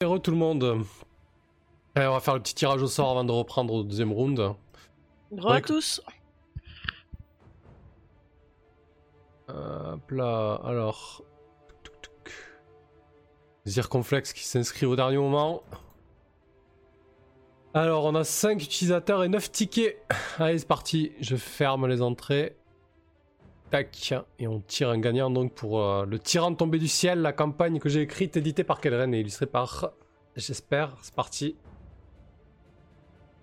Heureux tout le monde. Allez, on va faire le petit tirage au sort avant de reprendre au deuxième round. Re à tous. Hop là, alors. Zirconflex qui s'inscrit au dernier moment. Alors, on a 5 utilisateurs et 9 tickets. Allez, c'est parti. Je ferme les entrées. Tac. Et on tire un gagnant donc pour euh, le tyran tombé du ciel, la campagne que j'ai écrite, éditée par Kelren et illustrée par. J'espère. C'est parti.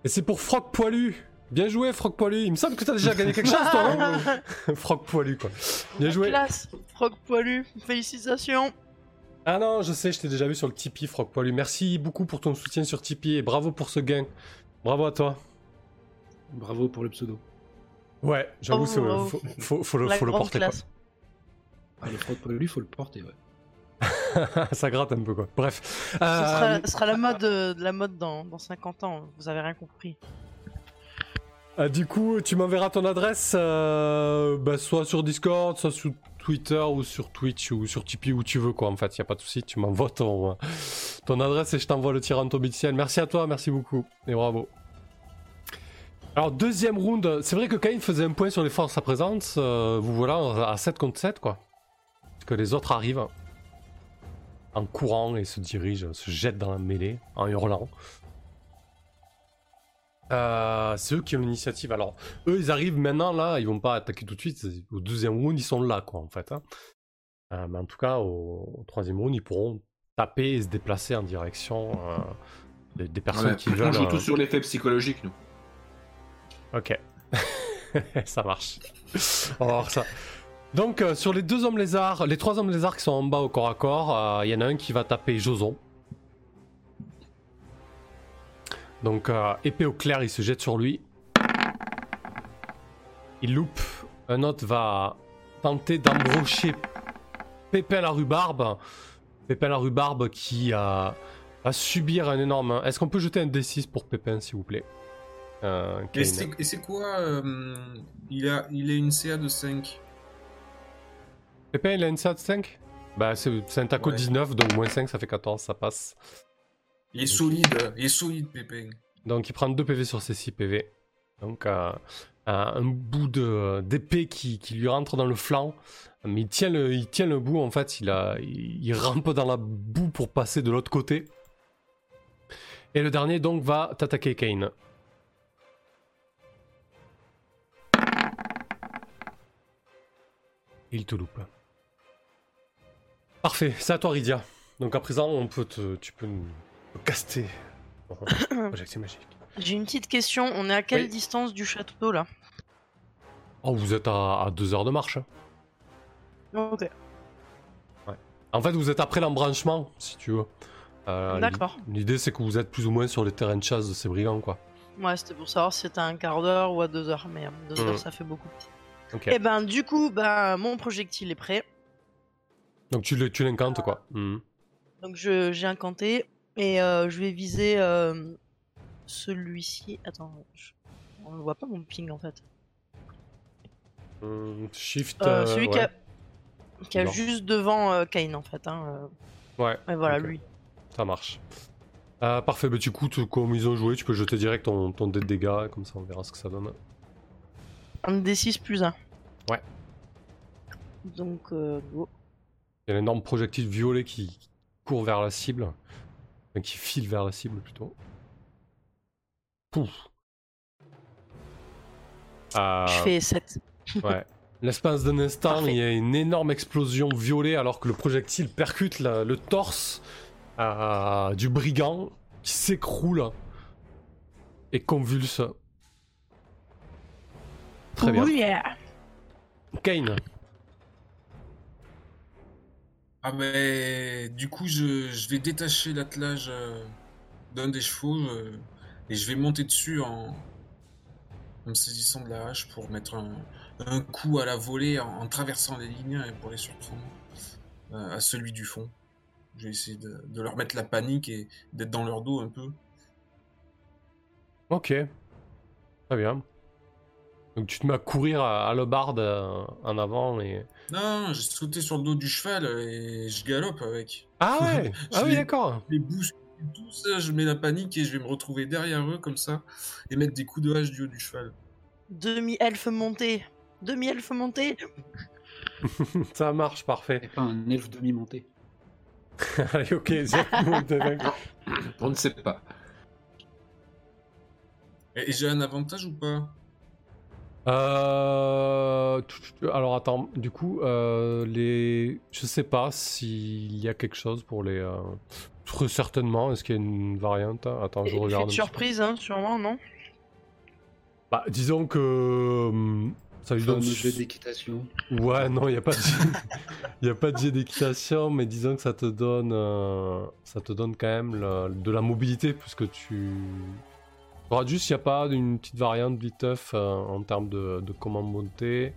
Et c'est pour Froc Poilu. Bien joué, Froc Poilu. Il me semble que t'as déjà gagné quelque chose, toi, non Froc Poilu, quoi. Bien joué. Classe. Frog poilu. Félicitations. Ah non, je sais, je t'ai déjà vu sur le Tipeee, Froc Poilu. Merci beaucoup pour ton soutien sur Tipeee et bravo pour ce gain. Bravo à toi. Bravo pour le pseudo. Ouais, j'avoue, Oh, oh. faut, faut- faut le, faut porter. classe. Ah, le poilu, faut le porter, ouais. quoi. Ça gratte un peu, quoi. Bref. Ce sera, Euh, ce sera la mode, euh, la mode dans, dans 50 ans. Vous avez rien compris. euh, du coup, tu m'enverras ton adresse, euh, bah, soit sur Discord, soit sur Twitter ou sur Twitch ou sur Tipeee où tu veux, quoi. En fait, y a pas de souci. Tu m'envoies ton, euh, ton adresse et je t'envoie le du ciel. Merci à toi, merci beaucoup et bravo. Alors, deuxième round, c'est vrai que Cain faisait un point sur les forces à présence. euh, vous voilà à 7 contre 7, quoi. Parce que les autres arrivent en courant et se dirigent, se jettent dans la mêlée en hurlant. Euh, c'est eux qui ont l'initiative. Alors, eux, ils arrivent maintenant là, ils vont pas attaquer tout de suite. Au deuxième round, ils sont là, quoi, en fait. hein. Euh, mais en tout cas, au, au troisième round, ils pourront taper et se déplacer en direction des, des personnes Ouais, qui on veulent. joue euh, tout sur l'effet psychologique, nous. Ok. ça marche. On va voir ça. Donc, euh, sur les deux hommes lézards, les trois hommes lézards qui sont en bas au corps à corps, euh, il y en a un qui va taper Joson. Donc, euh, épée au clair, il se jette sur lui. Il loupe. Un autre va tenter d'embrocher Pépin la rhubarbe. Pépin la rhubarbe qui euh, va subir un énorme. Est-ce qu'on peut jeter un D6 pour Pépin, s'il vous plaît? Euh, Et c'est et c'est quoi euh, il, a, il a une CA de 5. Pépin, il a une CA de 5 Bah, c'est c'est un taco Ouais. 19, donc moins 5, ça fait 14, ça passe. Il est solide, il est solide, Pépin. Donc, il prend 2 PV sur ses 6 PV. Donc, euh, euh, un bout de- d'épée qui, qui lui rentre dans le flanc. Mais il tient le, il tient le bout, en fait. Il, a, il, il rampe dans la boue pour passer de l'autre côté. Et le dernier, donc, va t'attaquer, Kane. Il te loupe. Parfait, c'est à toi, Rydia. Donc, à présent, on peut te, tu peux nous caster. Projectile magique. J'ai une petite question. On est à quelle Oui. distance du château là? Oh, vous êtes à, à deux heures de marche. En fait, vous êtes après l'embranchement, si tu veux. Euh, D'accord. l'i- L'idée, c'est que vous êtes plus ou moins sur les terrains de chasse de ces brigands, quoi. Ouais, c'était pour savoir si c'était à un quart d'heure ou à deux heures. Mais euh, deux Mhm. heures, ça fait beaucoup. Et ben, du coup, bah, mon projectile est prêt. Donc, tu le- tu l'incantes, quoi. Mhm. Donc, je- j'ai incanté. Et euh, je vais viser euh, celui-ci. Attends, je... on ne voit pas mon ping en fait. Mhm, Shift. Euh, celui qui a, qui a Non. juste devant Kane en fait. Hein. Ouais, Et voilà, lui. ça marche. Parfait, bah, du coup, tu- comme ils ont joué, tu peux jeter direct ton, ton dé de dégâts, comme ça on verra ce que ça donne. Un D6 plus 1. Ouais. Donc, euh, go. Il y a un énorme projectile violet qui qui court vers la cible. Enfin, qui file vers la cible, plutôt. Pouf. Euh, Je fais 7. Ouais. L'espace d'un instant, Parfait. il y a une énorme explosion violet alors que le projectile percute la- le torse euh, du brigand qui s'écroule et convulse. Très bien. Oh yeah Kane, Ah mais du coup je, je vais détacher l'attelage euh, d'un des chevaux euh, et je vais monter dessus en, en me saisissant de la hache pour mettre un, un coup à la volée en, en traversant les lignes et pour les surprendre euh, à celui du fond. Je vais essayer de, de leur mettre la panique et d'être dans leur dos un peu. ok. Très bien. Donc tu te mets à courir à, à l'abarde euh, en avant et... Non, j'ai sauté sur le dos du cheval et je galope avec. Ah ouais Je Ah oui d'accord Je les, tout ça, je mets la panique et je vais me retrouver derrière eux comme ça et mettre des coups de hache du haut du cheval. Demi-elfe monté. Demi-elfe monté. Ça marche, parfait. Et pas un elfe demi-monté. Allez, ok. On ne sait pas. Et, et j'ai un avantage ou pas? Euh, Alors attends, du coup, euh, les... je sais pas s'il y a quelque chose pour les... euh, très certainement, est-ce qu'il y a une variante? Attends, je regarde. de un petit surprise, hein, sûrement, non? Bah, disons que... hum, Ça lui donne... un jeu d'équitation. Ouais, non, il n'y a pas de... Il y a pas de jet d'équitation, mais disons que ça te donne, euh, ça te donne quand même la- de la mobilité, puisque tu... Faudra juste s'il n'y a pas une petite variante viteuf euh, en termes de, de comment monter.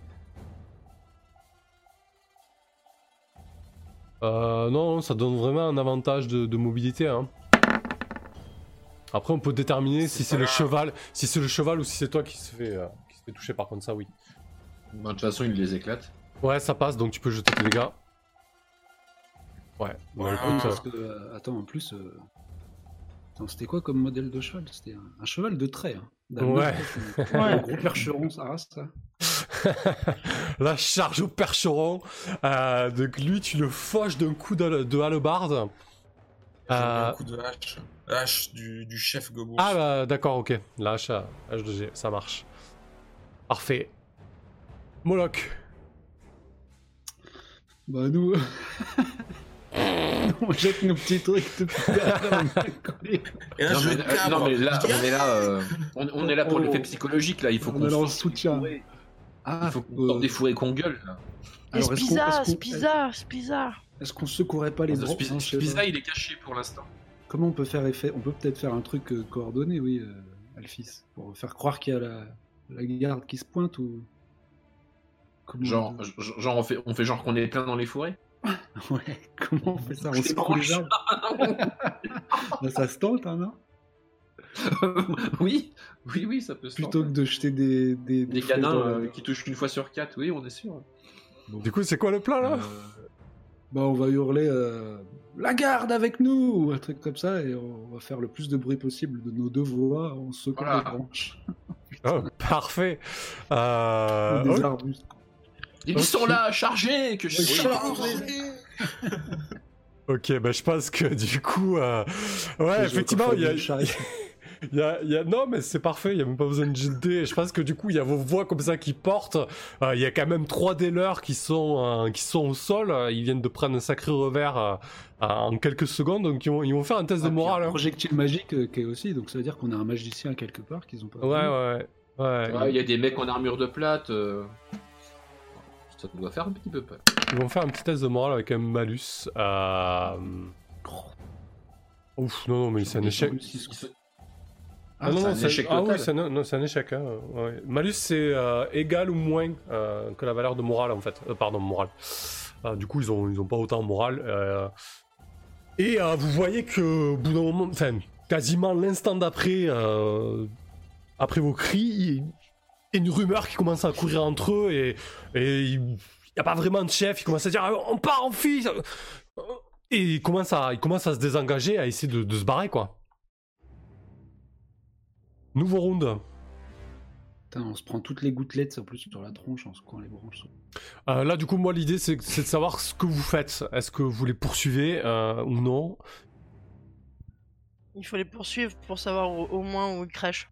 Euh, non, ça donne vraiment un avantage de, de mobilité. Hein. Après, on peut déterminer si C'est le cheval, si c'est le cheval ou si c'est toi qui se fait, euh, qui se fait toucher. Par contre, ça, oui. Bon, de toute façon, il les éclate. Ouais, ça passe, donc tu peux jeter tes dégâts. Ouais, bah, Ouais, écoute, Parce que, euh, attends, en plus. Euh, Attends, c'était quoi comme modèle de cheval? C'était un, un cheval de trait. Hein. D'un Ouais. Un gros percheron, ça reste ça. la charge au percheron. Euh, donc lui, tu le fauches d'un coup de, de hallebarde. Mis Euh, un coup de hache. Hache du, du chef Gobos. Ah bah d'accord, ok. La H, euh, H2G, ça marche. Parfait. Moloch. Bah, nous. on jette nos petits trucs depuis on. Et là, Non je mais, euh, non, mais là, on est là, euh, on, on est là pour Oh. l'effet psychologique là. Il faut On qu'on sorte soutien. des fourrés. Ah, Il faut qu'on euh, sorte des fourrés qu'on gueule. Là. Et est-ce qu'on- Spiza, est-ce qu'on- Spiza, Spiza. Est-ce qu'on secourait pas les bras Spiza, pas. Spiza, il est caché pour l'instant. Comment on peut faire effet On peut peut-être faire un truc euh, coordonné, oui, euh, Alphys, pour faire croire qu'il y a la, la garde qui se pointe ou. Comment Genre, on... genre on fait, on fait genre qu'on est plein dans les fourrés. Ouais, comment on fait ça? On arbres? Bah, Ça se tente, hein, non? Oui, oui, oui, ça peut se Plutôt que de jeter des. Des, canins dans euh, qui touchent qu'une fois sur quatre. Oui, on est sûr. Du coup, c'est quoi le plan là? Euh, Bah, on va hurler euh, La garde avec nous ou un truc comme ça, et on va faire le plus de bruit possible de nos deux voix en secouant Voilà. les branches. Oh, Parfait. Euh, ou des arbustes. Ils sont là, chargés, que je chargés. Ok, bah je pense que du coup, euh, ouais, effectivement, il y a, il y a- il y a- non, mais c'est parfait, il y a même pas besoin de jeter. Je pense que du coup, il y a vos voix comme ça qui portent. Euh, Il y a quand même trois dealers qui sont euh, qui sont au sol. Ils viennent de prendre un sacré revers euh, en quelques secondes, donc ils vont, ils vont faire un test Ah, de morale. un hein. projectile magique euh, qui est aussi, donc ça veut dire qu'on a un magicien quelque part qu'ils ont pas. Ouais, ouais, ouais. ouais. Ouais, Il y a des mecs en armure de plate. Ça doit faire un petit peu peur. Ils vont faire un petit test de morale avec un malus. Euh... Ouf, non, non, mais c'est un échec. Ah, non, c'est un échec ah, oui, total. c'est un, non, c'est un échec. Hein. ouais. Malus, c'est euh, égal ou moins euh, que la valeur de morale, en fait. Euh, pardon, morale. Du coup, ils ont, ils ont pas autant morale. euh. Et vous voyez que, au bout d'un moment, enfin, quasiment l'instant d'après, après vos cris, une rumeur qui commence à courir entre eux et et il n'y a pas vraiment de chef. Il commence à dire Ah, on part en fille. Et il commence à, il commence à se désengager, à essayer de, de se barrer, quoi. Nouveau round. Putain, on se prend toutes les gouttelettes en plus sur la tronche en secouant les branches. Euh, là, du coup, moi, l'idée, c'est c'est de savoir ce que vous faites. Est-ce que vous les poursuivez euh, ou non? Il faut les poursuivre pour savoir au, au moins où ils crèchent.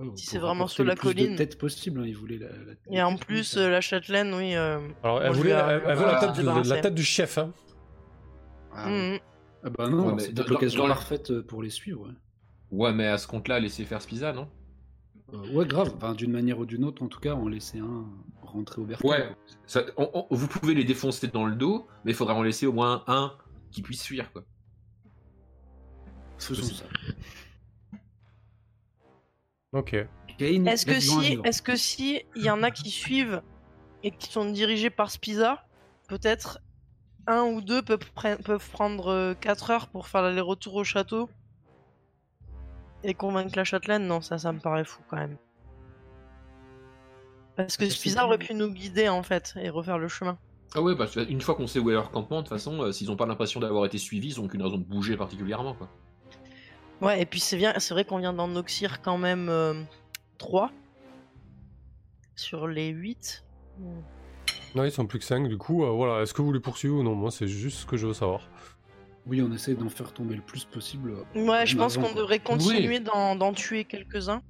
Ouais, Si c'est vraiment sur la plus colline. de têtes possible, hein, ils voulaient la, la- Et la en tête, plus, oui, euh, la châtelaine, oui. euh, Alors, elle voulait, vais, elle, euh, la, tête, de- la tête du chef. Hein. Ah, mhm. ah bah non, Ouais, mais c'est l'occasion parfaite euh, pour les suivre. Ouais, Ouais, mais à ce compte-là, laisser faire Spiza, non? Euh, ouais, grave. Enfin, d'une manière ou d'une autre, en tout cas, on laissait un rentrer au bercail. Ouais. Ça- on- on- vous pouvez les défoncer dans le dos, mais il faudra en laisser au moins un qui puisse fuir, quoi. Faisons ça. Ok. Kane, Est-ce que si, est-ce que si il y en a qui suivent et qui sont dirigés par Spiza, peut-être un ou deux peuvent, pre- peuvent prendre 4 heures pour faire l'aller-retour au château et convaincre la châtelaine? Non, ça, ça me paraît fou quand même. Parce que Spiza aurait pu nous guider en fait et refaire le chemin. Ah ouais, parce qu'une fois qu'on sait où est leur campement, de toute façon, euh, s'ils ont pas l'impression d'avoir été suivis, ils ont qu'une raison de bouger particulièrement, quoi. Ouais, et puis c'est bien, c'est vrai qu'on vient d'en oxyre quand même 3 sur les 8. Non, ils sont plus que 5, du coup, euh, voilà. Est-ce que vous les poursuivez ou non? Moi, c'est juste ce que je veux savoir. Oui, on essaie d'en faire tomber le plus possible. euh, Ouais, je en pense qu'on devrait continuer d'en d'en tuer quelques-uns.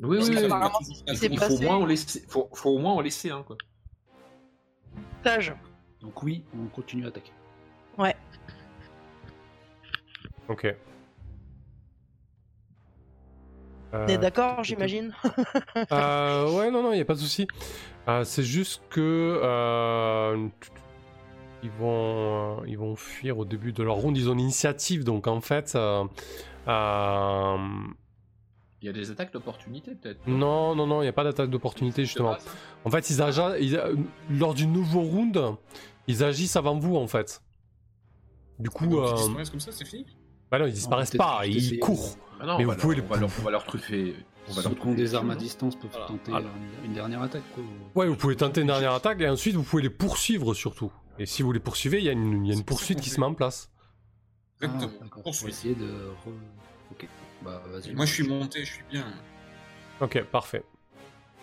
Oui, Parce oui, que oui. apparemment, Il faut au moins en laisser, faut, faut au moins en laisser un, quoi. Tage. Donc oui, on continue à attaquer. Ouais. Ok. On est Euh, d'accord, j'imagine euh, ouais, non, non, il n'y a pas de souci. Euh, c'est juste que. euh, ils, vont, euh, ils vont fuir au début de leur ronde. Ils ont l'initiative, donc en fait. euh, euh, Il y a des attaques d'opportunité, peut-être. non, non, non, il n'y a pas d'attaque d'opportunité, justement. En fait, ils agissent, ils- lors du nouveau round, ils agissent avant vous, en fait. Du coup, Donc, ils euh, disparaissent comme ça, c'est fini? Bah non, ils disparaissent pas, ils courent. Ah non, Mais on vous va pouvez leur- les- on va leur, on va leur truffer. On va Ceux leur qui ont des armes à distance peuvent Voilà. tenter Voilà. une, une dernière attaque. Quoi. Ouais, vous pouvez tenter une dernière attaque et ensuite vous pouvez les poursuivre surtout. Et si vous les poursuivez, il y a une, il y a une C'est poursuite qui se met en place. Ah, Exactement. Poursuite. essayer de. re- Ok. Bah vas-y. Moi, je suis monté, je suis bien. Ok, parfait.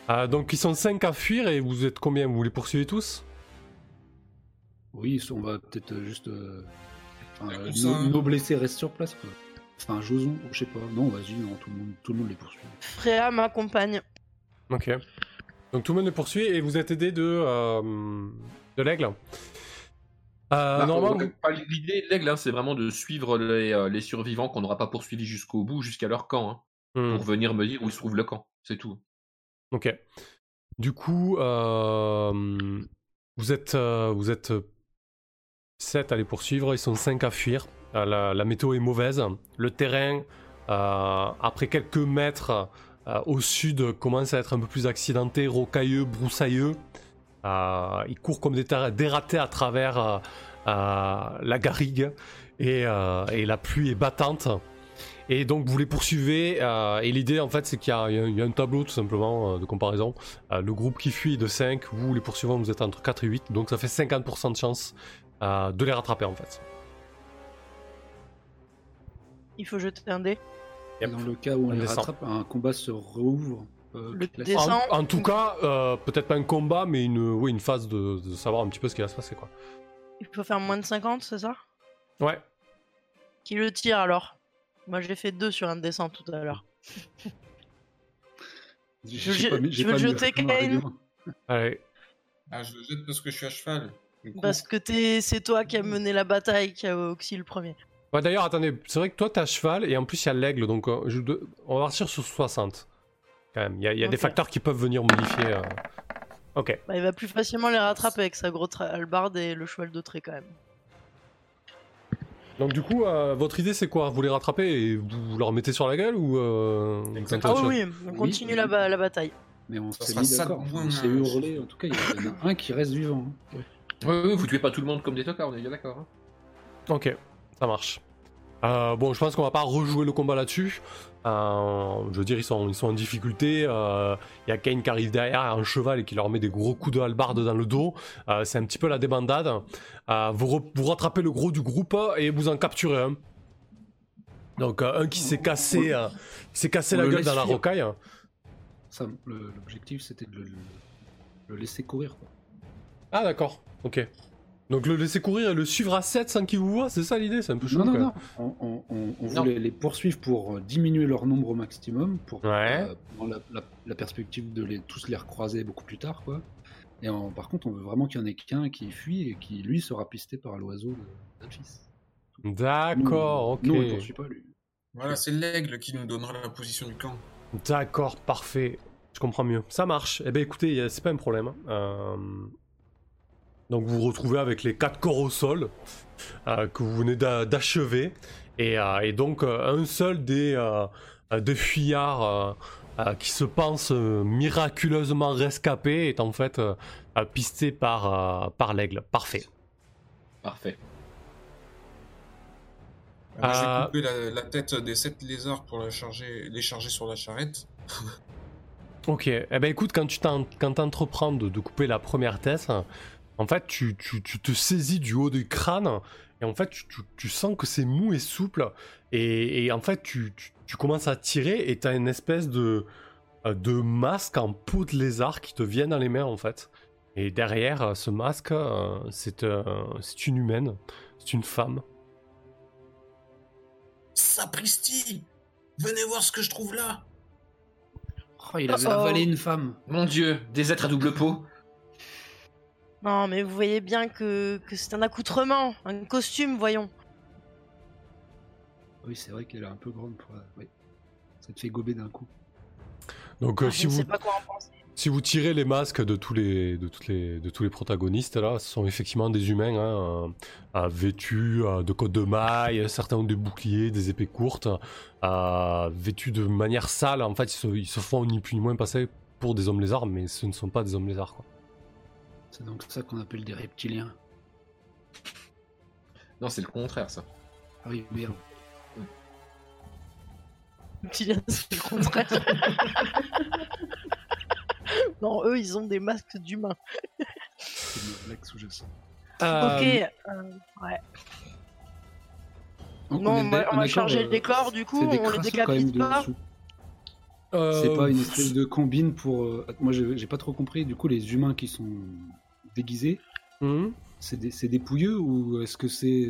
Euh, donc ils sont 5 à fuir et vous êtes combien? Vous les poursuivez tous? Oui, on va peut-être euh, juste. euh, enfin, euh, nos, nos blessés restent sur place. Quoi. Enfin, Joson, je sais pas. Non, vas-y, non, tout, le monde, tout le monde les poursuit. Fréa m'accompagne. Ok. Donc tout le monde les poursuit et vous êtes aidé de, euh, de l'aigle. Euh, Bah, normalement, L'idée de l'aigle, hein, c'est vraiment de suivre les, euh, les survivants qu'on n'aura pas poursuivis jusqu'au bout, jusqu'à leur camp, hein, Hmm, pour venir me dire où se trouve le camp. C'est tout. Ok. Du coup, euh, vous êtes, euh, vous êtes 7 à les poursuivre, ils sont 5 à fuir. Euh, la, météo est mauvaise. Le terrain, euh, après quelques mètres euh, au sud, commence à être un peu plus accidenté, rocailleux, broussailleux. Ils courent comme des, des ratés à travers la garrigue et, la pluie est battante. Et donc vous les poursuivez et l'idée en fait c'est qu'il y, a- un- tableau tout simplement de comparaison. Le groupe qui fuit est de 5, vous les poursuivants vous êtes entre 4 et 8, donc ça fait 50% de chance euh, de les rattraper en fait. Il faut jeter un dé. Yep. Dans le cas où on On les descend. rattrape, un combat se rouvre. euh, Le descend. En, en tout cas, euh, peut-être pas un combat mais une, oui, une phase de, de savoir un petit peu ce qui va se passer quoi. Il faut faire moins de 50, c'est ça? Ouais, Qui le tire alors? Moi j'ai fait 2 sur un descend tout à l'heure. Je- pas mis- je veux pas jeter, Kane allez. Ah, je le jette parce que je suis à cheval. Du coup, Parce que c'est toi qui as mené la bataille, qui a oxy le premier. Ouais, D'ailleurs, attendez, c'est vrai que toi t'as cheval et en plus il y a l'aigle donc euh, je- on va partir sur 60 quand même. Il y a, il y a des facteurs qui peuvent venir modifier. euh. Ok. Bah, il va plus facilement les rattraper avec sa grosse hallebarde et le cheval de trait quand même. Donc du coup, euh, votre idée c'est quoi? Vous les rattrapez et vous leur mettez sur la gueule ou euh, Ah oui, on continue oui. la, ba- la bataille. Mais on Ça s'est mis d'accord. On s'est hurlé. En tout cas, il y en a un qui reste vivant. hein. Oui, vous tuez pas tout le monde comme des tocards, on est bien d'accord. hein. Ok, ça marche. Euh, bon, je pense qu'on va pas rejouer le combat là-dessus. Euh, je veux dire, ils sont, ils sont en difficulté. euh, Il y a Kane qui arrive derrière, un cheval et qui leur met des gros coups de hallebarde dans le dos. Euh, c'est un petit peu la débandade. Euh, vous, re- vous rattrapez le gros du groupe et vous en capturez un. Donc euh, un qui s'est cassé, euh, qui s'est cassé On la le gueule dans la rocaille. L'objectif, c'était de le, le- le laisser courir. Quoi. Ah d'accord, ok. Donc le laisser courir et le suivre à 7 sans qu'il vous voit, c'est ça l'idée C'est un peu chaud. Non, non, non. On, on- on- on Non. voulait les poursuivre pour euh, diminuer leur nombre au maximum, pour Ouais. euh, dans la, la- la perspective de les, tous les recroiser beaucoup plus tard. Quoi. Et en- par contre, on veut vraiment qu'il y en ait qu'un qui fuit et qui, lui, sera pisté par l'oiseau de d'Alphys. D'accord, ok. Nous, on ne poursuit pas, lui. Voilà, c'est l'aigle qui nous donnera la position du camp. D'accord, parfait. Je comprends mieux. Ça marche. Eh ben écoutez, c'est pas un problème. Euh, Donc vous vous retrouvez avec les quatre corps au sol euh, que vous venez d'a- d'achever. Et, euh, et donc euh, un seul des, euh, des fuyards euh, euh, qui se pense euh, miraculeusement rescapé est en fait pisté par, euh, par l'aigle. Parfait. Parfait. Moi, je Euh, vais couper la, la tête des sept lézards pour la charger, les charger sur la charrette. Ok, eh ben écoute, quand tu t'en- quand t'entreprends de, de couper la première tête, en fait, tu, tu- tu te saisis du haut du crâne Et en fait, tu, tu- tu sens que c'est mou et souple. Et, et en fait, tu, tu- tu commences à tirer et tu as une espèce de, euh, de masque en peau de lézard qui te vient dans les mains, en fait. Et derrière euh, ce masque, c'est euh, c'est une humaine. C'est une femme. Sapristi Venez voir ce que je trouve là Oh, il avait Oh. avalé une femme. Mon dieu, des êtres à double peau. Non, mais vous voyez bien que, que c'est un accoutrement, un costume, voyons. Oui, c'est vrai qu'elle est un peu grande pour. Oui. Ça te fait gober d'un coup. Donc, euh, Ah, si, je ne vous, sais pas quoi en penser. si vous tirez les masques de tous les, de toutes les, de tous les protagonistes, là, ce sont effectivement des humains hein, euh, vêtus euh, de côtes de mailles, certains ont des boucliers, des épées courtes, vêtus de manière sale. En fait, ils se, ils se font ni plus ni moins passer pour des hommes lézards, mais ce ne sont pas des hommes lézards. Quoi. C'est donc ça qu'on appelle des reptiliens. Non, c'est le contraire, ça. Ah oui, merde. Kylian, c'est le contraire. non, eux, ils ont des masques d'humains. C'est une blague sous-jacente. Ok, euh, Donc, non, est on va, on va d'accord, changer euh, le décor, du coup, on les décapite pas. dessous. Euh, C'est pas une espèce de combine pour. euh, Moi, j'ai pas trop compris. Du coup, les humains qui sont déguisés, hum. c'est des, c'est des pouilleux ou est-ce que c'est.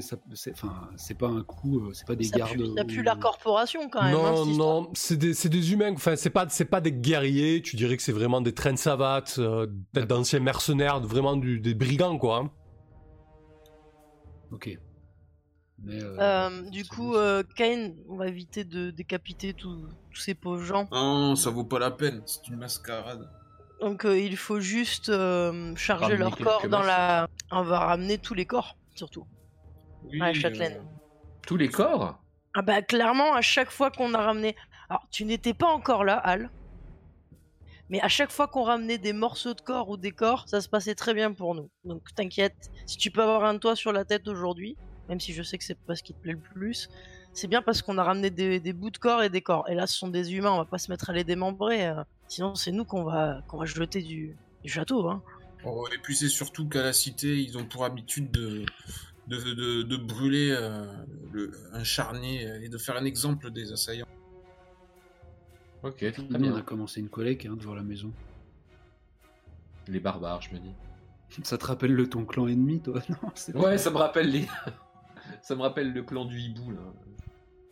Enfin, c'est pas un coup, euh, c'est pas des Ça gardes. pue, ça pue ou- la corporation quand même. hein, Non, histoire. non, c'est des, c'est des humains. Enfin, c'est pas, c'est pas des guerriers. Tu dirais que c'est vraiment des traînes savates, euh, peut-être d'anciens mercenaires, vraiment du- des brigands, quoi. hein. Ok. Mais. euh, Euh, du coup, euh, Kane, on va éviter de décapiter tous ces pauvres gens. Non, ça vaut pas la peine, c'est une mascarade. Donc, euh, il faut juste euh, charger Ramener leur corps dans la. On va ramener tous les corps, surtout. Oui, Ouais, Châtelaine. euh, Tous les corps? Ah bah clairement, à chaque fois qu'on a ramené... Alors, tu n'étais pas encore là, Al. Mais à chaque fois qu'on ramenait des morceaux de corps ou des corps, ça se passait très bien pour nous. Donc t'inquiète, si tu peux avoir un toit sur la tête aujourd'hui, même si je sais que c'est pas ce qui te plaît le plus, c'est bien parce qu'on a ramené des, des bouts de corps et des corps. Et là, ce sont des humains, on va pas se mettre à les démembrer. euh, sinon, c'est nous qu'on va, qu'on va jeter du, du château. Hein. oh, et puis c'est surtout qu'à la cité, ils ont pour habitude de, de, de, de brûler euh, le- un charnier et de faire un exemple des assaillants. Ok, très Nous, on a bien. commencé une collecte hein, devant la maison. Les barbares, je me dis. Ça te rappelle le ton clan ennemi, toi? Non, pas- Ouais, ça me rappelle les. Ça me rappelle le clan du hibou, là.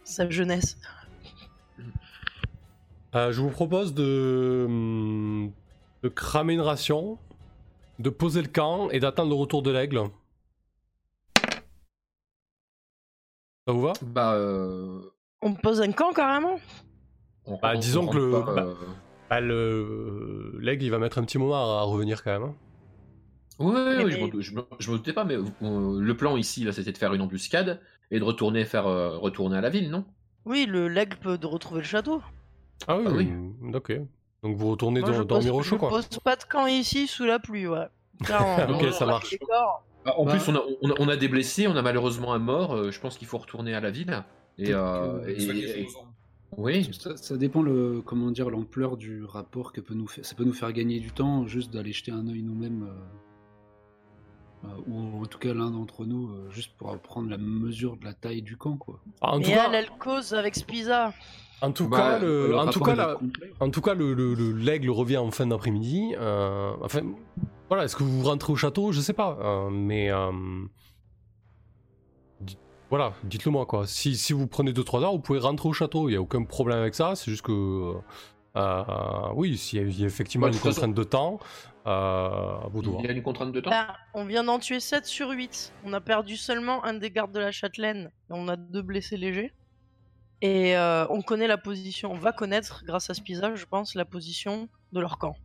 Sa jeunesse. Euh, je vous propose de, hum, de cramer une ration, de poser le camp et d'attendre le retour de l'aigle. Ça vous va? Bah, euh. On pose un camp carrément? on Bah, disons on que le- pas, bah- euh, Bah, le- L'aigle, il va mettre un petit moment à, à revenir quand même. Hein. Ouais, ouais, Mais- ouais, je m'en- je me je me doutais pas, mais euh, le plan ici, là, c'était de faire une embuscade et de retourner faire euh, retourner à la ville, non? Oui, le leg peut de retrouver le château. Ah oui, Ah oui. hum, ok. Donc vous retournez Moi, je dormir pose, au chaud, je quoi. pose pas de camp ici sous la pluie, ouais. Ok, On ça marche. Bah, En Bah. plus, on a, on, a, on a des blessés, on a malheureusement un mort. euh, je pense qu'il faut retourner à la ville. Et, euh, et- et- hommes. oui, Ça, ça dépend le comment dire l'ampleur du rapport que peut nous faire. Ça peut nous faire gagner du temps juste d'aller jeter un œil nous-mêmes, euh, ou en tout cas l'un d'entre nous, euh, juste pour prendre la mesure de la taille du camp, quoi. En tout Et cas, elle, elle cause avec Spiza. en tout Bah, cas, le, Le en tout cas, la-. En tout cas, le, le- le- l'aigle revient en fin d'après-midi. euh, enfin, voilà, est-ce que vous rentrez au château? Je sais pas. euh, mais. euh, dites- voilà, dites-le moi, quoi. Si, si vous prenez 2-3 heures, vous pouvez rentrer au château. Il n'y a aucun problème avec ça. C'est juste que. euh, oui, s'il y, a- il y a effectivement Ouais, de une contrainte de temps, euh, à il y a une contrainte de temps. On vient d'en tuer 7 sur 8. On a perdu seulement un des gardes de la châtelaine. Et on a deux blessés légers. Et euh, on connaît la position, on va connaître, grâce à Spiza, je pense, la position de leur camp.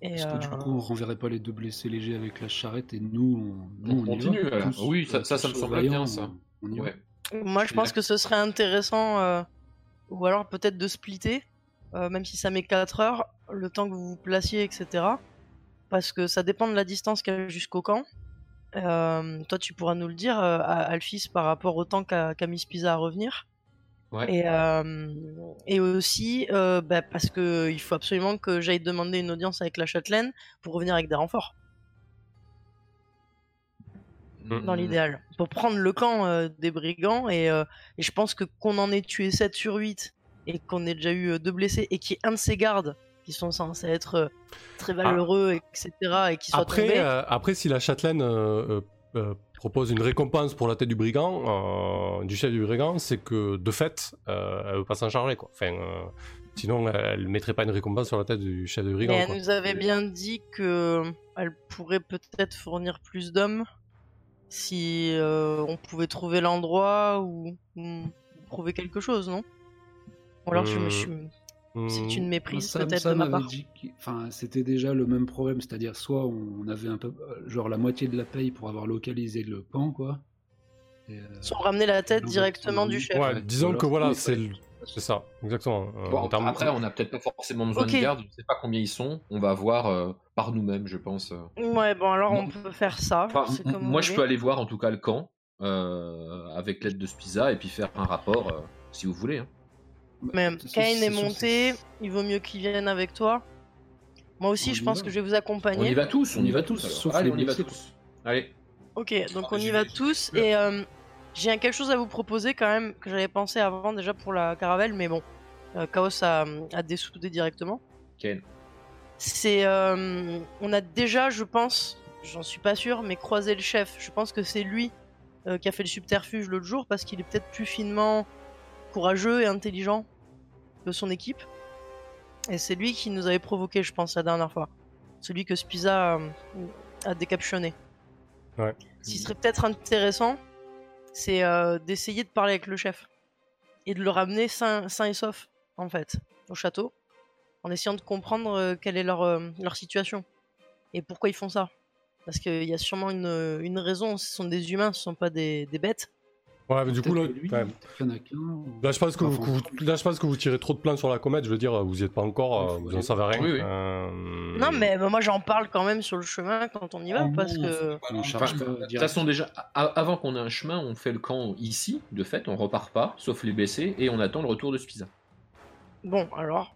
Est-ce que du euh, coup on renverrait pas les deux blessés légers avec la charrette et nous on, nous, On y continue, va, tous, Oui, ça- euh, ça, me semble bien, ça. On, on y. Ouais. Moi, je pense que ce serait intéressant, euh, ou alors peut-être de splitter, euh, même si ça met 4 heures, le temps que vous vous placiez, etc. Parce que ça dépend de la distance qu'il y a jusqu'au camp. Euh, toi, tu pourras nous le dire, euh, à Alphys, par rapport au temps qu'a mis Spiza à revenir. Ouais. Et, euh, et aussi, bah, parce que il faut absolument que j'aille demander une audience avec la châtelaine pour revenir avec des renforts. dans l'idéal, pour prendre le camp des brigands. Et, et je pense que qu'on en ait tué 7 sur 8 et qu'on ait déjà eu euh, deux blessés et qu'il y ait un de ces gardes qui sont censés être euh, très valeureux, etc. et qui soit Ah. Après, euh, après, si la châtelaine euh, propose une récompense pour la tête du brigand, du chef du brigand, c'est que de fait, elle veut pas s'en charger, quoi. Enfin, sinon, elle mettrait pas une récompense sur la tête du chef du brigand. Elle quoi. nous avait bien dit que elle pourrait peut-être fournir plus d'hommes si on pouvait trouver l'endroit ou, ou prouver quelque chose, non? Ou alors je me suis-. C'est une méprise Sam, peut-être de ma part. dit que- enfin, c'était déjà le même problème, c'est-à-dire soit on avait un peu, euh, genre la moitié de la paye pour avoir localisé le camp, quoi. Et, euh, Sans ramener la tête Donc, directement du chef. Ouais, disons Alors, que voilà, c'est ouais. le- c'est ça, exactement. Euh, Bon, en termes- Après, on n'a peut-être pas forcément besoin de garde. Je ne sais pas combien ils sont. On va voir euh, par nous-mêmes, je pense. Ouais, bon alors on peut faire ça. Enfin, c'est m- comme moi, je voulez. peux aller voir en tout cas le camp euh, avec l'aide de Spiza et puis faire un rapport euh, si vous voulez. hein. Mais c'est- c'est- Kane est sûr, monté, il vaut mieux qu'il vienne avec toi. Moi aussi, On je pense va. que je vais vous On accompagner. y va tous, on y va tous. sauf Allez, les on y va tous. Allez. Ok, donc on y va tous. Et euh, j'ai un- quelque chose à vous proposer quand même, que j'avais pensé avant déjà pour la caravelle, mais bon, euh, Chaos a, a dessoudé directement. Ken. C'est. euh, on a déjà, je pense, j'en suis pas sûr, mais croisé le chef. Je pense que c'est lui euh, qui a fait le subterfuge l'autre jour parce qu'il est peut-être plus finement courageux et intelligent que son équipe. Et c'est lui qui nous avait provoqué, je pense, la dernière fois. Celui que Spiza euh, a décaptionné. Ouais. Ce qui serait peut-être intéressant, c'est euh, d'essayer de parler avec le chef. Et de le ramener sain, sain et sauf, en fait, au château. En essayant de comprendre euh, quelle est leur, euh, leur situation. Et pourquoi ils font ça. Parce qu'il y a sûrement une, une raison. Ce sont des humains, ce sont pas des, des bêtes. Ouais, mais du coup, là, lui, ouais. Là je, pense que vous, Enfin, que vous- là, je pense que vous tirez trop de plans sur la comète. Je veux dire, vous y êtes pas encore, euh, vous en oui. savez rien. Oui, oui. Euh, Non, mais bah, moi j'en parle quand même sur le chemin quand on y va. Oh parce non, que. De toute façon, déjà, avant qu'on ait un chemin, on fait le camp ici, de fait, on repart pas, sauf les blessés, et on attend le retour de Spiza. Bon, alors.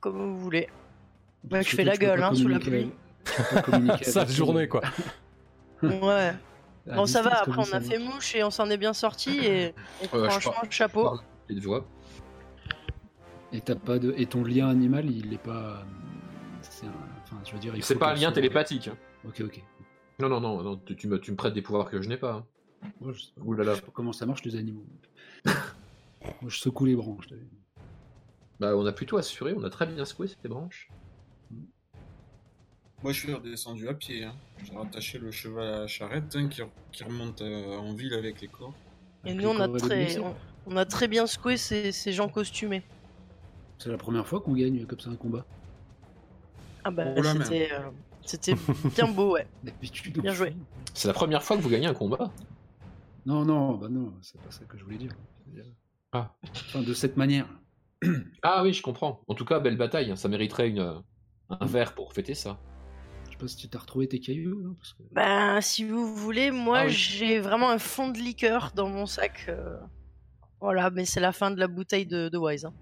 Comme vous voulez. Je fais la gueule, hein, sous la pluie. Sale journée, quoi. Ouais. Bon, ça va, après on a fait mouche et on s'en est bien sorti. Et, et Euh, je franchement, par- chapeau. Pardon, et de voix. Et t'as pas de et ton lien animal, il est pas. C'est un... Enfin, je veux dire. il C'est faut pas un lien soit- télépathique. hein. Ok, ok. Non, non, non, non tu, tu me, tu me prêtes des pouvoirs que je n'ai pas. hein. Moi, je sais pas, Ouh là là. je sais pas comment ça marche les animaux. Moi, je secoue les branches. t'as vu. Bah, on a plutôt assuré, on a très bien secoué ces branches. Moi, je suis redescendu à pied. Hein. J'ai rattaché le cheval à la charrette hein, qui, qui remonte euh, en ville avec les corps. Et Avec nous, on a, très, on, on a très bien secoué ces, ces gens costumés. C'est la première fois qu'on gagne comme ça un combat. Ah bah, Oh c'était euh, c'était bien beau, ouais. Bien joué. C'est la première fois que vous gagnez un combat. Non, non, bah non, c'est pas ça que je voulais dire- Ah. Enfin, de cette manière. Ah oui, je comprends. En tout cas, belle bataille. hein. Ça mériterait une, un verre pour fêter ça. Pas si tu t'as retrouvé tes cailloux. Parce que... Bah, si vous voulez, moi Ah oui. j'ai vraiment un fond de liqueur dans mon sac. euh, Voilà, mais c'est la fin de la bouteille de, de Wise. hein.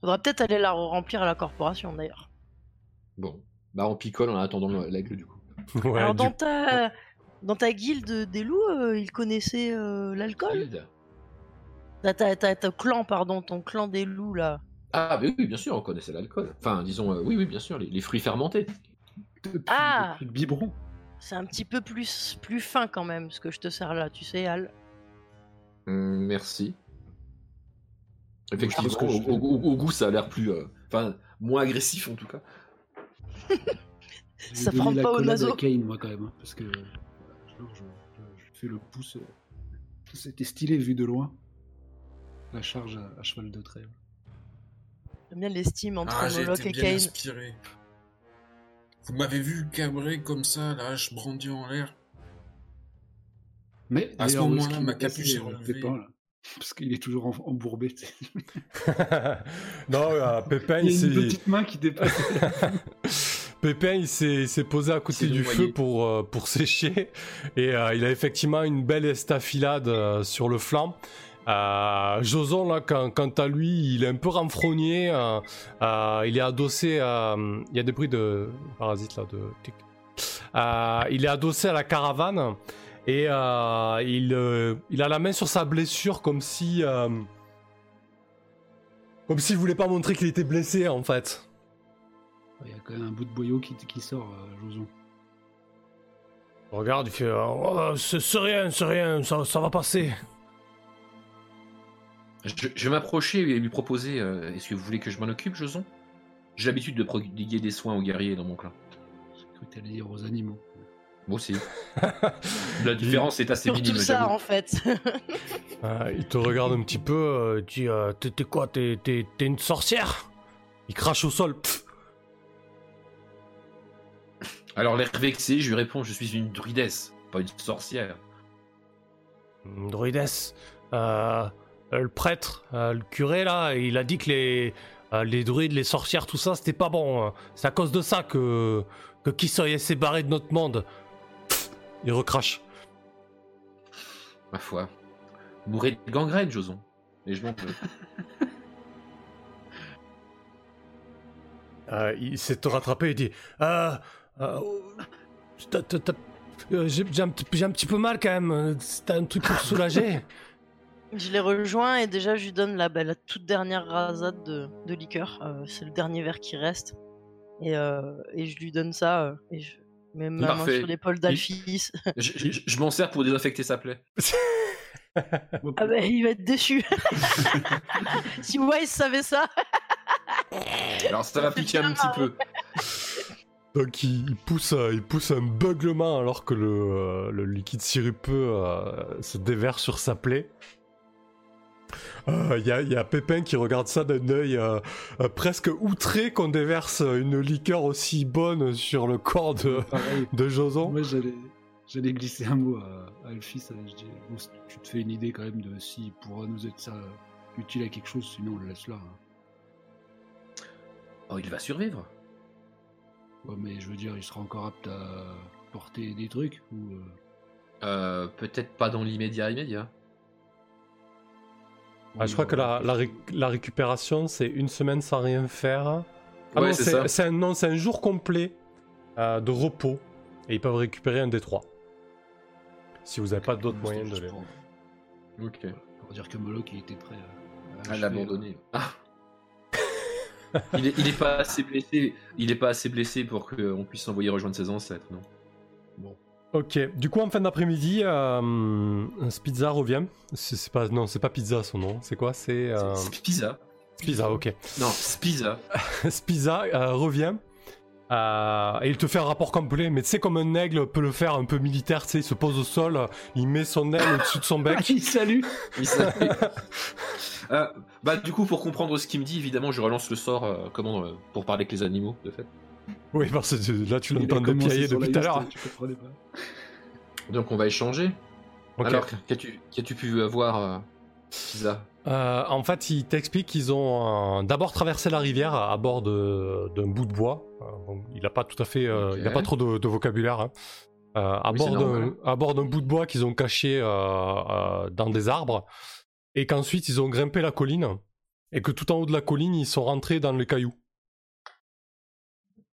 Faudra peut-être aller la remplir à la corporation d'ailleurs. Bon. Bah, on picole en attendant le- l'aigle, du coup. Ouais, Alors, du- dans ta, dans ta guilde des loups, euh, ils connaissaient euh, l'alcool? Guilde? ta, ta, ta- ta clan, pardon, ton clan des loups là. Ah, mais oui, bien sûr, on connaissait l'alcool. Enfin, disons, euh, oui, oui, bien sûr, les, les fruits fermentés. Depuis, Ah depuis le biberon. C'est un petit peu plus, plus fin quand même ce que je te sers là, tu sais, Al. Hum, merci. Effectivement, au, je- au- au- au goût, ça a l'air plus. euh, Enfin, moins agressif en tout cas. Ça prend pas au à Kane, moi, quand même. hein, parce que. euh, genre, je, je- je fais le pouce. euh, C'était stylé vu de loin. La charge à, à cheval de trait. J'aime bien l'estime entre Ah, j'ai Moloch été et bien Kane. inspiré. Vous m'avez vu cabrer comme ça, la hache brandie en l'air. Mais À ce moment-là, ma capuche est le relevée. Pépin, là Parce qu'il est toujours embourbé. non, euh, Pépin, Il il y a une s'est... petite main qui dépasse. Pépin, il s'est il s'est posé à côté du feu pour, euh, pour sécher. Et euh, il a effectivement une belle estafilade euh, sur le flanc. Euh, Joson, là, quant, quant à lui, il est un peu renfrogné. euh, euh, il est adossé à. Il y a des bruits de parasites là, de tic. Il est adossé à la caravane et il, il a la main sur sa blessure comme si. comme s'il voulait pas montrer qu'il était blessé en fait. Il y a quand même un bout de boyau qui, qui sort, Joson. Regarde, il fait. Oh, c'est c'est rien, c'est rien, ça, ça va passer. Je, je vais m'approcher et lui proposer euh, Est-ce que vous voulez que je m'en occupe, Joson? J'ai l'habitude de prodiguer des soins aux guerriers dans mon clan. J'ai cru que t'allais dire aux animaux. Moi aussi. La différence est assez Surtout minime, ça j'avoue. en fait. Euh, il te regarde un petit peu, euh, dit euh, T'es t'es quoi? T'es t'es- t'es une sorcière? Il crache au sol. Pff. Alors, l'air vexé, je lui réponds Je suis une druidesse, pas une sorcière. Hum, Druidesse? Euh, le prêtre, euh, le curé là, il a dit que les, euh, les druides, les sorcières, tout ça, c'était pas bon. hein. C'est à cause de ça que, que Kisoy s'est barré de notre monde. Pff, il recrache. Ma foi. Mourrez de gangrène, Joson. Et je m'en. Euh, il s'est rattrapé et dit euh, euh, euh, J'ai un, un petit peu mal quand même. T'as un truc pour soulager Je les rejoins et déjà je lui donne la, bah, la toute dernière rasade de, de liqueur. Euh, c'est le dernier verre qui reste. Et, euh, et je lui donne ça. euh, et je mets ma main sur l'épaule d'Alphys. Je, je- je m'en sers pour désinfecter sa plaie. ah bah il va être déçu. si Wise savait ça. Alors, ça va piquer un petit peu. Donc il, il pousse, euh, il pousse un beuglement alors que le, euh, le liquide sirupeux euh, se déverse sur sa plaie. Euh, Il y, a, il y a Pépin qui regarde ça d'un œil euh, euh, presque outré qu'on déverse une liqueur aussi bonne sur le corps de, Pareil. de Joson. Moi, j'allais, j'allais glisser un mot à, à Alphys. euh, Je dis, bon, si tu te fais une idée quand même de s'il pourra nous être ça utile à quelque chose, sinon on le laisse là. hein. Oh, il va survivre. Ouais, mais je veux dire, il sera encore apte à porter des trucs ou. euh, Euh, Peut-être pas dans l'immédiat immédiat. Ah, je crois que la, la, ré- la récupération c'est une semaine sans rien faire. Ah Ouais, non, c'est un, non, c'est un jour complet euh, de repos et ils peuvent récupérer un des trois. Si vous n'avez pas d'autres moyens de les. Pour, Ok. pour dire que Moloch il était prêt à, l'abandonner. Ah. il, est, il est pas assez blessé. Il est pas assez blessé pour qu'on puisse l'envoyer rejoindre ses ancêtres, non? Ok, du coup en fin d'après-midi, euh, Spizza revient. C'est pas, non, c'est pas Pizza son nom. C'est quoi? C'est euh, Spiza. Spizza. Ok. Non, Spiza. Spiza euh, revient. euh, et il te fait un rapport complet, mais tu sais comme un aigle peut le faire un peu militaire, tu sais, il se pose au sol, il met son aile au-dessus de son bec. Il salue Il s'appelle- Euh, bah du coup pour comprendre ce qu'il me dit évidemment je relance le sort euh, comment pour parler avec les animaux de fait. Oui, parce que là tu l'entends dépiailler depuis tout à l'heure. Donc on va échanger. Alors qu'as-tu pu avoir euh, Euh, en fait, il t'explique qu'ils ont euh, d'abord traversé la rivière à, à bord d'un bout de bois. Euh, bon, il n'a pas tout à fait, euh, il n'a pas trop de, de vocabulaire. hein. Euh, à, Oui, bord d'un, normal. à bord d'un bout de bois qu'ils ont caché euh, euh, dans des arbres, et qu'ensuite ils ont grimpé la colline, et que tout en haut de la colline ils sont rentrés dans les cailloux.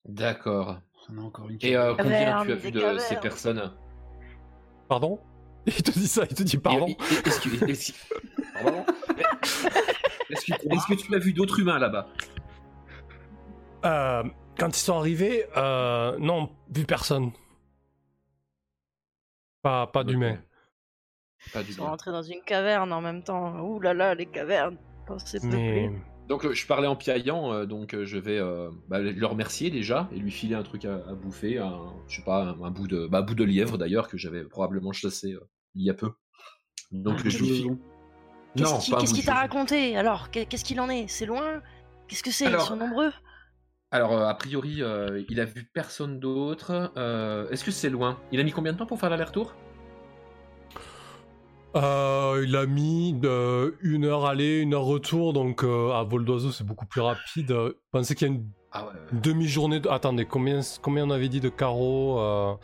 D'accord. On a encore une Et euh, combien tu as vu de cavernes. ces personnes Pardon? Il te dit ça, il te dit pardon. Est-ce que, Pardon? Est-ce que, est-ce que tu as vu d'autres humains là-bas? Euh, quand ils sont arrivés, euh, non, vu personne. Pas, pas d'humain. Ok. Pas du Ils sont rentrés dans une caverne en même temps. Ouh là là, les cavernes. Mais. Donc euh, je parlais en piaillant, euh, donc euh, je vais euh, bah, le remercier déjà et lui filer un truc à, à bouffer, un, je sais pas, un, un bout de, bah, un bout de lièvre d'ailleurs que j'avais probablement chassé euh, il y a peu. Donc Ah, je lui file. Non, qu'est-ce qu'il t'a raconté alors? Qu'est- Qu'est-ce qu'il en est? C'est loin? Qu'est-ce que c'est? Ils sont nombreux? Alors euh, a priori, euh, il a vu personne d'autre. Euh, Est-ce que c'est loin? Il a mis combien de temps pour faire l'aller-retour? Euh, il a mis euh, une heure aller, une heure retour, donc euh, à vol d'oiseau c'est beaucoup plus rapide. Euh, Pensez qu'il y a une Ah ouais. demi-journée. De... Attendez, combien, combien on avait dit de carreaux euh,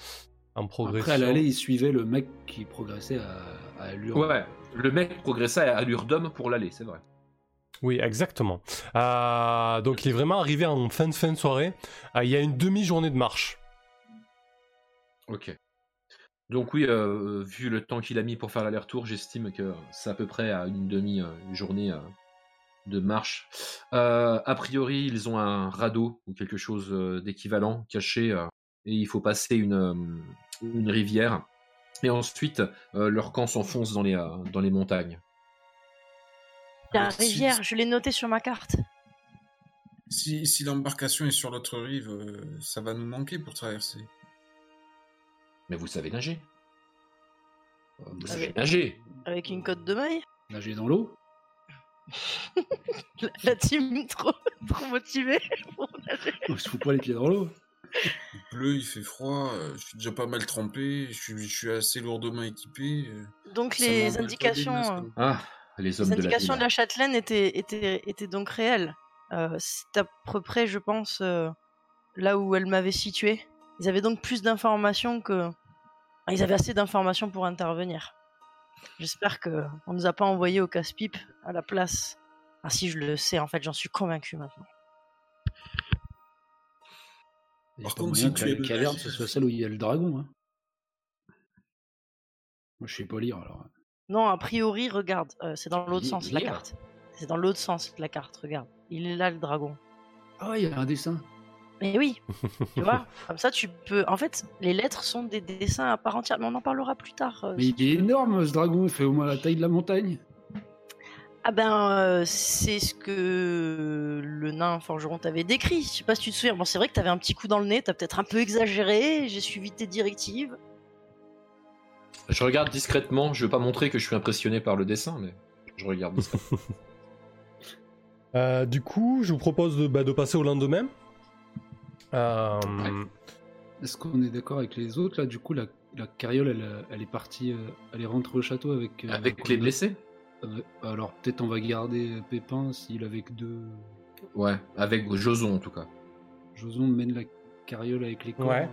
en progression Après, à l'aller, il suivait le mec qui progressait à, à allure. Ouais, le mec progressait à allure d'homme pour l'aller, c'est vrai. Oui, exactement. Euh, donc il est vraiment arrivé en fin de fin de soirée. Euh, il y a une demi-journée de marche. Ok. Donc oui, euh, vu le temps qu'il a mis pour faire l'aller-retour, j'estime que c'est à peu près à une demi-journée de marche. Euh, a priori, ils ont un radeau ou quelque chose euh, d'équivalent caché euh, et il faut passer une, une rivière. Et ensuite, leur camp s'enfonce dans les, dans les montagnes. La rivière, je l'ai noté sur ma carte. Si, si l'embarcation est sur l'autre rive, euh, ça va nous manquer pour traverser. Mais vous savez nager. Vous bah, savez Avec- nager. Avec une cote de maille. Nager dans l'eau La, la team trop, trop motivée. On se fout pas les pieds dans l'eau. Il pleut, il fait froid, euh, je suis déjà pas mal trempé, je suis, je suis assez lourdement équipé. euh, Donc ça les indications, euh. Ah, les hommes les de la indications ville. de la châtelaine étaient, étaient, étaient donc réelles. Euh, C'est à peu près, je pense, euh, là où elle m'avait situé. Ils avaient donc plus d'informations que. Ils avaient assez d'informations pour intervenir. J'espère que on nous a pas envoyé au casse-pipe à la place. Ah si, je le sais, en fait, j'en suis convaincu maintenant. Il y a Par pas contre, si que tu la es de caverne, la- ce soit celle où il y a le dragon. Hein. Moi, je sais pas lire alors. Non, a priori, regarde, euh, c'est dans l'autre sens la lire. carte. C'est dans l'autre sens la carte, regarde. Il est là le dragon. Ah, il y a un dessin. Mais oui, tu vois, comme ça tu peux. En fait, les lettres sont des dessins à part entière, mais on en parlera plus tard. euh, Mais si il est énorme ce dragon, il fait au moins la taille de la montagne. Ah ben, euh, c'est ce que le nain forgeron t'avait décrit. Je sais pas si tu te souviens. Bon, c'est vrai que t'avais un petit coup dans le nez, t'as peut-être un peu exagéré. J'ai suivi tes directives. Je regarde discrètement. Je veux pas montrer que je suis impressionné par le dessin, mais je regarde discrètement. Euh, du coup, je vous propose de, bah, de passer au lendemain. Euh, Est-ce qu'on est d'accord avec les autres là Du coup, la, la carriole, elle, elle est partie, euh, elle est rentrée au château avec. euh, Avec les blessés Euh, Alors peut-être on va garder Pépin s'il avait que deux. Ouais, avec Joson en tout cas. Joson mène la carriole avec les corps. Ouais.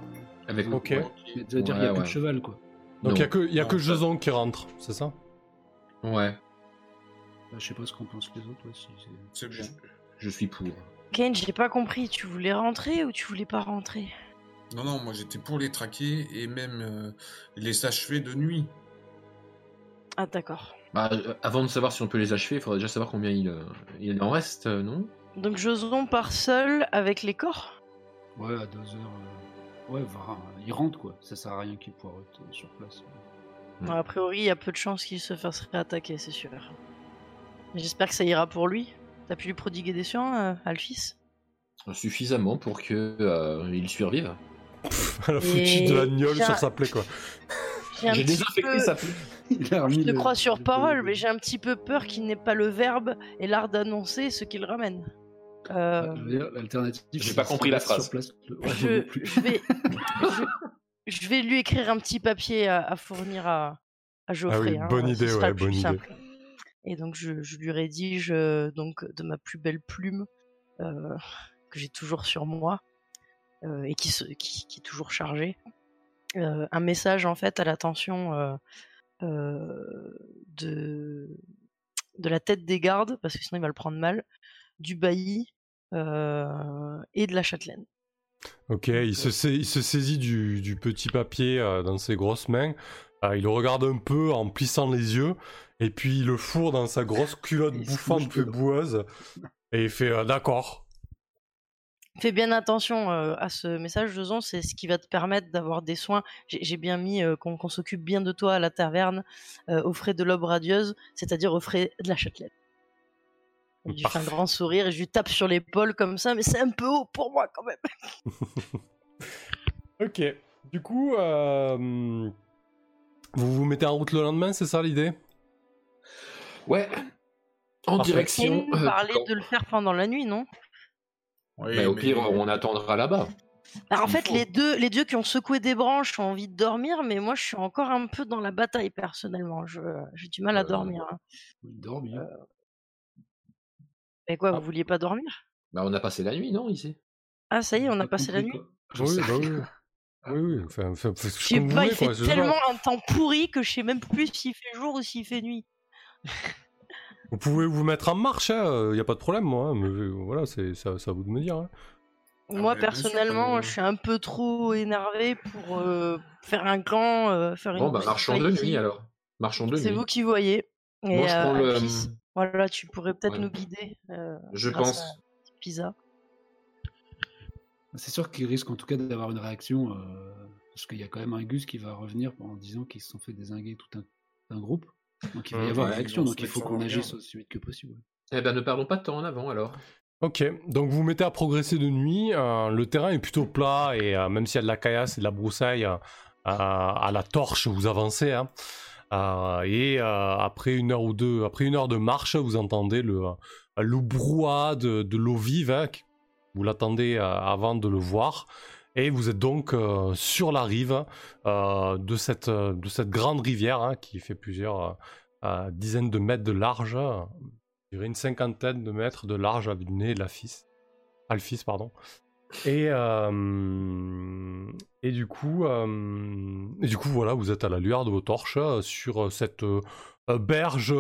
Avec Ok. ouais. C'est-à-dire qu'il n'y a Ouais, plus de cheval quoi. donc il y a que, y a que Non, Jason qui rentre, c'est ça? Ouais, Bah, je sais pas ce qu'en pensent les autres. ouais, si c'est- C'est bon. je suis pour. Kane, j'ai pas compris. Tu voulais rentrer ou tu voulais pas rentrer? Non, non, moi j'étais pour les traquer et même euh, les achever de nuit. Ah d'accord. Bah, euh, avant de savoir si on peut les achever, il faudrait déjà savoir combien il, euh, il en reste, euh, non? Donc Joson part seul avec les corps? Ouais, à deux heures. euh, Ouais, va- il rentre quoi. Ça sert à rien qu'il poireute euh, sur place. A priori, il y a peu de chances qu'il se fasse réattaquer, c'est sûr. J'espère que ça ira pour lui. T'as pu lui prodiguer des soins, euh, Alphys? Suffisamment pour que euh, il survive. Elle a foutu de la gnôle j'ai sur sa plaie, quoi. J'ai désinfecté peu- sa plaie. Je te crois sur le- parole, mais j'ai un petit peu peur qu'il n'ait pas le verbe et l'art d'annoncer ce qu'il ramène. Euh, Ah, je veux dire, L'alternative. J'ai pas compris la phrase. Place. Ouais, je, plus. je vais, je, je vais lui écrire un petit papier à, à fournir à, à Geoffrey. Ah oui, hein, bonne idée, ouais, bonne idée. simple. Et donc je, je lui rédige euh, donc de ma plus belle plume euh, que j'ai toujours sur moi euh, et qui, se, qui, qui est toujours chargée. un message en fait à l'attention de, de la tête des gardes, parce que sinon il va le prendre mal, du bailli euh, et de la châtelaine. Ok, il se, sais- il se saisit du, du petit papier euh, dans ses grosses mains. Euh, il le regarde un peu en plissant les yeux. Et puis il le fourre dans sa grosse culotte bouffante dedans. boueuse. Et il fait euh, d'accord. Fais bien attention euh, à ce message, Joson, c'est ce qui va te permettre d'avoir des soins. J'ai bien mis euh, qu'on s'occupe bien de toi à la taverne, euh, aux frais de l'aube radieuse, c'est-à-dire aux frais de la châtelaine. Et je lui fais un grand sourire et je lui tape sur l'épaule comme ça, mais c'est un peu haut pour moi quand même. Ok. Du coup, euh, vous vous mettez en route le lendemain, c'est ça l'idée? Ouais. En Parfait. direction. Il euh, parlait de le faire pendant la nuit, non? Oui, Bah, au mais- pire, on attendra là-bas. Bah, En fait, faut. les deux, les dieux qui ont secoué des branches ont envie de dormir, mais moi je suis encore un peu dans la bataille personnellement. Je- J'ai du mal à Euh, dormir. hein. Il dort bien. Et quoi, ah. vous vouliez pas dormir? Bah, on a passé la nuit, non, ici? Ah, ça y est, on a Pas passé la nuit? quoi. Oui, bah oui. Oui, oui. Enfin, Je sais pas, voulez, il fait quoi, tellement un temps pourri que je sais même plus s'il fait jour ou s'il fait nuit. Vous pouvez vous mettre en marche, il n'y a pas de problème, moi. hein, mais euh, voilà, c'est à vous de me dire. hein. Moi, bah, sûr, personnellement, euh, je suis un peu trop énervé pour euh, faire un clan, euh, faire une Bon, bah marchons de nuit alors. Marchons de C'est vous qui voyez. Et, Moi, je euh, prends le. Alphys, Voilà, tu pourrais peut-être Ouais. nous guider. euh, Je grâce pense. à Pisa. C'est sûr qu'ils risquent en tout cas d'avoir une réaction, euh, parce qu'il y a quand même un Gus qui va revenir en disant qu'ils se sont fait désinguer tout un, un groupe. Donc il va y avoir Ouais, réaction, donc il faut qu'on agisse aussi vite que possible. Eh ben, ne perdons pas de temps en avant alors. Ok, donc vous vous mettez à progresser de nuit. euh, le terrain est plutôt plat et euh, même s'il y a de la caillasse et de la broussaille, euh, à la torche vous avancez. hein. Euh, et euh, après une heure ou deux, après une heure de marche, vous entendez le, le brouhaha de, de l'eau vive. hein, vous l'attendez euh, avant de le voir. Et vous êtes donc euh, sur la rive euh, de, cette, de cette grande rivière hein, qui fait plusieurs euh, dizaines de mètres de large. Une cinquantaine de mètres de large avec du nez de la fils. Pardon. Et, et du coup, et du coup, voilà, vous êtes à la lueur de vos torches sur cette berge.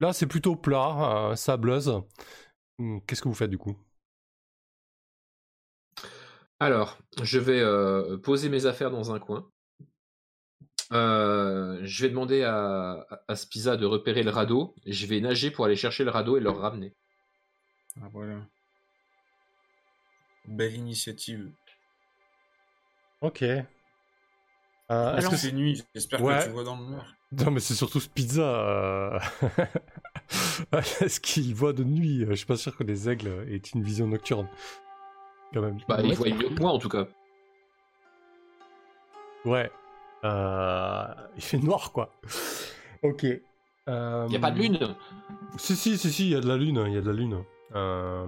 là, c'est plutôt plat, euh, sableuse. Hum, Qu'est-ce que vous faites du coup? Alors, je vais euh, poser mes affaires dans un coin. Euh, je vais demander à, à- Spiza de repérer le radeau. Je vais nager pour aller chercher le radeau et le ramener. Ah, voilà. Belle initiative. Ok. Euh, est-ce Alors- que c'est- nuit J'espère Ouais. que tu vois dans le noir. Non, mais c'est surtout ce pizza. euh, Est-ce qu'il voit de nuit? Je suis pas sûr que les aigles aient une vision nocturne. Quand même. Bah, il voit mieux que moi en tout cas. Ouais. Euh, Il fait noir, quoi. Ok. Euh, Il n'y a pas de lune. Si, si, si, si, il y a de la lune. Il y a de la lune. Euh,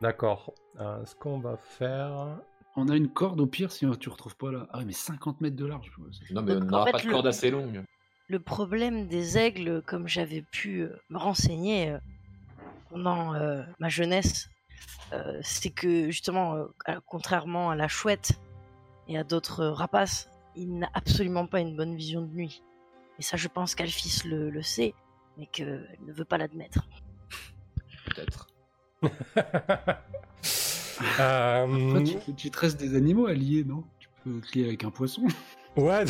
D'accord. Euh, ce qu'on va faire. On a une corde au pire si tu retrouves pas là. Ah ouais, mais 50 mètres de large. Non, mais on Donc, n'aura fait, pas de le- corde assez longue. Le problème des aigles, comme j'avais pu euh, me renseigner euh, pendant euh, ma jeunesse, euh, c'est que justement, euh, contrairement à la chouette et à d'autres euh, rapaces, il n'a absolument pas une bonne vision de nuit. Et ça, je pense qu'Alphys le, le sait, mais qu'elle ne veut pas l'admettre. Peut-être. Euh, Après, tu, tu te restes des animaux à lier, non? Tu peux te lier avec un poisson. Ouais.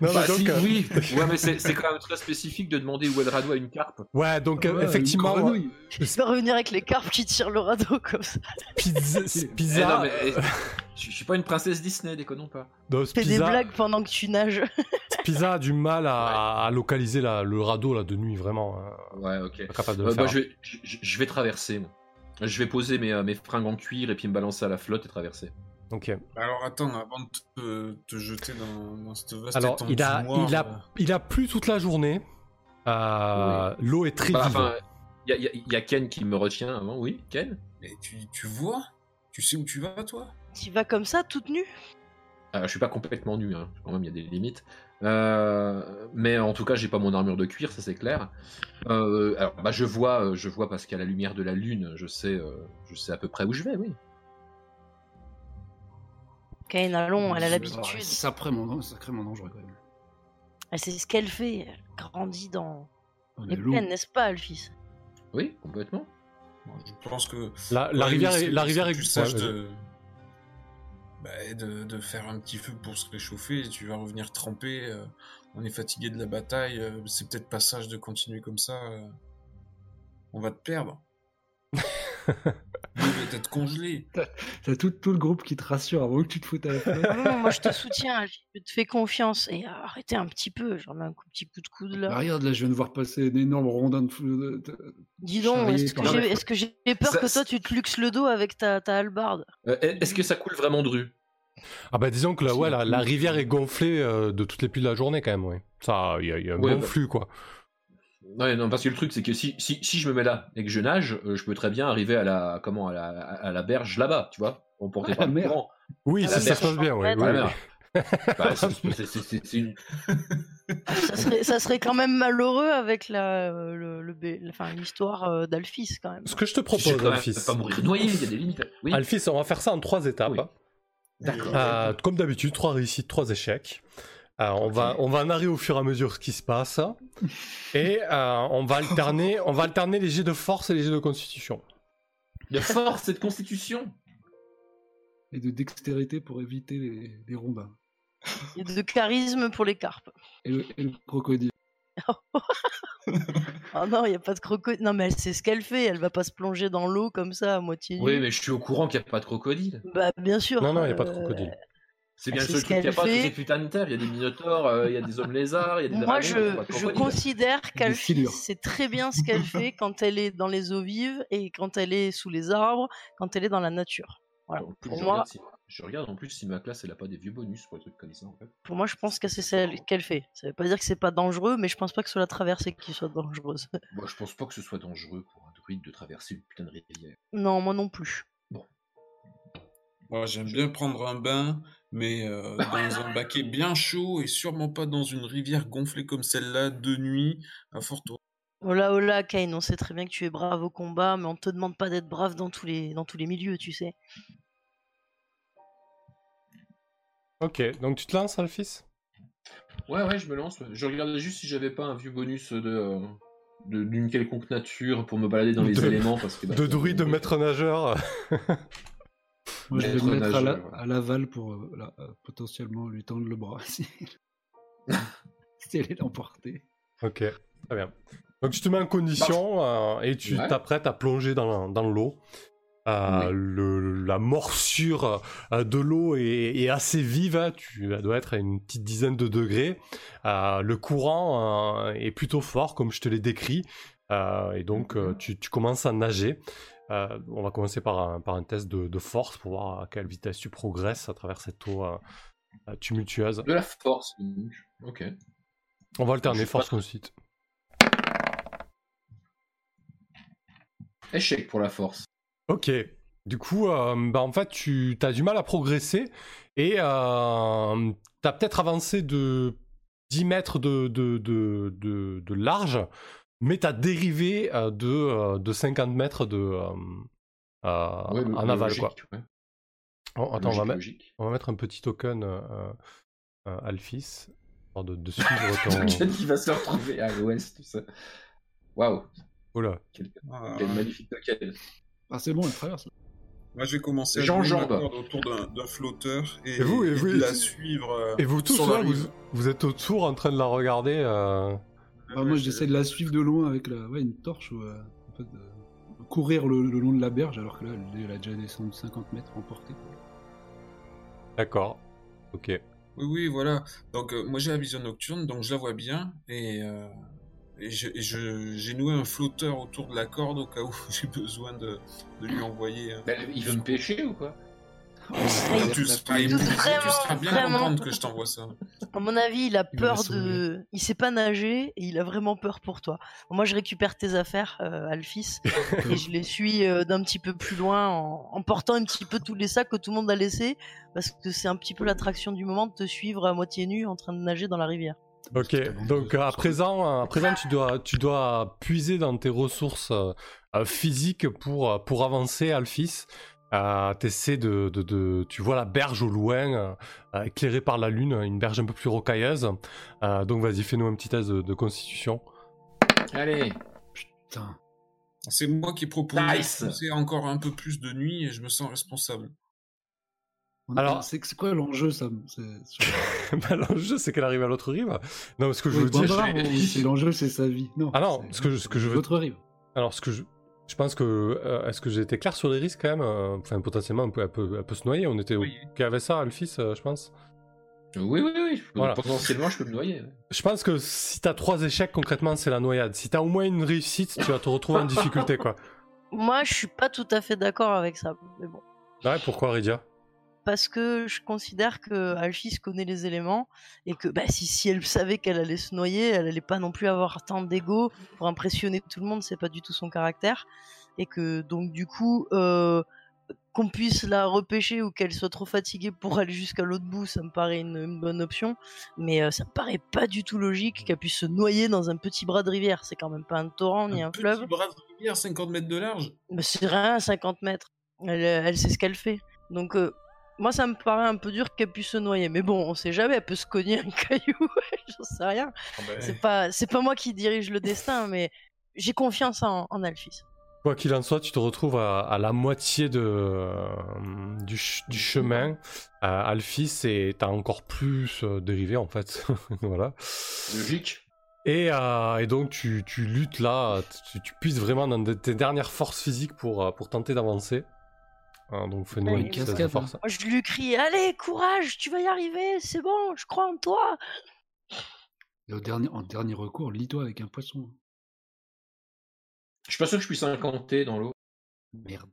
Non, Bah, donc, si, euh, oui. Ouais, mais c'est quand même très spécifique de demander où est le radeau à une carpe. Ouais, donc euh, Ouais, effectivement. Je vais revenir avec les carpes qui tirent le radeau comme ça. pizza, Eh pizza, non, mais, eh, je je suis pas une princesse Disney, déconnons pas. Fais des blagues pendant que tu nages. Spiza a du mal à, à localiser la- le radeau là de nuit, vraiment. euh, Ouais, ok. pas capable de le faire. bah, je, vais, je, je vais traverser. moi. Je vais poser mes, euh, mes fringues en cuir et puis me balancer à la flotte et traverser. Ok. Alors attends, avant de te, te jeter dans, dans cette vaste Alors, étendue il a, noire, il, euh, a, il a plu toute la journée. Euh, L'eau est très Bah, vive. il y, a- y y Ken qui me retient avant, oui, Ken? Mais tu, tu vois? Tu sais où tu vas, toi? Tu vas comme ça, toute nue? Euh, Je suis pas complètement nu, hein. quand même, il y a des limites. Euh, mais en tout cas, j'ai pas mon armure de cuir, ça c'est clair. Euh, alors, bah, je vois, je vois parce qu'à la lumière de la lune, je sais, euh, je sais à peu près où je vais, oui. Elle a l'habitude. C'est sacrément, sacrément dangereux quand même. Elle sait ce qu'elle fait. Elle grandit dans On les plaines, n'est-ce pas, Alphys? Oui, complètement. Je pense que La, rivière, est, c'est- la rivière c'est est. plus sage de... Bah, de, de faire un petit feu pour se réchauffer. Tu vas revenir tremper. euh, on est fatigué de la bataille. euh, c'est peut-être pas sage de continuer comme ça. euh, on va te perdre. Être congelée. T'as tout, tout le groupe qui te rassure avant que tu te foutes à la. Non, non, moi je te soutiens. Je te fais confiance. Et euh, arrêtez un petit peu. J'en mets un coup- petit coup de coude Bah, là. regarde, là, je viens de voir passer une énorme rondin de fou. de- de- Dis donc, est-ce que j'ai que peur Ça- que toi tu te luxes le dos avec ta, ta hallebarde? Euh, Est-ce que ça coule vraiment de rue? Ah bah disons que là, ouais, la, rivière est gonflée euh, de toutes les pluies de la journée quand même, oui. Ça, il y, a- il y a un Ouais, bon bah. flux quoi. Ouais, non, parce que le truc, c'est que si, si, si je me mets là et que je nage, euh, je peux très bien arriver à la, comment, à la, à la berge là-bas, tu vois, on portait À pas la le mer. courant. Oui, ça, ça se passe bien, oui. Ouais. Bah, c'est- une- ça serait, ça serait quand même malheureux avec la, euh, le, le enfin, l'histoire euh, d'Alphys quand même. Ce que je te propose, Alphys. pas mourir noyé, il y a des limites. Oui, Alphys, on va faire ça en trois étapes. Oui. d'accord. Euh, comme d'habitude, trois réussites, trois échecs. Euh, on, va, on va narrer au fur et à mesure ce qui se passe. Et euh, on, va alterner, on va alterner les jets de force et les jets de constitution. De force et de constitution. Et de dextérité pour éviter les, les rondins. Et de charisme pour les carpes. Et le, et le crocodile. Oh non, il n'y a pas de crocodile. Non, mais elle sait ce qu'elle fait. Elle va pas se plonger dans l'eau comme ça à moitié nue. Oui, mais je suis au courant qu'il n'y a pas de crocodile. Bah, bien sûr. Non, non, il n'y a pas de euh, crocodile. C'est bien C'est le seul ce truc qu'il n'y a qu'elle pas, fait. ces putains de terres. Il y a des minotaures, euh, il y a des hommes lézards, il y a des Moi, dragons, je, je considère qu'Alphys filures. sait très bien ce qu'elle fait quand elle est dans les eaux vives et quand elle est sous les arbres, quand elle est dans la nature. Voilà. Plus, Pour je, moi, regarde si... je regarde en plus si ma classe elle a pas des vieux bonus pour des trucs comme ça en fait. pour moi, je pense que c'est celle qu'elle fait. Ça veut pas dire que c'est pas dangereux, mais je pense pas que ce soit la traversée qui soit dangereuse. Moi je pense pas que ce soit dangereux pour un druide de traverser une putain de rivière. non, moi non plus. Moi, j'aime bien prendre un bain, mais euh, dans un baquet bien chaud et sûrement pas dans une rivière gonflée comme celle-là de nuit à forte eau. Oh là, oh là, Kane, on sait très bien que tu es brave au combat, mais on te demande pas d'être brave dans tous les, dans tous les milieux, tu sais. Ok, donc tu te lances, Alphys? Ouais ouais je me lance. Je regardais juste si j'avais pas un vieux bonus de euh, de- d'une quelconque nature pour me balader dans les De- éléments parce que bah, De druide de maître nageur. Moi, je vais me mettre à la- nageur. à l'aval pour euh, là, euh, potentiellement lui tendre le bras si, si elle est l'emporter. ok, très bien. Donc tu te mets en condition euh, et tu Ouais. t'apprêtes à plonger dans, dans l'eau. Euh, Oui. le- la morsure euh, de l'eau est, est assez vive, hein, tu elle doit être à une petite dizaine de degrés. Euh, le courant euh, est plutôt fort, comme je te l'ai décrit, Euh, et donc euh, tu, tu commences à nager. Euh, on va commencer par un, par un test de, de force pour voir à quelle vitesse tu progresses à travers cette eau euh, euh, tumultueuse. De la force. donc. Ok. On va alterner force pas- conduite. Échec pour la force. Ok. Du coup, euh, bah, en fait, tu as du mal à progresser et tu as peut-être avancé de 10 mètres de, de- de large, mais tu as dérivé euh, de, euh, de 50 mètres de, euh, euh, Ouais, le- en aval. logique, Quoi. ouais. Oh, attends, on va, Logique, mettre, on va mettre un petit token euh, euh, Alphys, histoire de, de suivre ton... Token qui va se retrouver à l'ouest, tout ça. Waouh, Oh là. quel, Ah, quel magnifique token. Ah, c'est bon, elle traverse. Moi, je vais commencer à Jean jouer autour d'un flotteur et, Et vous- et et vous- de la suivre. Et vous tous, sur la là, vous, vous êtes autour en train de la regarder euh, moi, j'essaie de la suivre de loin avec la, ouais, une torche ou euh, en fait, de courir le, le long de la berge alors que là, elle, elle a déjà descendu 50 mètres en portée. D'accord. Ok. Oui, oui, voilà. Donc, euh, moi, j'ai la vision nocturne, donc je la vois bien. Et, euh, et je- et je- j'ai noué un flotteur autour de la corde au cas où j'ai besoin de, de lui envoyer. un- Ben, il veut me pêcher ou quoi? Tu, seras, il- tu seras bien vraiment. comprendre que je t'envoie ça. À mon avis, il a Il peur de. Il sait pas nager et il a vraiment peur pour toi. Moi, je récupère tes affaires, euh, Alphys, et je les suis euh, d'un petit peu plus loin en... en portant un petit peu tous les sacs que tout le monde a laissés parce que c'est un petit peu l'attraction du moment de te suivre à moitié nu en train de nager dans la rivière. Ok, donc à présent, à présent tu, dois, tu dois puiser dans tes ressources euh, physiques pour, pour avancer, Alphys. Euh, t'essaies de, de, de- Tu vois la berge au loin, euh, euh, éclairée par la lune, une berge un peu plus rocailleuse. Euh, donc vas-y, fais-nous un petit test de, de constitution. Allez, Putain. C'est moi qui propose Nice. pousser encore un peu plus de nuit et je me sens responsable. On- Alors- c'est c'est quoi l'enjeu, ça c'est- Bah, L'enjeu, c'est qu'elle arrive à l'autre rive. Non, ce que je Oui, veux dire... C'est l'enjeu, c'est sa vie. Non. Ah non, c'est- ce que je- ce que je veux- L'autre rive. Alors, ce que je... Je pense que... euh, Est-ce que j'ai été clair sur les risques, quand même euh, Enfin, potentiellement, elle peut, elle peut, elle peut se noyer. On était Oui. OK avec ça, Alphys, euh, je pense oui, oui, oui, Voilà. potentiellement je peux me noyer. ouais. Je pense que si t'as trois échecs, concrètement, c'est la noyade. Si t'as au moins une réussite, tu vas te retrouver en difficulté, quoi. Moi, je suis pas tout à fait d'accord avec ça. Mais bon. Ouais, pourquoi, Rydia Parce que je considère que Alphys connaît les éléments et que bah, si, si elle savait qu'elle allait se noyer, elle allait pas non plus avoir tant d'ego pour impressionner tout le monde, c'est pas du tout son caractère. Et que donc du coup, euh, qu'on puisse la repêcher ou qu'elle soit trop fatiguée pour aller jusqu'à l'autre bout, ça me paraît une, une bonne option. Mais euh, ça me paraît pas du tout logique qu'elle puisse se noyer dans un petit bras de rivière. C'est quand même pas un torrent ni un, petit fleuve. bras de rivière, 50 mètres de large? Mais c'est rien, 50 mètres. Elle, elle sait ce qu'elle fait. Donc, euh, moi, ça me paraît un peu dur qu'elle puisse se noyer. Mais bon, on sait jamais, elle peut se cogner un caillou, j'en sais rien. Ah ben, C'est pas, c'est pas moi qui dirige le destin, mais j'ai confiance en, en Alphys. Quoi qu'il en soit, tu te retrouves à, à la moitié de, euh, du, ch- du chemin. Euh, Alphys, et t'as encore plus euh, dérivé en fait. voilà. Logique. Et, euh, et donc tu, tu luttes là, tu, tu puisses vraiment dans de- tes dernières forces physiques pour, pour tenter d'avancer. Hein, donc fais-nous un une cascade, force. Moi, je lui crie Allez, courage, tu vas y arriver, c'est bon, je crois en toi. Et au dernier, en dernier recours, lis-toi avec un poisson. Je suis pas sûr que je puisse incanter dans l'eau. Merde.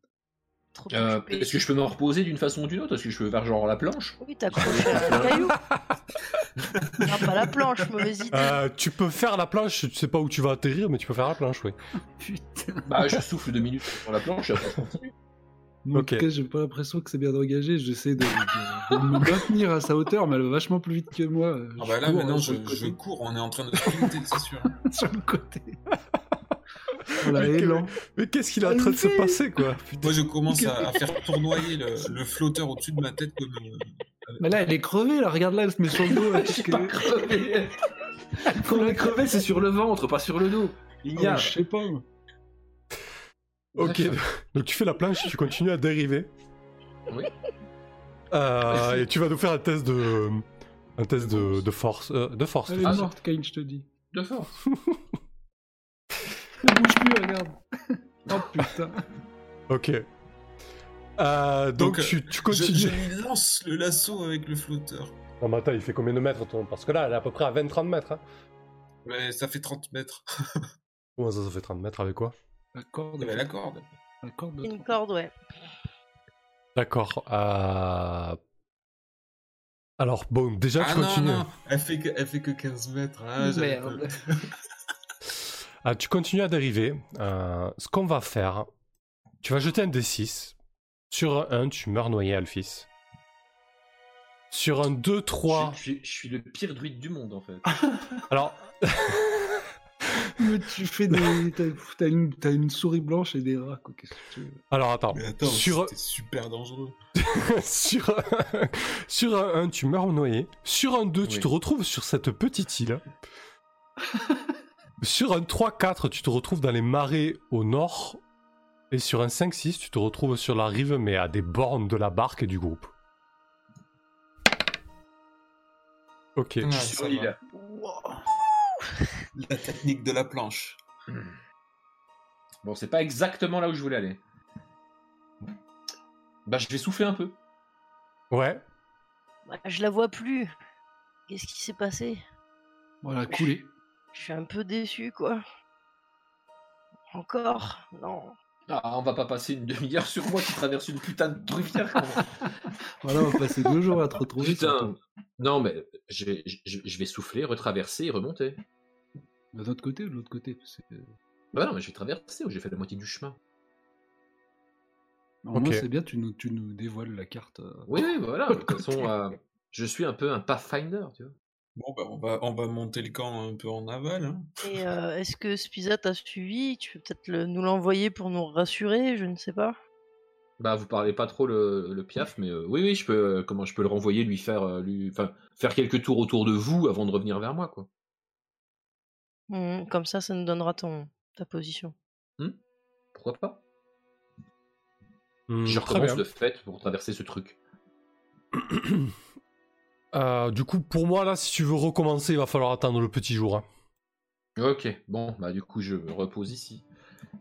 Trop Euh. Est-ce que je peux me reposer d'une façon ou d'une autre? Est-ce que je peux faire genre la planche? Oui, t'accroches à un caillou. non, pas la planche, mauvaise idée. Euh, tu peux faire la planche, tu sais pas où tu vas atterrir, mais tu peux faire la planche, oui. Putain. Bah, je souffle deux minutes sur la planche et après je continue. Moi, Ok. En tout cas, j'ai pas l'impression que c'est bien engagé. J'essaie de, de- de me maintenir à sa hauteur, mais elle va vachement plus vite que moi. Ah bah là cours, maintenant hein, je, cours, on est en train de sprinter, c'est sûr. sur le côté. Voilà, Mais que-. Mais qu'est-ce qu'il est en train de se passer, quoi? Putain. Moi je commence à, à faire tournoyer le, le flotteur au-dessus de ma tête comme. euh, Mais là, elle est crevée, là. Regarde là, elle se met sur le dos. Je suis pas crevé. Quand on est crevé, c'est sur le ventre, pas sur le dos. Il y a. Oh, je sais pas. Ok, donc tu fais la planche, tu continues à dériver. Oui. Euh, et tu vas nous faire un test de, un test de, de force, euh, de force. Elle est Ah, morte, Kane, je te dis. De force. Ne bouge plus, regarde. Oh putain. Ok. Euh, donc, Donc, tu, tu continues. je lui lance le lasso avec le flotteur. Non, mais attends, il fait combien de mètres ton? Parce que là, elle est à peu près à 20-30 mètres. Hein. Mais ça fait 30 mètres. Comment ça, ça fait 30 mètres avec quoi? La corde. Eh ben, la corde. La corde de Une corde, ouais. D'accord. euh, Alors, bon, déjà, tu Ah non, continues. non, elle fait que, elle fait que 15 mètres. Ah, j'avais Merde. peur. Ah, tu continues à dériver. Euh, ce qu'on va faire, tu vas jeter un D6. Sur un 1, tu meurs noyé, Alphys. Sur un 2, 3. Je, suis- je suis le pire druide du monde en fait. Alors, Mais tu fais des. T'as une... une souris blanche et des rats, quoi. Qu'est-ce que tu veux? Alors attends. Mais attends, sur, c'était super dangereux. sur, un... sur un 1, tu meurs noyé. Sur un 2, tu te retrouves sur cette petite île. sur un 3, 4, tu te retrouves dans les marais au nord. Et sur un 5, 6, tu te retrouves sur la rive, mais à des bornes de la barque et du groupe. Ok. Je suis sur l'île. La technique de la planche. Bon, c'est pas exactement là où je voulais aller. Bah, je vais souffler un peu. Ouais. Bah, je la vois plus. Qu'est-ce qui s'est passé? Voilà, coulé. Je suis un peu déçu, quoi. Encore? Non. Ah, on va pas passer une demi-heure sur moi qui traverse une putain de rivière. Voilà, on va passer deux jours à te retrouver. Putain. Non, mais je vais, je, je vais souffler, retraverser et remonter. De notre côté ou de l'autre côté Bah non, mais je vais traverser, j'ai fait la moitié du chemin. Normalement, Ok. c'est bien, tu nous, tu nous dévoiles la carte. euh. Oui, oui, voilà. De toute façon, euh, je suis un peu un Pathfinder, tu vois. Bon, bah, on va, on va monter le camp un peu en aval. Hein. Et euh, est-ce que Spiza t'a suivi? Tu peux peut-être le- nous l'envoyer pour nous rassurer, je ne sais pas. Bah, vous parlez pas trop le, le piaf, mais euh, oui, oui, je peux, euh, comment je peux le renvoyer, lui faire, euh, lui, enfin, faire quelques tours autour de vous avant de revenir vers moi, quoi. Hmm, comme ça, ça nous donnera ton ta position. Pourquoi pas? Je très recommence bien. de fait pour traverser ce truc? Euh, du coup, pour moi, là, si tu veux recommencer, il va falloir attendre le petit jour. hein. Ok, bon, bah du coup, je me repose ici.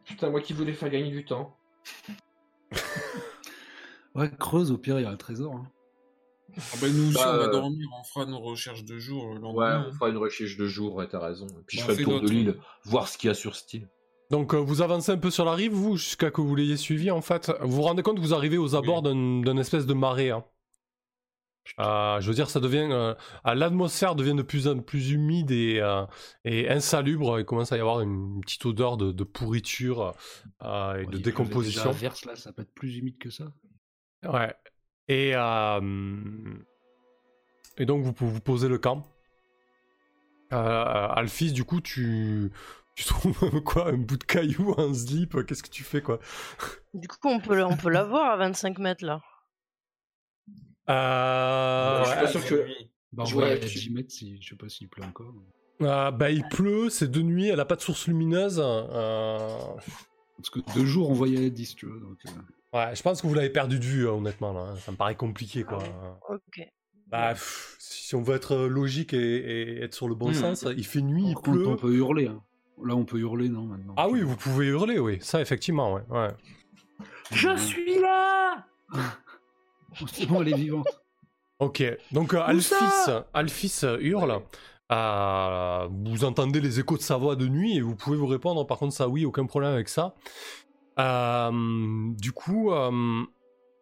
Putain, moi qui voulais faire gagner du temps. Ouais, creuse, au pire, il y a un trésor. hein. Ah bah, nous aussi, Bah, on va euh, dormir, on fera nos recherches de jour le Ouais, on fera une recherche de jour, ouais, t'as raison. Et puis je On ferai le tour de l'île, voir ce qu'il y a sur cette île. Donc, euh, vous avancez un peu sur la rive, vous, jusqu'à que vous l'ayez suivi, en fait. Vous vous rendez compte que vous arrivez aux abords d'un d'un espèce de marais. hein. Euh, je veux dire, ça devient. euh, ah, L'atmosphère devient de plus en plus humide et, euh, et insalubre. Il commence à y avoir une petite odeur de, de pourriture euh, et Ouais, de décomposition. verse, là, ça peut être plus humide que ça. Ouais. Et, euh, et donc, vous vous poser le camp. Euh, Alphys, du coup, tu, tu trouves quoi Un bout de caillou, un slip Qu'est-ce que tu fais, quoi? Du coup, on peut, on peut la voir à 25 mètres là. euh, je suis pas sûr que- Bah, on Je va vois- à 10 mètres, si, je sais pas s'il pleut encore. Euh, bah, il pleut, c'est de nuit, elle a pas de source lumineuse. euh, Parce que deux jours, on voyait 10, tu vois. Donc, euh. Ouais, je pense que vous l'avez perdu de vue, hein, honnêtement. Là. hein. Ça me paraît compliqué, quoi. Ok. Bah, pff, si on veut être euh, logique et, et être sur le bon Hmm. sens, il fait nuit, il contre, pleut. on peut hurler. hein. Là, on peut hurler, non, maintenant. Ah oui, vous pouvez hurler, oui. Ça, effectivement, ouais. ouais. Je suis là C'est bon, elle est vivante. Ok, donc euh, Alphys, Alphys euh, hurle. Euh, vous entendez les échos de sa voix de nuit et vous pouvez vous répondre. Par contre, ça, oui, aucun problème avec ça. Euh, du coup, euh,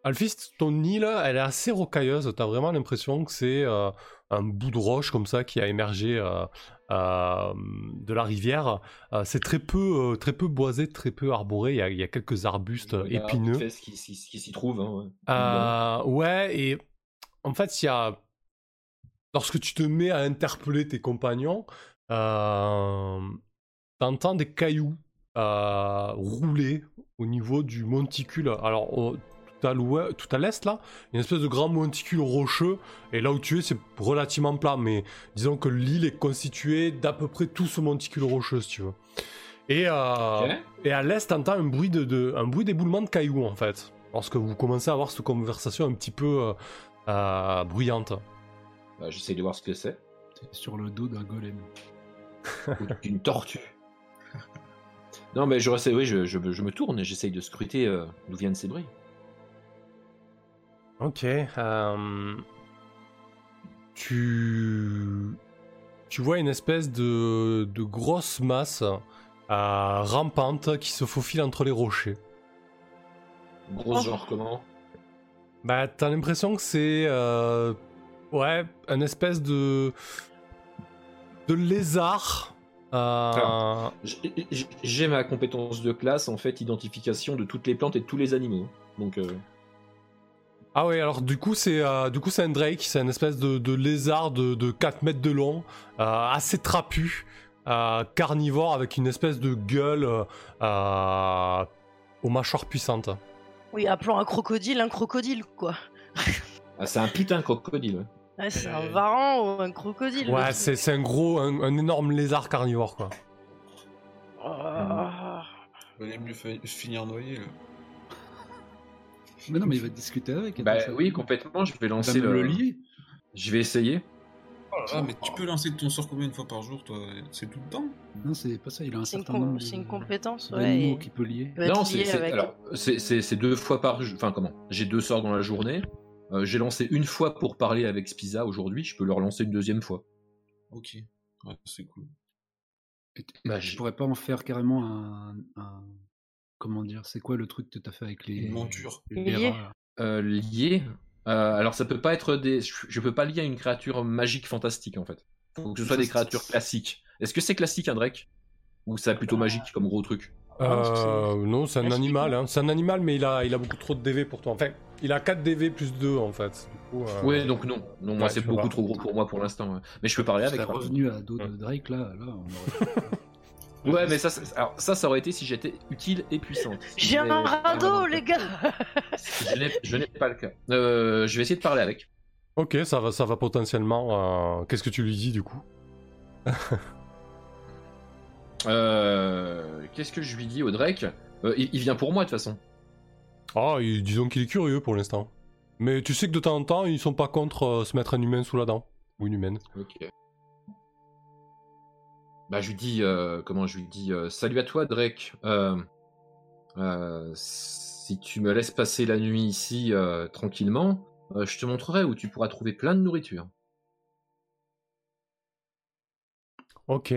Alphys, ton île, elle est assez rocailleuse. T'as vraiment l'impression que c'est euh, un bout de roche comme ça qui a émergé euh, euh, de la rivière. C'est très peu, très peu boisé, très peu arboré. Il y a, il y a quelques arbustes euh, Regarde épineux. vite fait ce qui, qui- s'y trouve. hein, ouais. Ouais, et en fait, il y a. Lorsque tu te mets à interpeller tes compagnons, t'entends des cailloux euh, rouler au niveau du monticule. Alors, au- tout à l'ouest, tout à l'est, là, il y a une espèce de grand monticule rocheux, et là où tu es, c'est relativement plat, mais disons que l'île est constituée d'à peu près tout ce monticule rocheux, si tu veux. Et, euh, et à l'est, t'entends un bruit de, de- un bruit d'éboulement de cailloux en fait. Lorsque vous commencez à avoir cette conversation un petit peu euh, euh, bruyante. Bah, J'essaye de voir ce que c'est. C'est sur le dos d'un golem. Ou d'une tortue. Non, mais je, reste- oui, je, je, me- je me tourne et j'essaye de scruter euh, d'où viennent ces bruits. Ok. euh, tu tu vois une espèce de, de grosse masse euh, rampante qui se faufile entre les rochers. Grosse Oh. genre comment? Bah, t'as l'impression que c'est. euh, ouais, un espèce de. de lézard. Euh, Ah. J'ai- ma compétence de classe, en fait, identification de toutes les plantes et de tous les animaux. Donc, euh, Ah ouais, alors du coup c'est euh, du coup c'est un drake, c'est une espèce de, de lézard de, de 4 mètres de long, euh, assez trapu, euh, carnivore avec une espèce de gueule aux mâchoires puissantes. Oui, appelons un crocodile un crocodile, quoi. ah, c'est un putain de crocodile. Ouais. C'est un Ouais. varan ou un crocodile. le Ouais, c'est c'est un gros, un, un énorme lézard carnivore quoi. Ah. Valait mieux fa- finir noyé, là. Mais non, mais il va discuter avec. Bah ça- oui, complètement. Je vais lancer le. le lier. Je vais essayer. Ah, mais tu peux lancer ton sort combien de fois par jour, toi? C'est tout le temps? Non, c'est pas ça. Il a un certain nombre c'est une compétence, ouais. qu'il peut lier. Non, lié c'est c'est- avec- alors c'est- c'est c'est deux fois par jour. Enfin comment? J'ai deux sorts dans la journée. Euh, J'ai lancé une fois pour parler avec Spiza aujourd'hui. Je peux le relancer une deuxième fois. Ok. Ouais, c'est cool. Bah, je pourrais pas en faire carrément un. un- Comment dire C'est quoi le truc que t'as fait avec les. Une monture. les Euh, lié. euh, alors ça peut pas être des. Je je peux pas lier à une créature magique fantastique en fait. Faut que ce soit des créatures classiques. Est-ce que c'est classique un Drake? Ou c'est plutôt magique comme gros truc? Ah, Euh, non, c'est un animal, hein. hein. c'est un animal mais il a, il a beaucoup trop de DV pour toi. Enfin, il a 4 DV plus 2 en fait. Du coup, euh, Ouais, donc non. Non, moi c'est beaucoup pas. trop gros pour moi pour l'instant. Mais je peux parler avec. contre. revenu à dos de. Drake là, là on aurait. Ouais, mais ça, ça- alors, ça, ça aurait été si j'étais utile et puissante. J'ai un radeau, les gars Je n'ai- pas le cas. Euh, je vais essayer de parler avec. Ok, ça va, ça va potentiellement. euh, Qu'est-ce que tu lui dis du coup? Qu'est-ce que je lui dis au Drake Euh, il, il vient pour moi de toute façon. Ah, il- disons qu'il est curieux pour l'instant. Mais tu sais que de temps en temps, ils sont pas contre euh, se mettre un humain sous la dent. Ou une humaine. Ok. Bah, je lui dis, euh, comment je lui dis, euh, salut à toi Drake. Euh, euh, si tu me laisses passer la nuit ici euh, tranquillement, euh, je te montrerai où tu pourras trouver plein de nourriture. Ok.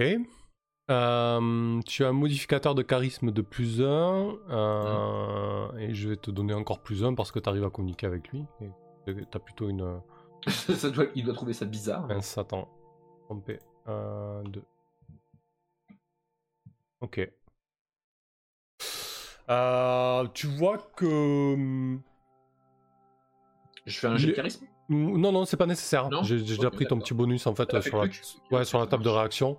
Euh, tu as un modificateur de charisme de plus 1. Et je vais te donner encore plus 1 parce que tu arrives à communiquer avec lui. Et t'as plutôt une. ça doit, il doit trouver ça bizarre. Un Satan. Trompé. 1, 2. Ok. Euh, tu vois que. hum, Je fais un jet de charisme? Non, non, c'est pas nécessaire. J'ai déjà pris ton petit bonus en fait euh, fait sur, la, truc. ouais, sur la table de réaction.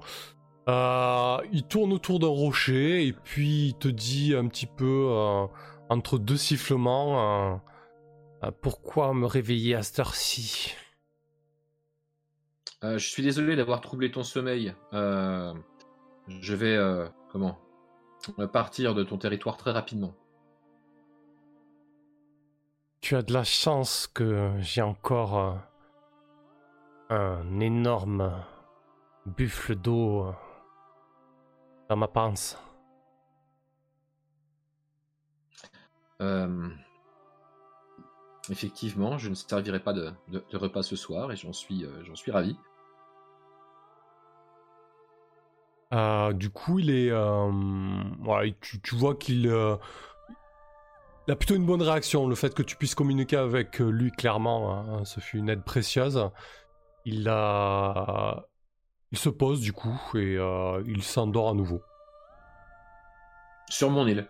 Euh, il tourne autour d'un rocher et puis il te dit un petit peu euh, entre deux sifflements euh, Pourquoi me réveiller à cette heure-ci? Je suis désolé d'avoir troublé ton sommeil. Je vais. comment? Partir de ton territoire très rapidement. Tu as de la chance que j'ai encore un énorme buffle d'eau dans ma panse. Euh, Effectivement, je ne servirai pas de, de- de repas ce soir et j'en suis, euh, j'en suis ravi. Euh, du coup, il est. euh, ouais, tu, tu vois qu'il euh, il a plutôt une bonne réaction. Le fait que tu puisses communiquer avec lui, clairement, hein, ce fut une aide précieuse. Il a. Il se pose du coup et euh, il s'endort à nouveau. Sur mon île.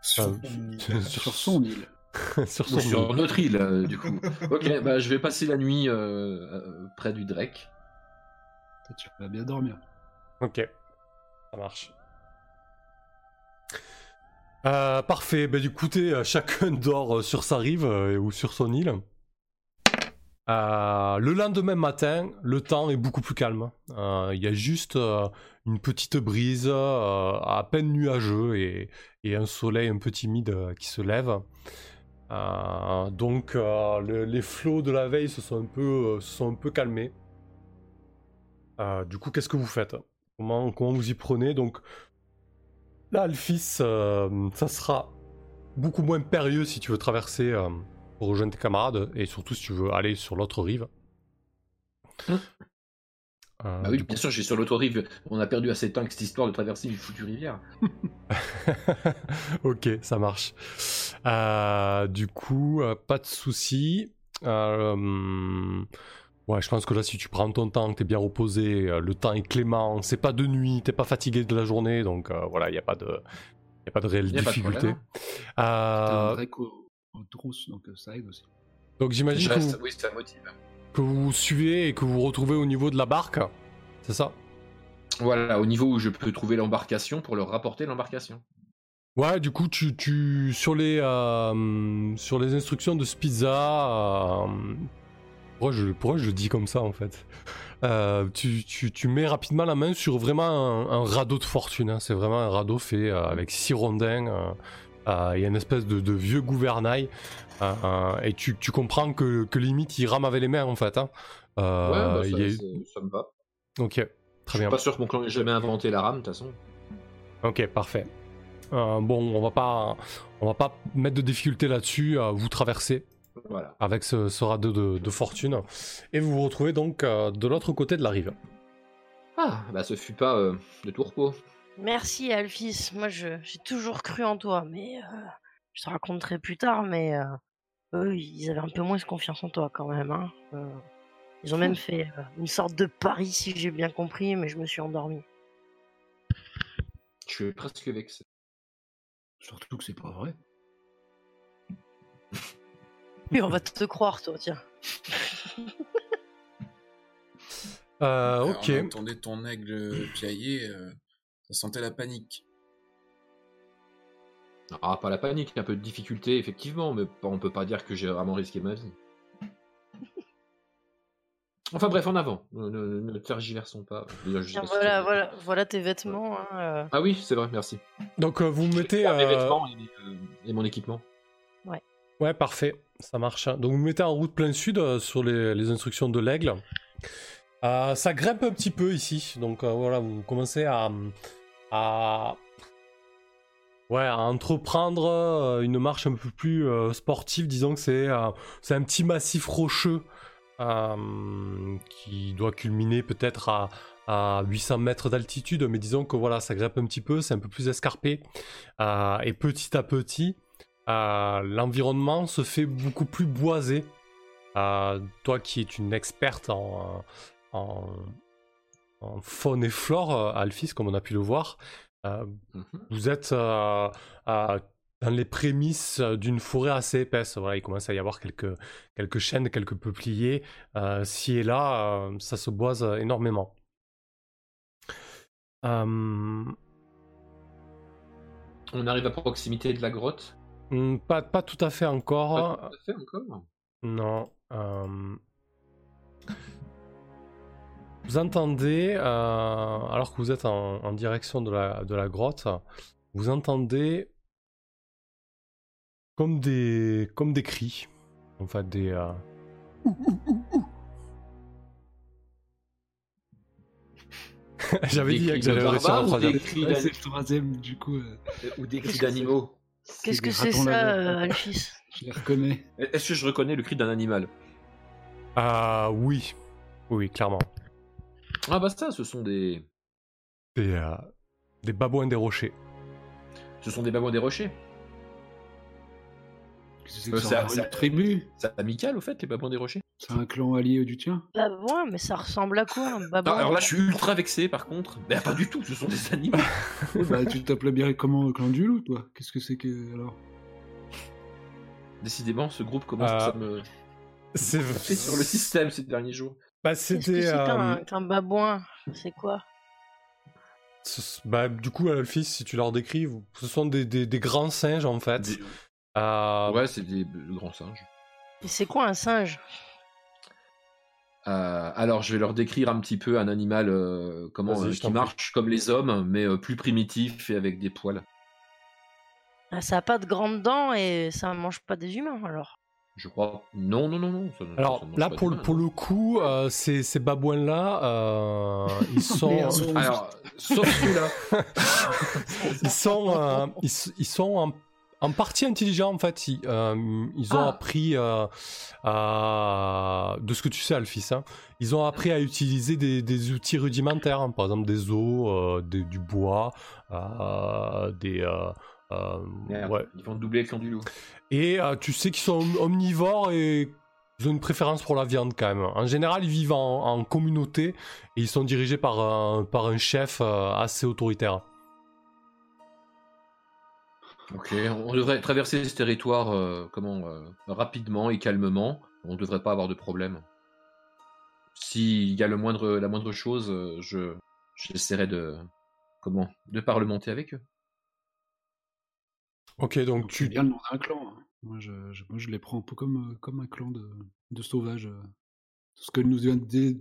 Sur Ah, mon île. Sur son île. sur Ou son sur île. notre île, euh, du coup. ok, bah, je vais passer la nuit euh, euh, près du Drake. Tu vas bien dormir. Ok, ça marche. Euh, parfait, bah, du coup, t'es, chacun dort sur sa rive euh, ou sur son île. Euh, le lendemain matin, le temps est beaucoup plus calme. Euh, Il y a juste euh, une petite brise, à peine nuageux, et, un soleil un peu timide qui se lève. Donc, le- les flots de la veille se sont un peu, calmés. Du coup, qu'est-ce que vous faites? Comment, comment vous y prenez? Donc, là, le ça sera beaucoup moins périlleux si tu veux traverser pour rejoindre tes camarades, et surtout si tu veux aller sur l'autre rive. Hum. Euh, Bah oui, bien sûr, j'ai sur l'autre rive. On a perdu assez de temps avec cette histoire de traverser une foutue rivière. ok, ça marche. Euh, du coup, euh, pas de souci. Ouais, je pense que là, si tu prends ton temps, que t'es bien reposé, euh, le temps est clément, c'est pas de nuit, t'es pas fatigué de la journée, donc euh, voilà, il n'y a pas de, y a pas de réelle Y a pas de trousse, donc euh, ça aide aussi. donc j'imagine que vous, Oui, ça motive. que vous suivez et que vous retrouvez au niveau de la barque, c'est ça? Voilà, au niveau où je peux trouver l'embarcation pour leur rapporter l'embarcation. Ouais, du coup, tu, tu sur les euh, sur les instructions de Spizza, euh, pourquoi je pourquoi je le dis comme ça en fait? Euh, tu, tu, tu mets rapidement la main sur vraiment un, un radeau de fortune. hein. C'est vraiment un radeau fait euh, avec six rondins. Euh, Il y a une espèce de, de vieux gouvernail euh, euh, et tu, tu comprends que, que limite il rame avec les mains en fait. hein. Ouais, bah, ça, a- ça- me va. Ok, Je très suis bien. pas sûr que mon clan ait jamais inventé la rame, de toute façon. Ok, parfait. Euh, bon, on va pas, on va pas mettre de difficulté là-dessus. euh, vous traversez Voilà. avec ce, ce radeau de, de fortune et vous vous retrouvez donc euh, de l'autre côté de la rive. Ah, bah ce fut pas de tout repos. Merci Alphys, moi je- j'ai toujours cru en toi, mais euh, je te raconterai plus tard, mais euh, eux ils avaient un peu moins confiance en toi quand même. Hein. Euh, ils ont même fait euh, une sorte de pari si j'ai bien compris, mais je me suis endormi. Je suis presque vexé. Surtout que c'est pas vrai. Oui, on va te croire toi, tiens. Euh, ok. On entendait ton aigle piailler, euh, ça sentait la panique. Ah, pas la panique, un peu de difficulté, effectivement, mais on peut pas dire que j'ai vraiment risqué ma vie. Enfin bref, en avant, ne, ne, ne tergiversons pas. Je voilà, voilà, voilà tes vêtements. hein, euh. Ah oui, c'est vrai, merci. Donc euh, vous mettez. Mes euh, vêtements et, euh, et mon équipement. Ouais, parfait, ça marche. Donc vous mettez en route plein sud euh, sur les, les instructions de l'aigle. Euh, ça grimpe un petit peu ici, donc euh, voilà, vous commencez à, entreprendre euh, une marche un peu plus sportive. Disons que c'est un petit massif rocheux qui doit culminer peut-être à, à 800 mètres d'altitude, mais disons que voilà, ça grimpe un petit peu, c'est un peu plus escarpé, et petit à petit. L'environnement se fait beaucoup plus boisé. Toi qui es une experte en, en, en faune et flore, euh, Alphys, comme on a pu le voir, euh, Mhm. vous êtes euh, dans les prémices d'une forêt assez épaisse. Voilà, il commence à y avoir quelques, quelques chênes, quelques peupliers. Euh, ci et là, ça se boise énormément. On arrive à proximité de la grotte? hmm, pas, pas tout à fait encore. Pas tout à fait encore? Non. Euh, vous entendez, euh, alors que vous êtes en, en direction de la, de la grotte, vous entendez comme des, comme des cris. En fait, des. euh, J'avais dit que j'allais réussir ou troisième. des cris Ouais, d'an- c'est le troisième, du coup. euh, ou des Qu'est-ce cris que d'animaux Qu'est-ce que c'est ça, euh, Alphys? Je les reconnais. Est-ce que je reconnais le cri d'un animal? Ah oui. Oui, clairement. Ah bah ça, ce sont des, Des, euh, des babouins des rochers. ce sont des babouins des rochers. C'est Euh, que c'est- ça c'est- une tribu. C'est amical au fait, les babouins des rochers. C'est un clan allié du tien? Babouin, mais ça ressemble à quoi un babouin? alors là, je suis ultra vexé par contre. Mais pas du tout, ce sont des animaux. Bah, tu t'appelais bien comment le clan du loup, toi? Qu'est-ce que c'est que. Alors? Décidément, ce groupe commence Euh, à me C'est taper sur le système ces derniers jours. Bah, c'était. c'est qu'un euh, babouin C'est quoi? Ce- bah, du coup, Alphys, si tu leur décris, ce sont des, des- des grands singes en fait. Des- Euh, Ouais, c'est des grands singes. Et c'est quoi un singe? Euh, alors, je vais leur décrire un petit peu un animal euh, comment, euh, qui marche comme les hommes, mais euh, plus primitif et avec des poils. Ah, Ça a pas de grandes dents et ça mange pas des humains alors? Je crois. Non, non, non, non. ça Alors ça là, pour, le- d'humain, pour le coup, euh, ces, ces babouins-là, euh, ils sont. Alors, sauf celui-là. ils sont, euh, ils, sont en, en partie intelligents en fait. Ils, euh, ils ont Ah. appris, euh, à- de ce que tu sais, Alphys, hein, ils ont appris à utiliser des, des outils rudimentaires, hein, par exemple des os, euh, des- du bois, euh, des. Euh, Merde, ouais. Ils vont doubler le clan du loup. Et euh, tu sais qu'ils sont om- omnivores et ils ont une préférence pour la viande quand même. En général, ils vivent en, en communauté et ils sont dirigés par un, par un chef euh, assez autoritaire. Ok, on devrait traverser ce territoire euh, comment euh, rapidement et calmement. On ne devrait pas avoir de problème. S'il y a le moindre, la moindre chose, euh, je j'essaierai de comment de parlementer avec eux. Ok, donc tu, bien le nom d'un clan. hein. Moi, je, je- moi, je les prends un peu comme, euh, comme un clan de, de sauvages. euh. Ce que nous,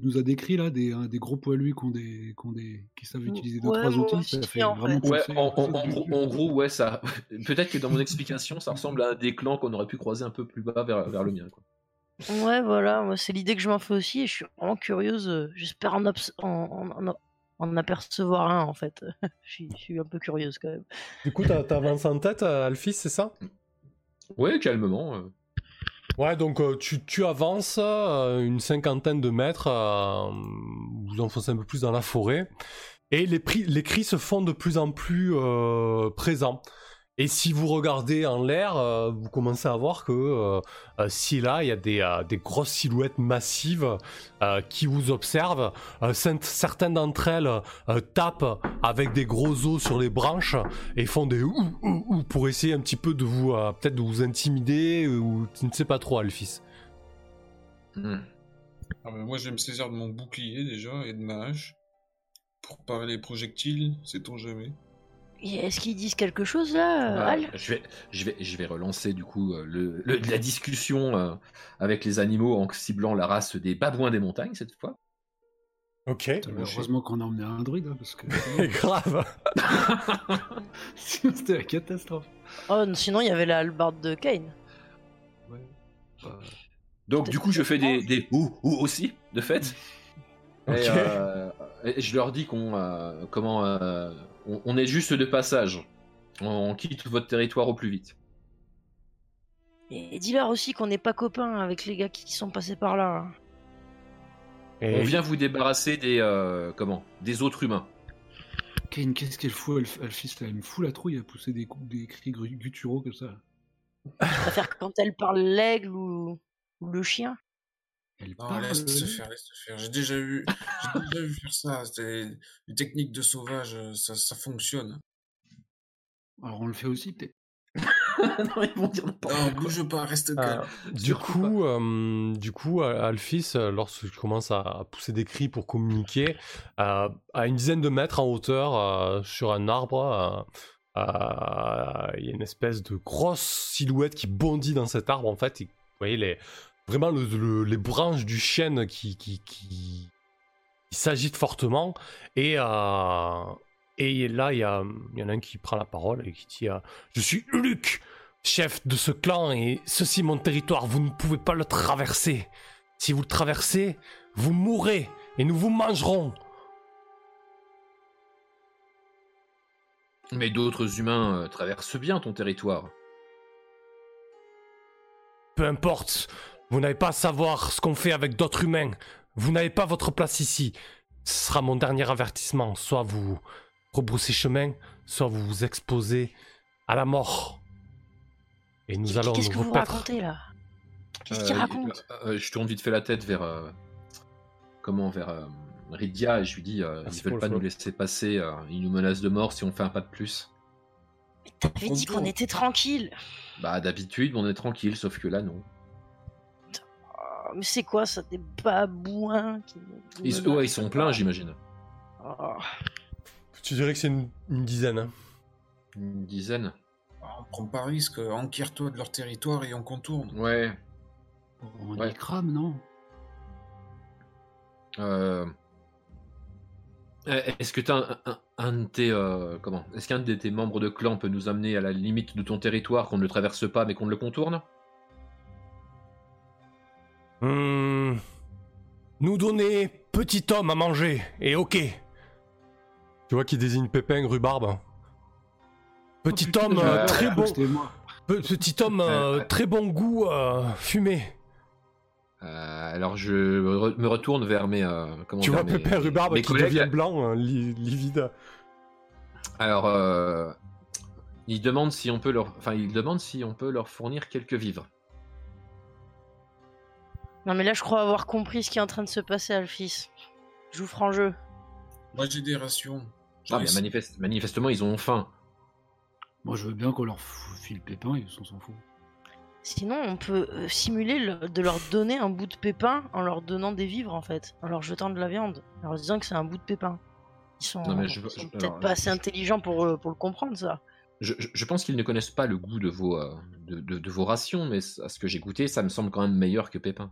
nous a décrit là, des, hein, des gros poilus qui, ont des, qui, ont des, qui savent utiliser deux, Ouais, trois outils, ça fait en vraiment fait. Ouais, en, gros, en gros, ouais, ça. Peut-être que dans mon explication, ça ressemble à un des clans qu'on aurait pu croiser un peu plus bas vers, vers le mien. Quoi. Ouais, voilà, c'est l'idée que je m'en fais aussi et je suis vraiment curieuse. euh, J'espère en, abs- en, en- en- apercevoir un en fait. je, suis, un peu curieuse quand même. du coup, t'as- t'avances en tête, euh, Alphys, c'est ça? Ouais, calmement. euh. Ouais, donc euh, tu, tu avances euh, une cinquantaine de mètres, euh, vous enfoncez un peu plus dans la forêt, et les, les cris se font de plus en plus euh, présents. Et si vous regardez en l'air, euh, vous commencez à voir que euh, euh, si là, il y a des, euh, des grosses silhouettes massives euh, qui vous observent. Euh, certaines d'entre elles euh, tapent avec des gros os sur les branches et font des ouh ouh ouh pour essayer un petit peu de vous euh, peut-être de vous intimider ou tu ne sais pas trop Alphys. Hmm. Ah moi, je vais me saisir de mon bouclier déjà et de ma hache pour parer les projectiles, sait-on jamais. Est-ce qu'ils disent quelque chose là, euh, Ah, Al? je, vais, je, vais, je vais relancer du coup euh, le, le- la discussion euh, avec les animaux en ciblant la race des babouins des montagnes cette fois. Ok. Heureusement qu'on a emmené un druide, hein, parce que Grave. sinon c'était la catastrophe. Oh, sinon il y avait la hallebarde de Kane. Donc du coup je fais des, des ouh aussi de fait. Et, Ok. euh, et je leur dis qu'on euh, comment euh, on, on est juste de passage. On quitte votre territoire au plus vite. Et dis-leur aussi qu'on n'est pas copains avec les gars qui sont passés par là. hein. Et On vient vous débarrasser des euh, comment des autres humains. Kane, qu'est-ce qu'elle fout, là Elle me fout la trouille à pousser des, coups, des cris gutturaux comme ça. Je préfère quand elle parle l'aigle ou... ou le chien. Elle Non, parle. laisse euh, faire, laisse faire. J'ai déjà vu, j'ai déjà vu faire ça. C'est des techniques de sauvage, euh, ça, ça fonctionne. Alors on le fait aussi peut-être. non, ils vont dire n'importe Non, quoi. bouge pas, reste Euh, calme. du coup, euh, du coup, Alphys, lorsque tu commences à pousser des cris pour communiquer, euh, à une dizaine de mètres en hauteur, euh, sur un arbre, euh, euh, il y a une espèce de grosse silhouette qui bondit dans cet arbre en fait. Et, vous voyez les, vraiment le- le- les branches du chêne qui, qui, qui, il s'agite fortement et, euh, et là il y, a, il y en a un qui prend la parole et qui dit euh, Je suis Luc, chef de ce clan et ceci mon territoire, vous ne pouvez pas le traverser. Si vous le traversez, vous mourrez et nous vous mangerons. Mais d'autres humains euh, traversent bien ton territoire. Peu importe, vous n'avez pas à savoir ce qu'on fait avec d'autres humains. Vous n'avez pas votre place ici. Ce sera mon dernier avertissement. Soit vous rebroussez chemin, soit vous vous exposez à la mort. Et nous allons Qu'est-ce que vous racontez là? Qu'est-ce Euh, qu'il raconte euh, euh, Je tourne vite fait la tête vers. euh, comment Vers euh, Rydia et je lui dis euh, Ils veulent le pas nous laisser passer. euh, ils nous menacent de mort si on fait un pas de plus. T'avais dit qu'on était tranquille. Bah, d'habitude, on est tranquille, sauf que là, non. Mais c'est quoi ça Des babouins qui... Ils, ouais, ils sont pleins, j'imagine. Oh. Tu dirais que c'est une, une dizaine. hein. Une dizaine. Ah, On prend pas risque, enquiert-toi de leur territoire et on contourne. Ouais. On Ouais. les crame, non? Euh, Est-ce que t'as un, un, un de tes euh, comment? Est-ce qu'un de tes membres de clan peut nous amener à la limite de ton territoire, qu'on ne le traverse pas mais qu'on le contourne? Hmm. Nous donner petit homme à manger, et ok. Tu vois qui désigne Pépin, rhubarbe. Petit Oh, putain, homme j'avais euh, pas très bon, petit homme euh, très bon goût euh, fumé. Euh, Alors je re- me retourne vers mes euh, comment Tu vois mes- Pépin rhubarbe mes qui devient blanc, hein, li- livide. Alors euh, il demande si on peut leur enfin il demande si on peut leur fournir quelques vivres. Non mais là je crois avoir compris ce qui est en train de se passer Alphys. Joue franc jeu. Moi j'ai des rations. Ah, mais manifeste- manifestement ils ont faim. Moi, je veux bien qu'on leur file pépin, ils s'en s'en fout. Sinon on peut euh, simuler le- de leur donner un bout de pépin en leur donnant des vivres en fait. En leur jetant de la viande. En leur disant que c'est un bout de pépin. Ils sont, peut-être pas je- assez intelligents pour, euh, pour le comprendre ça. Je, je- je pense qu'ils ne connaissent pas le goût de vos euh, de, de- de vos rations, mais à ce que j'ai goûté, ça me semble quand même meilleur que Pépin.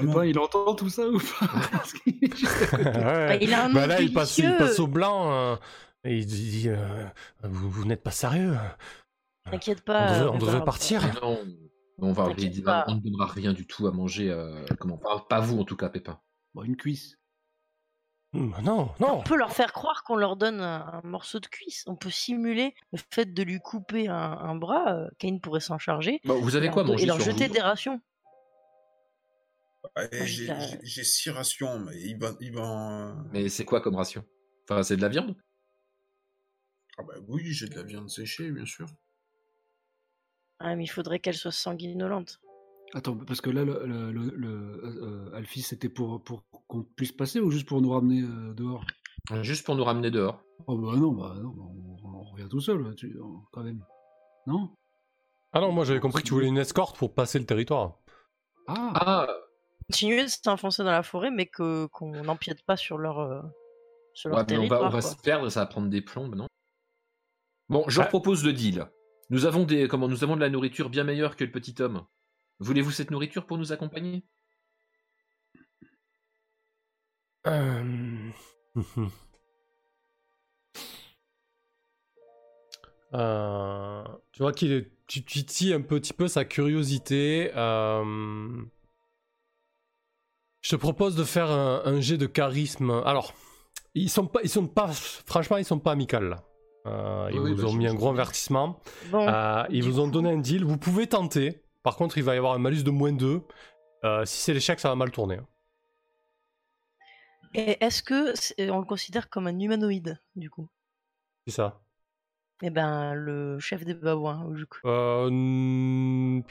Pépin, monte. il entend tout ça ou pas? Parce qu'il est juste à côté. Ouais. Bah, il a un Bah là, il passe, il passe au blanc euh, et il dit euh, vous, vous n'êtes pas sérieux. T'inquiète On pas. devrait, on euh, devrait bah, partir. Non, on va on ne donnera rien du tout à manger. euh, comment pas, pas vous en tout cas, Pépin. Bon, une cuisse. Hmm, Non, non. On peut leur faire croire qu'on leur donne un, un morceau de cuisse. On peut simuler le fait de lui couper un, un bras. euh, Kane pourrait s'en charger. Bon, vous avez quoi manger Et leur sur jeter vous? des rations. Ouais, j'ai- six rations, mais il va. Il va... Mais c'est quoi comme ration? Enfin, c'est de la viande? Ah bah oui, j'ai de la viande séchée, bien sûr. Ah, mais il faudrait qu'elle soit sanguinolente. Attends, parce que là, le, le, le, le- euh, Alphys, c'était pour, pour qu'on puisse passer ou juste pour nous ramener euh, dehors? Juste pour nous ramener dehors. Oh bah non, bah non, bah, on, on revient tout seul, tu- quand même. Non? Ah non, moi j'avais compris que tu voulais une escorte pour passer le territoire. Ah, Ah Continuer de s'enfoncer dans la forêt, mais que qu'on n'empiète pas sur leur, euh, sur leur ouais, mais on va, territoire. on va se perdre, ça va prendre des plombes, non? Bon, je leur Ah. propose le deal. Nous avons, des, comment, nous avons de la nourriture bien meilleure que le petit homme. Voulez-vous cette nourriture pour nous accompagner? Euh... Euh, tu vois qu'il est... tu titilles un petit peu sa curiosité. euh, Je te propose de faire un, un jet de charisme. Alors, ils sont pas, ils sont pas, franchement, ils sont pas amicales. là. Euh, ils Oui, vous bah, ont mis un gros avertissement. Euh, ils vous ont donné un deal. Vous pouvez tenter. Par contre, il va y avoir un malus de moins 2. Euh, si c'est l'échec, ça va mal tourner. et est-ce que on le considère comme un humanoïde, du coup? C'est ça. Eh ben, le chef des babouins, du coup. Euh, Non,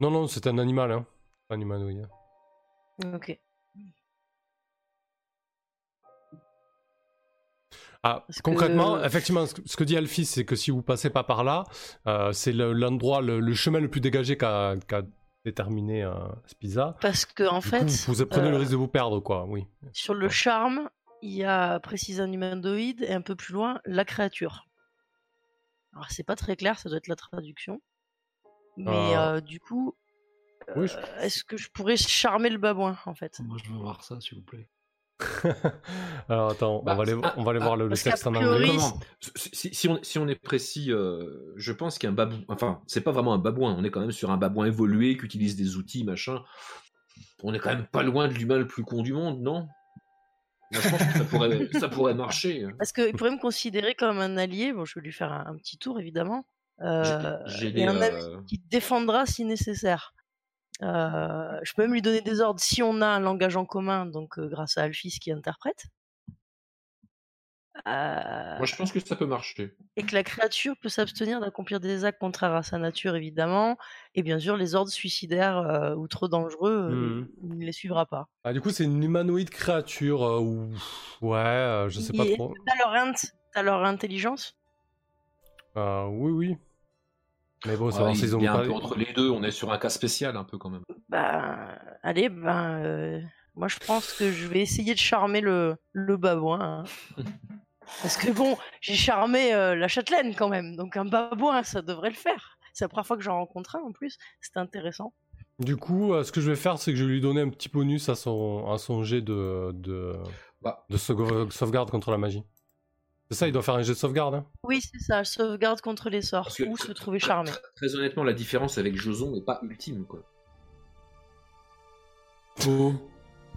non, c'est un animal. Hein. Un humanoïde. Ok. Ah, concrètement, que- effectivement, ce que, dit Alphys, c'est que si vous passez pas par là, euh, c'est le- l'endroit, le, le chemin le plus dégagé qu'a déterminé euh, Spiza. Parce que, en Du fait, coup, vous prenez le euh, risque de vous perdre, quoi, oui. sur le charme, il y a précisément un humanoïde et un peu plus loin, la créature. Alors, c'est pas très clair, ça doit être la traduction. Mais du coup, Oui, je- Euh, Est-ce que je pourrais charmer le babouin en fait? Moi, je veux voir ça, s'il vous plaît. Alors attends, Bah, on va aller, ah, on va aller ah, voir le, le texte en anglais. Si, on, si on est précis, euh, je pense qu'un babouin, enfin, c'est pas vraiment un babouin, on est quand même sur un babouin évolué qui utilise des outils, machin. On est quand même pas loin de l'humain le plus con du monde, non? Moi, Je pense que ça pourrait, ça pourrait marcher. Parce qu'il pourrait me considérer comme un allié. Bon, je vais lui faire un, un petit tour évidemment. Euh, J'ai- J'ai et des, un ami euh, qui te défendra si nécessaire. Euh, je peux même lui donner des ordres si on a un langage en commun, donc euh, grâce à Alphys qui interprète. Euh, Moi, je pense que ça peut marcher. et que la créature peut s'abstenir d'accomplir des actes contraires à sa nature, évidemment. Et bien sûr, les ordres suicidaires euh, ou trop dangereux, euh, il ne les suivra pas. Ah, du coup, c'est une humanoïde créature euh, ou ouais, euh, je sais pas Et trop. T'as leur, int- leur intelligence Euh, oui, oui. Mais bon, Ouais, savoir il s'ils ont y a pas. un peu entre les deux, on est sur un cas spécial un peu quand même. Ben, allez, ben, euh, moi je pense que je vais essayer de charmer le, le babouin. hein. Parce que bon, j'ai charmé euh, la châtelaine quand même, donc un babouin, ça devrait le faire. C'est la première fois que j'en rencontre un en plus, c'était intéressant. Du coup, euh, ce que je vais faire, c'est que je vais lui donner un petit bonus à son, à son jet de, de, Bah. de sauve- sauvegarde contre la magie. C'est ça, il doit faire un jet de sauvegarde. hein Oui, c'est ça, sauvegarde contre les sorts, Parce que- ou se trouver charmé. Très, très honnêtement, la différence avec Joson n'est pas ultime, quoi. Oh.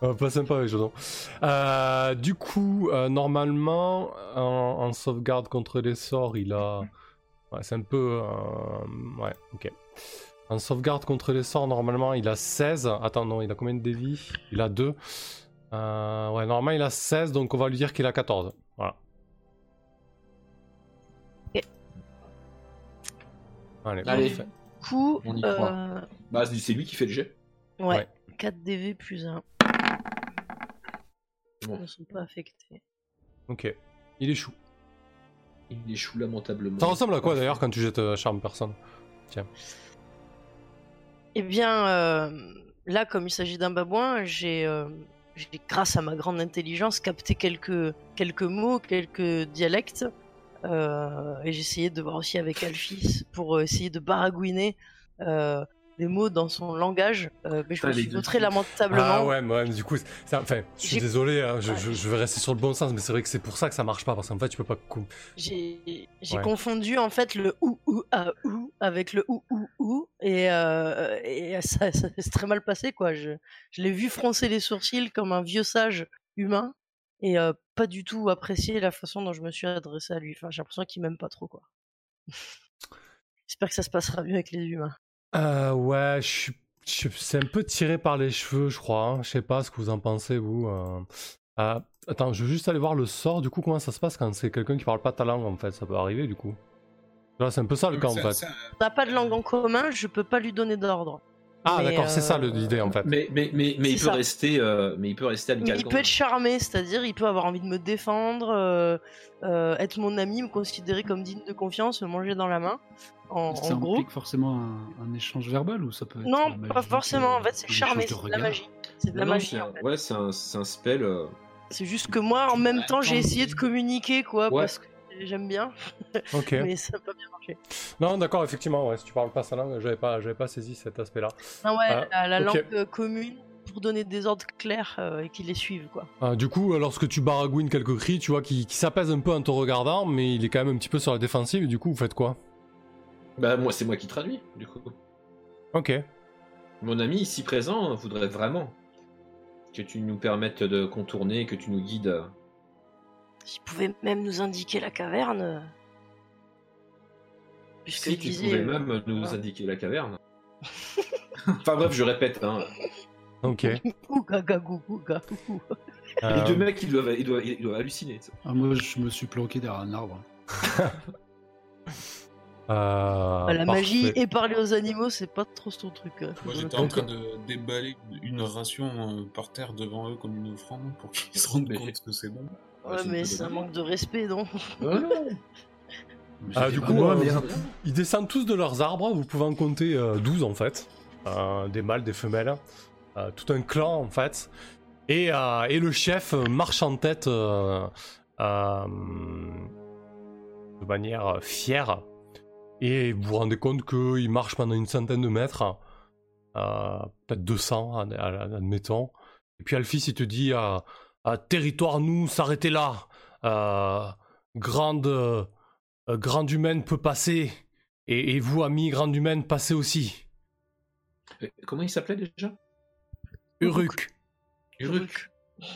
Euh, pas sympa avec Jodon. Euh, du coup, euh, normalement, en, en sauvegarde contre les sorts, il a. Ouais, c'est un peu. euh, Ouais, ok. En sauvegarde contre les sorts, normalement, il a 16. Attends, non, il a combien de dévis Il a 2. Euh, ouais, normalement, il a 16, donc on va lui dire qu'il a 14. Voilà. Allez, Allez. parfait. Du coup, On y croit. euh, Bah, c'est lui qui fait le jet. ouais, Ouais. 4 DV plus 1. Bon. ne sont pas affectés. Ok. Il échoue. Il échoue lamentablement. Ça ressemble à quoi d'ailleurs quand tu jettes euh, charme personne? Eh bien, euh, là, comme il s'agit d'un babouin, j'ai, euh, j'ai, grâce à ma grande intelligence, capté quelques, quelques mots, quelques dialectes. Euh, et essayé de voir aussi avec Alphys pour euh, essayer de baragouiner euh, des mots dans son langage. euh, mais je me suis trucs. lamentablement. Ah ouais, mais ouais, mais du coup, c'est- enfin, je suis désolé, hein, je, Ouais. je- je vais rester sur le bon sens, mais c'est vrai que c'est pour ça que ça marche pas, parce qu'en fait, tu peux pas. J'ai, Ouais. confondu en fait le ou ou à ou avec le ou ou ou et, euh, et ça, ça s'est très mal passé quoi. Je, je l'ai vu froncer les sourcils comme un vieux sage humain et euh, pas du tout apprécier la façon dont je me suis adressé à lui. Enfin, j'ai l'impression qu'il m'aime pas trop quoi. J'espère que ça se passera mieux avec les humains. Euh, ouais, je suis. je- C'est un peu tiré par les cheveux, je crois. hein. Je sais pas ce que vous en pensez, vous. euh. Euh, attends, je veux juste aller voir le sort, du coup, comment ça se passe quand c'est quelqu'un qui parle pas ta langue, en fait? Ça peut arriver, du coup. Là, c'est un peu ça le cas, en Ça- fait. ça- On n'a pas de langue en commun, je peux pas lui donner d'ordre. Ah, d'accord, c'est ça euh, le- l'idée, en fait. Mais, mais, mais, mais il peut ça. rester, euh, mais il peut rester amical. il peut être charmé, c'est-à-dire il peut avoir envie de me défendre, euh, euh, être mon ami, me considérer comme digne de confiance, me manger dans la main. En, Ça en gros, implique forcément un, un échange verbal ou ça peut être non, pas forcément. En fait, c'est charmé, c'est de la magie. C'est de la Non, magie. en fait. Ouais, c'est un, c'est un spell. euh, C'est juste que moi, en même temps, j'ai essayé de communiquer, quoi, Ouais. parce que j'aime bien, Ok. mais ça n'a pas bien marché. Non, d'accord, effectivement, ouais, si tu parles pas sa langue, j'avais pas, j'avais pas saisi cet aspect-là. Non, ouais, Ah, la, langue euh, commune pour donner des ordres clairs euh, et qu'ils les suivent, quoi. Ah, du coup, lorsque tu baragouines quelques cris, tu vois, qui, qui s'apaise un peu en te regardant, mais il est quand même un petit peu sur la défensive, et du coup, vous faites quoi? Bah, moi, c'est moi qui traduis, du coup. Ok. Mon ami ici présent voudrait vraiment que tu nous permettes de contourner, que tu nous guides. Euh, S'ils pouvaient même nous indiquer la caverne. euh, Puisque Si tu disait, pouvais euh, même nous indiquer la caverne. enfin bref, je répète. Hein. Ok. Les Euh, deux mecs, ils doivent, ils doivent, ils doivent halluciner. ça. Ah, moi, je me suis planqué derrière un arbre. euh, Bah, la magie et parler aux animaux, c'est pas trop son truc. euh. Moi j'étais en train de déballer une ration euh, par terre devant eux comme une offrande pour qu'ils se rendent compte que c'est bon. Ouais, mais c'est un manque de respect, non non Ah, du coup, moi, euh. Ils descendent tous de leurs arbres, vous pouvez en compter euh, 12 en fait. Euh, des mâles, des femelles. Euh, tout un clan en fait. Et, euh, et le chef euh, marche en tête euh, euh, de manière euh, fière. Et vous vous rendez compte qu'il marche pendant une centaine de mètres. euh, peut-être 200, ad- ad- admettons. Et puis Alphys, il te dit euh, euh, territoire, nous, s'arrêter là. Euh, grande, euh, grande humaine peut passer. Et, et vous, amis, grande humaine, passez aussi. Euh, Comment il s'appelait déjà? Uruk. Uruk.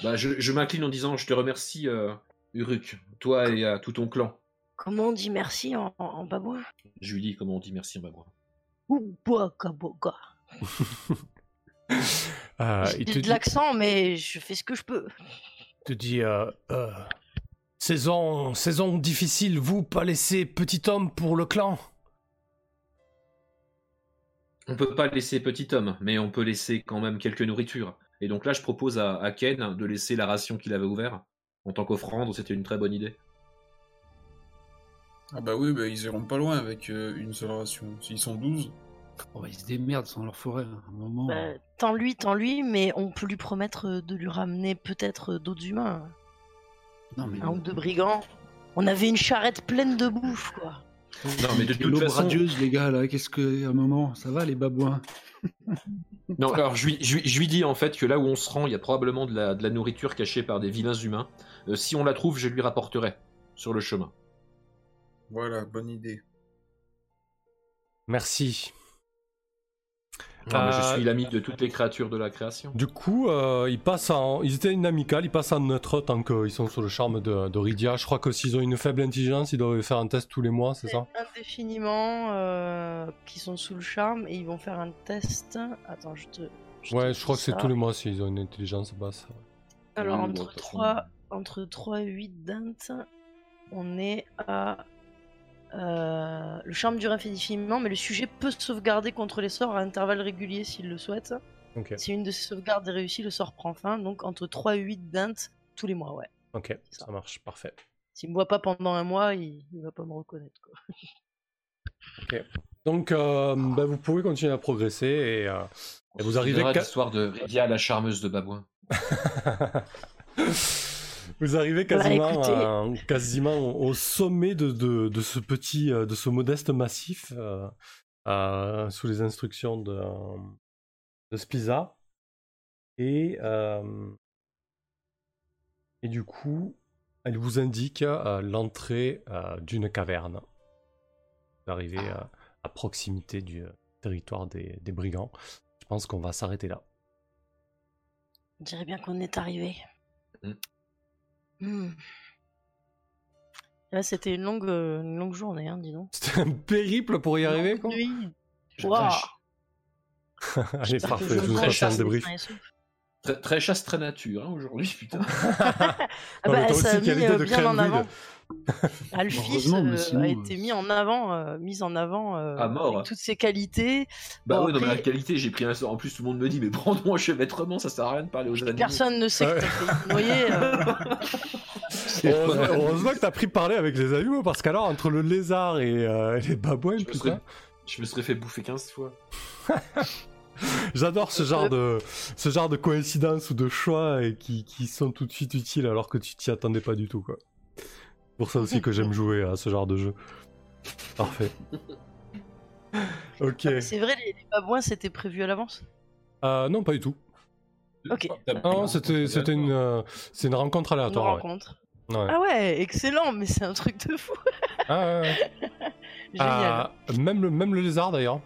Bah, je, je m'incline en disant je te remercie, euh, Uruk, toi et à tout ton clan. Comment on dit merci en, en, en babouin Je lui dis comment on dit merci en babouin. Ou boka boka. Euh, il te de dit, l'accent, mais je fais ce que je peux. te dit euh, euh, saison, saison difficile, vous, pas laisser petit homme pour le clan? On peut pas laisser petit homme, mais on peut laisser quand même quelques nourritures. Et donc là, je propose à, à Ken de laisser la ration qu'il avait ouverte. En tant qu'offrande, c'était une très bonne idée. Ah bah oui, bah ils iront pas loin avec euh, une seule ration. S'ils sont 12. Oh, ils se démerdent sans leur forêt. À un moment. Bah, tant lui, tant lui, mais on peut lui promettre euh, de lui ramener peut-être euh, d'autres humains. non, mais Un ou deux brigands. On avait une charrette pleine de bouffe, quoi. Non, mais de toute façon. radieuse, les gars, là. Qu'est-ce que. À un moment, ça va, les babouins? Non, alors je lui, je, lui, je lui dis en fait que là où on se rend, il y a probablement de la, de la nourriture cachée par des vilains humains. Euh, si on la trouve, je lui rapporterai sur le chemin. Voilà, bonne idée. Merci. Non, mais Euh, je suis l'ami de toutes les créatures de la création. Du coup, euh, ils passent en. Ils étaient une amicale, ils passent en neutre tant qu'ils sont sous le charme de, de Rydia. Je crois que s'ils ont une faible intelligence, ils doivent faire un test tous les mois, c'est ça Indéfiniment, euh, qui sont sous le charme, et ils vont faire un test. Attends, je te. Ouais, je crois que c'est tous les mois s'ils ont une intelligence basse. Alors, entre, toute façon. 3, entre 3 et 8 dents, on est à. Euh, le charme dure indéfiniment, mais le sujet peut sauvegarder contre les sorts à intervalles réguliers s'il le souhaite. Si une de ces sauvegardes est réussie, le sort prend fin. Donc entre 3 et 8 dents tous les mois, ouais. ok, ça marche, parfait. S'il me voit pas pendant un mois, il, il va pas me reconnaître. Quoi. Donc, euh, bah, vous pouvez continuer à progresser et, euh, et vous arrivez. L'histoire de Rydia, la charmeuse de Babouin. Vous arrivez Voilà, quasiment, écoutez. à- quasiment au sommet de, de, de ce petit, euh, de ce modeste massif, euh, euh, sous les instructions de, de Spiza. Et, euh, et du coup, elle vous indique euh, l'entrée euh, d'une caverne. Vous arrivez euh, à proximité du territoire des, des brigands. Je pense qu'on va s'arrêter là. On dirait bien qu'on est arrivé. Mm. Hmm. Là, c'était une longue, euh, une longue journée, hein, dis donc. C'était un périple pour y arriver, quoi. Oui. Je- Waouh. Allez, parfait, je vous passe un débrief. Très, très chasse, très nature, hein, aujourd'hui, putain. Ah bah, ça aussi, a mis qualité euh, de bien en avant. Alphys mais euh, sinon, a euh, été mis en avant, euh, mise en avant euh, À mort. avec toutes ses qualités. Bah Bon, ouais, non, mais après- la qualité, j'ai pris un sort. En plus, tout le monde me dit, mais prends-moi enchevêtrement, ça sert à rien de parler aux animaux. Personne ne sait que t'as noyer. euh. Heureusement, heureusement que t'as pris parler avec les animaux, parce qu'alors, entre le lézard et, euh, les babouins, Je me, putain, serais, je me serais fait bouffer 15 fois. j'adore ce genre de ce genre de coïncidences ou de choix et qui, qui sont tout de suite utiles alors que tu t'y attendais pas du tout, quoi. Pour ça aussi que j'aime jouer à ce genre de jeu. Parfait. Ok. C'est vrai, les, les babouins, c'était prévu à l'avance Euh, non, pas du tout. Ok. Non, c'était c'était une, euh, c'est une rencontre Une aléatoire. ouais. rencontre. Ouais. Ah ouais, excellent, mais c'est un truc de fou. Ah, ouais, ouais. Génial. Ah, même, le, même le lézard d'ailleurs.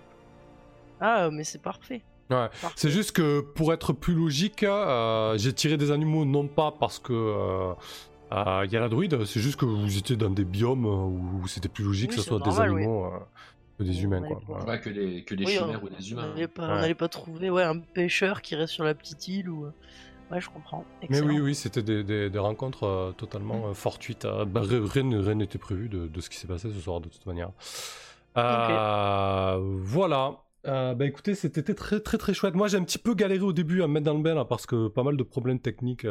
Ah, mais c'est parfait. Ouais. C'est juste que pour être plus logique, euh, j'ai tiré des animaux non pas parce que euh, euh, il y a la druide, c'est juste que vous étiez dans des biomes euh, où c'était plus logique Oui, que ce soit normal, des oui. animaux euh, que des humains quoi. pas-. Ouais, que des, que des Oui, chimères on- ou des On humains. n'allait pas, on Ouais. n'allait pas trouver ouais, un pêcheur qui reste sur la petite île ou. euh, Ouais, je comprends. Mais oui, oui, c'était des, des- des rencontres euh, totalement euh, fortuites. Euh, bah, rien n'était prévu de, de ce qui s'est passé ce soir de toute manière. Euh, Voilà. Euh, bah écoutez, c'était très très très chouette. Moi j'ai un petit peu galéré au début à me mettre dans le bain là parce que pas mal de problèmes techniques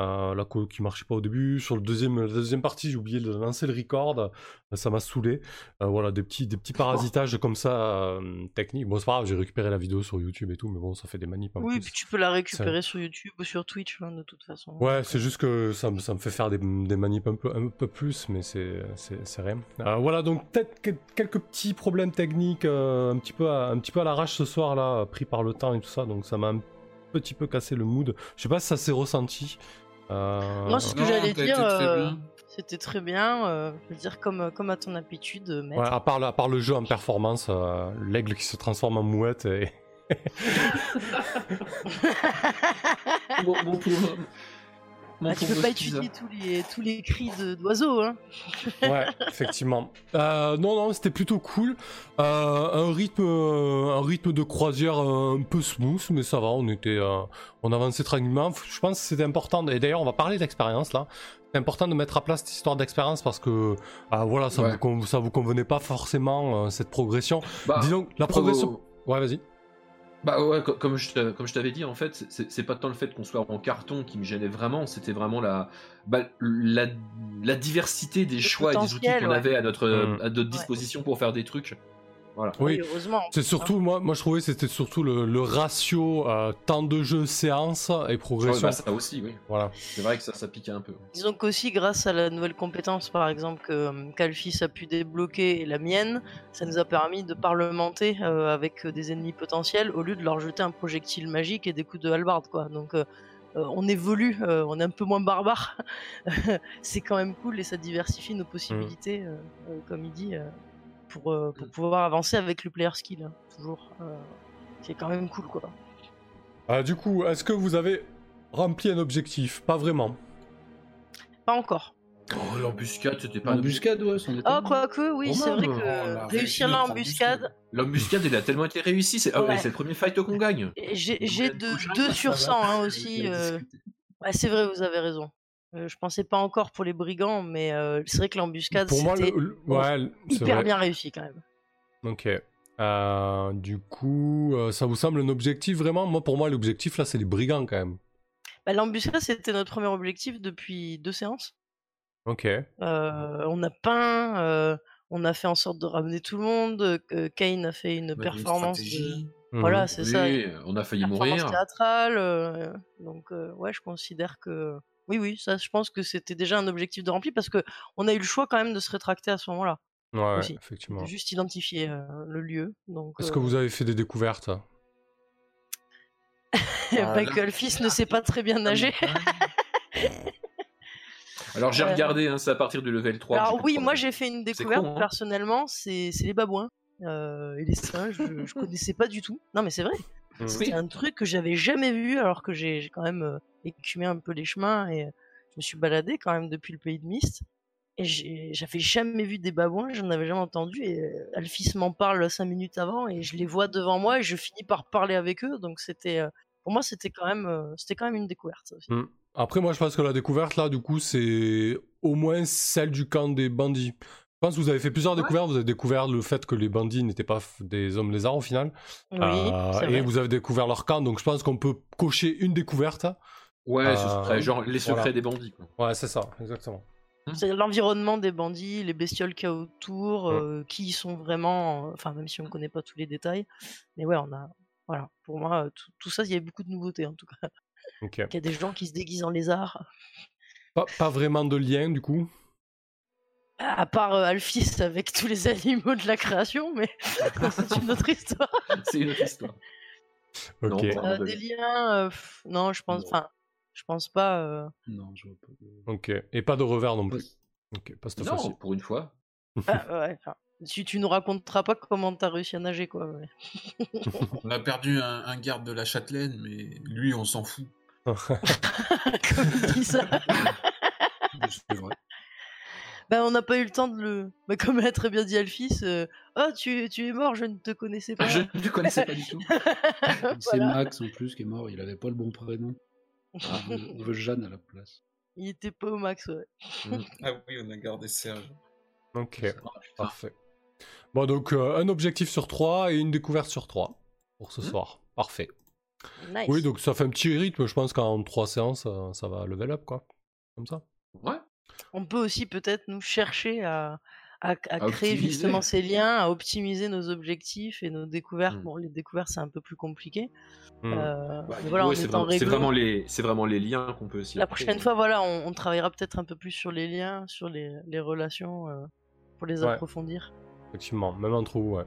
euh, Euh, la qui marchait pas au début. Sur le deuxième, la deuxième partie, j'ai oublié de lancer le record. Euh, Ça m'a saoulé. Euh, voilà, des petits, des petits parasitages comme ça euh, techniques. Bon, c'est pas grave, j'ai récupéré la vidéo sur YouTube et tout, mais bon, ça fait des manips en Oui, plus. puis tu peux la récupérer sur YouTube ou sur Twitch, hein, de toute façon. Ouais, c'est juste que ça, me- ça me fait faire des, des manips un peu, un peu plus, mais c'est rien. Euh, voilà, donc peut-être que- quelques petits problèmes techniques, euh, un petit peu à, un petit peu à l'arrache ce soir là, pris par le temps et tout ça, donc ça m'a un petit peu cassé le mood. Je sais pas si ça s'est ressenti. Euh, Moi, c'est ce que j'allais dire. euh. C'était très bien. euh, je veux dire, comme, comme à ton habitude, maître. ouais, à part, le, à part le jeu en performance, euh, l'aigle qui se transforme en mouette et. Mon, mon pauvre. Mon Ah, tu peux pas étudier tous les, tous les cris d'oiseaux, hein. Ouais, effectivement. Euh, non, non, c'était plutôt cool. Euh, un rythme, euh, un rythme de croisière un peu smooth, mais ça va. On était, euh, on avançait tranquillement. Je pense que c'était important. Et d'ailleurs, on va parler d'expérience là. C'est important de mettre à place cette histoire d'expérience parce que, voilà, ça, Ouais. vous, ça vous convenait pas forcément euh, cette progression. Bah, Disons, la progression. Ouais, vas-y. Bah ouais, co- comme je, t'a- comme je t'avais dit, en fait, c'est- pas tant le fait qu'on soit en carton qui me gênait vraiment, c'était vraiment la, bah, la, la diversité des choix et des outils qu'on ouais. avait à notre, Mm. à notre disposition pour faire des trucs. Voilà. Oui. heureusement. C'est surtout, moi, moi je trouvais que c'était surtout le, le ratio euh, temps de jeu séance et Ouais, progression. bah, ça aussi, oui. Voilà. C'est vrai que ça, ça piquait un peu. Disons qu'aussi, grâce à la nouvelle compétence, par exemple, que euh, qu'Alphys a pu débloquer et la mienne, ça nous a permis de parlementer euh, avec des ennemis potentiels au lieu de leur jeter un projectile magique et des coups de hallebarde, quoi. Donc, euh, euh, on évolue, euh, on est un peu moins barbare. c'est quand même cool et ça diversifie nos possibilités, euh, comme il dit, euh, pour, euh, pour pouvoir avancer avec le player skill, hein, toujours. euh, c'est quand même cool, quoi. Ah, du coup, est-ce que vous avez rempli un objectif? Pas vraiment. Pas encore. Oh, l'embuscade, c'était pas. L'embuscade, ouais, était. Oh, quoique, oui, Oh, c'est vrai non, que réussi réussir l'embuscade, L'embuscade, elle a tellement été réussie, c'est ah ouais, c'est le premier fight qu'on gagne. Et J'ai j'ai Ouais, deux, couche, deux ça sur va, 100 hein, aussi. euh, ouais, c'est vrai, vous avez raison. Euh, je pensais pas encore pour les brigands, mais euh, c'est vrai que l'embuscade c'était le, le- ouais, hyper vrai. bien réussi quand même. Ok. Euh, du coup, euh, ça vous semble un objectif vraiment? Moi, pour moi, l'objectif là, c'est les brigands quand même. Bah, l'embuscade c'était notre premier objectif depuis deux séances. Ok. Euh, on a peint, euh, on a fait en sorte de ramener tout le monde. euh, Kane a fait une une performance. de- stratégie. Mhm. Voilà, c'est ça. On a failli performance mourir. théâtrale. euh, donc euh, ouais, je considère que oui, oui, ça, je pense que c'était déjà un objectif de rempli parce que on a eu le choix quand même de se rétracter à ce moment-là, Ouais, aussi. effectivement. juste identifier euh, le lieu. Donc Est-ce euh, que vous avez fait des découvertes? Bah, là- que Alphys ne sait pas très bien nager. Alors j'ai Ouais. regardé, hein, c'est à partir du level 3. que j'ai Alors oui, moi j'ai fait une découverte con, hein. personnellement, c'est c'est les babouins euh, et les singes. je, je connaissais pas du tout. Non mais c'est vrai. Mhm. C'est un truc que j'avais jamais vu alors que j'ai j'ai quand même euh, écumé un peu les chemins et euh, je me suis baladé quand même depuis le pays de Mist. Et j'avais jamais vu des babouins, j'en avais jamais entendu. Et euh, Alphys m'en parle cinq minutes avant et je les vois devant moi et je finis par parler avec eux. Donc c'était, euh, pour moi, c'était quand même, c'était quand même une découverte. Aussi. Mhm. Après, moi, je pense que la découverte là, du coup, c'est au moins celle du camp des bandits. Je pense que vous avez fait plusieurs découvertes. Vous avez découvert le fait que les bandits n'étaient pas des hommes lézards au final. Oui, Euh, et vous avez découvert leur camp. Donc, je pense qu'on peut cocher une découverte. Ouais, ce Euh, serait genre les secrets voilà. des bandits. Quoi. Ouais, c'est ça, exactement. C'est l'environnement des bandits, les bestioles qu'il y a autour, Ouais. euh, qui sont vraiment, euh, enfin même si on ne connaît pas tous les détails, mais ouais, on a, voilà, pour moi, euh, tout, tout ça, il y a beaucoup de nouveautés en tout cas. Ok. Il y a des gens qui se déguisent en lézards, Pas, pas vraiment de lien, du coup? à part euh, Alphys avec tous les animaux de la création, mais c'est une autre histoire. C'est une autre histoire. Non, Ok. Euh, des liens, euh, pff, non, je pense, Non. enfin, je pense pas. euh, Non, je vois pas. Ok. Et pas de revers non plus. Ok, pas cette Non, fois-ci. pour une fois. ah, ouais, enfin, tu, tu nous raconteras pas comment t'as réussi à nager, quoi. ouais. On a perdu un, un garde de la châtelaine, mais lui, on s'en fout. Comme il dit ça. C'est vrai. Bah, on n'a pas eu le temps de le. Bah, comme a très bien dit Alphys, euh, oh, tu, tu es mort, je ne te connaissais pas. Je ne te connaissais pas du tout. C'est Voilà. Max en plus qui est mort, il avait pas le bon prénom. Veut, il veut Jeanne à la place. Il était pas au max, ouais. Ah oui, on a gardé Serge. Ok, parfait. Bon, donc euh, un objectif sur trois et une découverte sur trois pour ce Hmm. soir. Parfait. Nice. Oui, donc ça fait un petit rythme. Je pense qu'en trois séances, euh, ça va level up, quoi. Comme ça. Ouais. On peut aussi peut-être nous chercher à, à, à créer optimiser. justement ces liens, à optimiser nos objectifs et nos découvertes. Mm. Bon, les découvertes, c'est un peu plus compliqué. Hmm. Euh, Bah, mais voilà, c'est vraiment, les, c'est vraiment les liens qu'on peut aussi. La prochaine fois, voilà, on, on travaillera peut-être un peu plus sur les liens, sur les, les relations, euh, pour les Ouais. approfondir. Effectivement, même entre vous, ouais.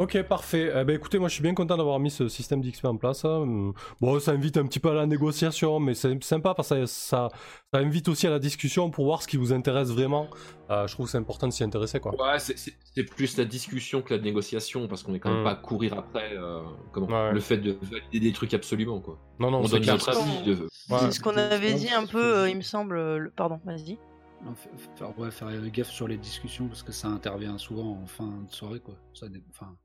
Ok, parfait. Eh ben, écoutez, moi je suis bien content d'avoir mis ce système d'XP en place. hein. Bon, ça invite un petit peu à la négociation, mais c'est sympa parce que ça, ça invite aussi à la discussion pour voir ce qui vous intéresse vraiment. Euh, je trouve que c'est important de s'y intéresser, quoi. Ouais, c'est- c'est c'est plus la discussion que la négociation parce qu'on est quand même Mm. pas à courir après euh, comment, Ouais. le fait de valider des trucs absolument quoi. Non, non, On c'est donne notre avis. De... Ouais. C'est ce qu'on avait dit un peu, euh, il me semble. euh, le- Pardon, vas-y. Faire, ouais, faire gaffe sur les discussions parce que ça intervient souvent en fin de soirée. Quoi. Ça, enfin,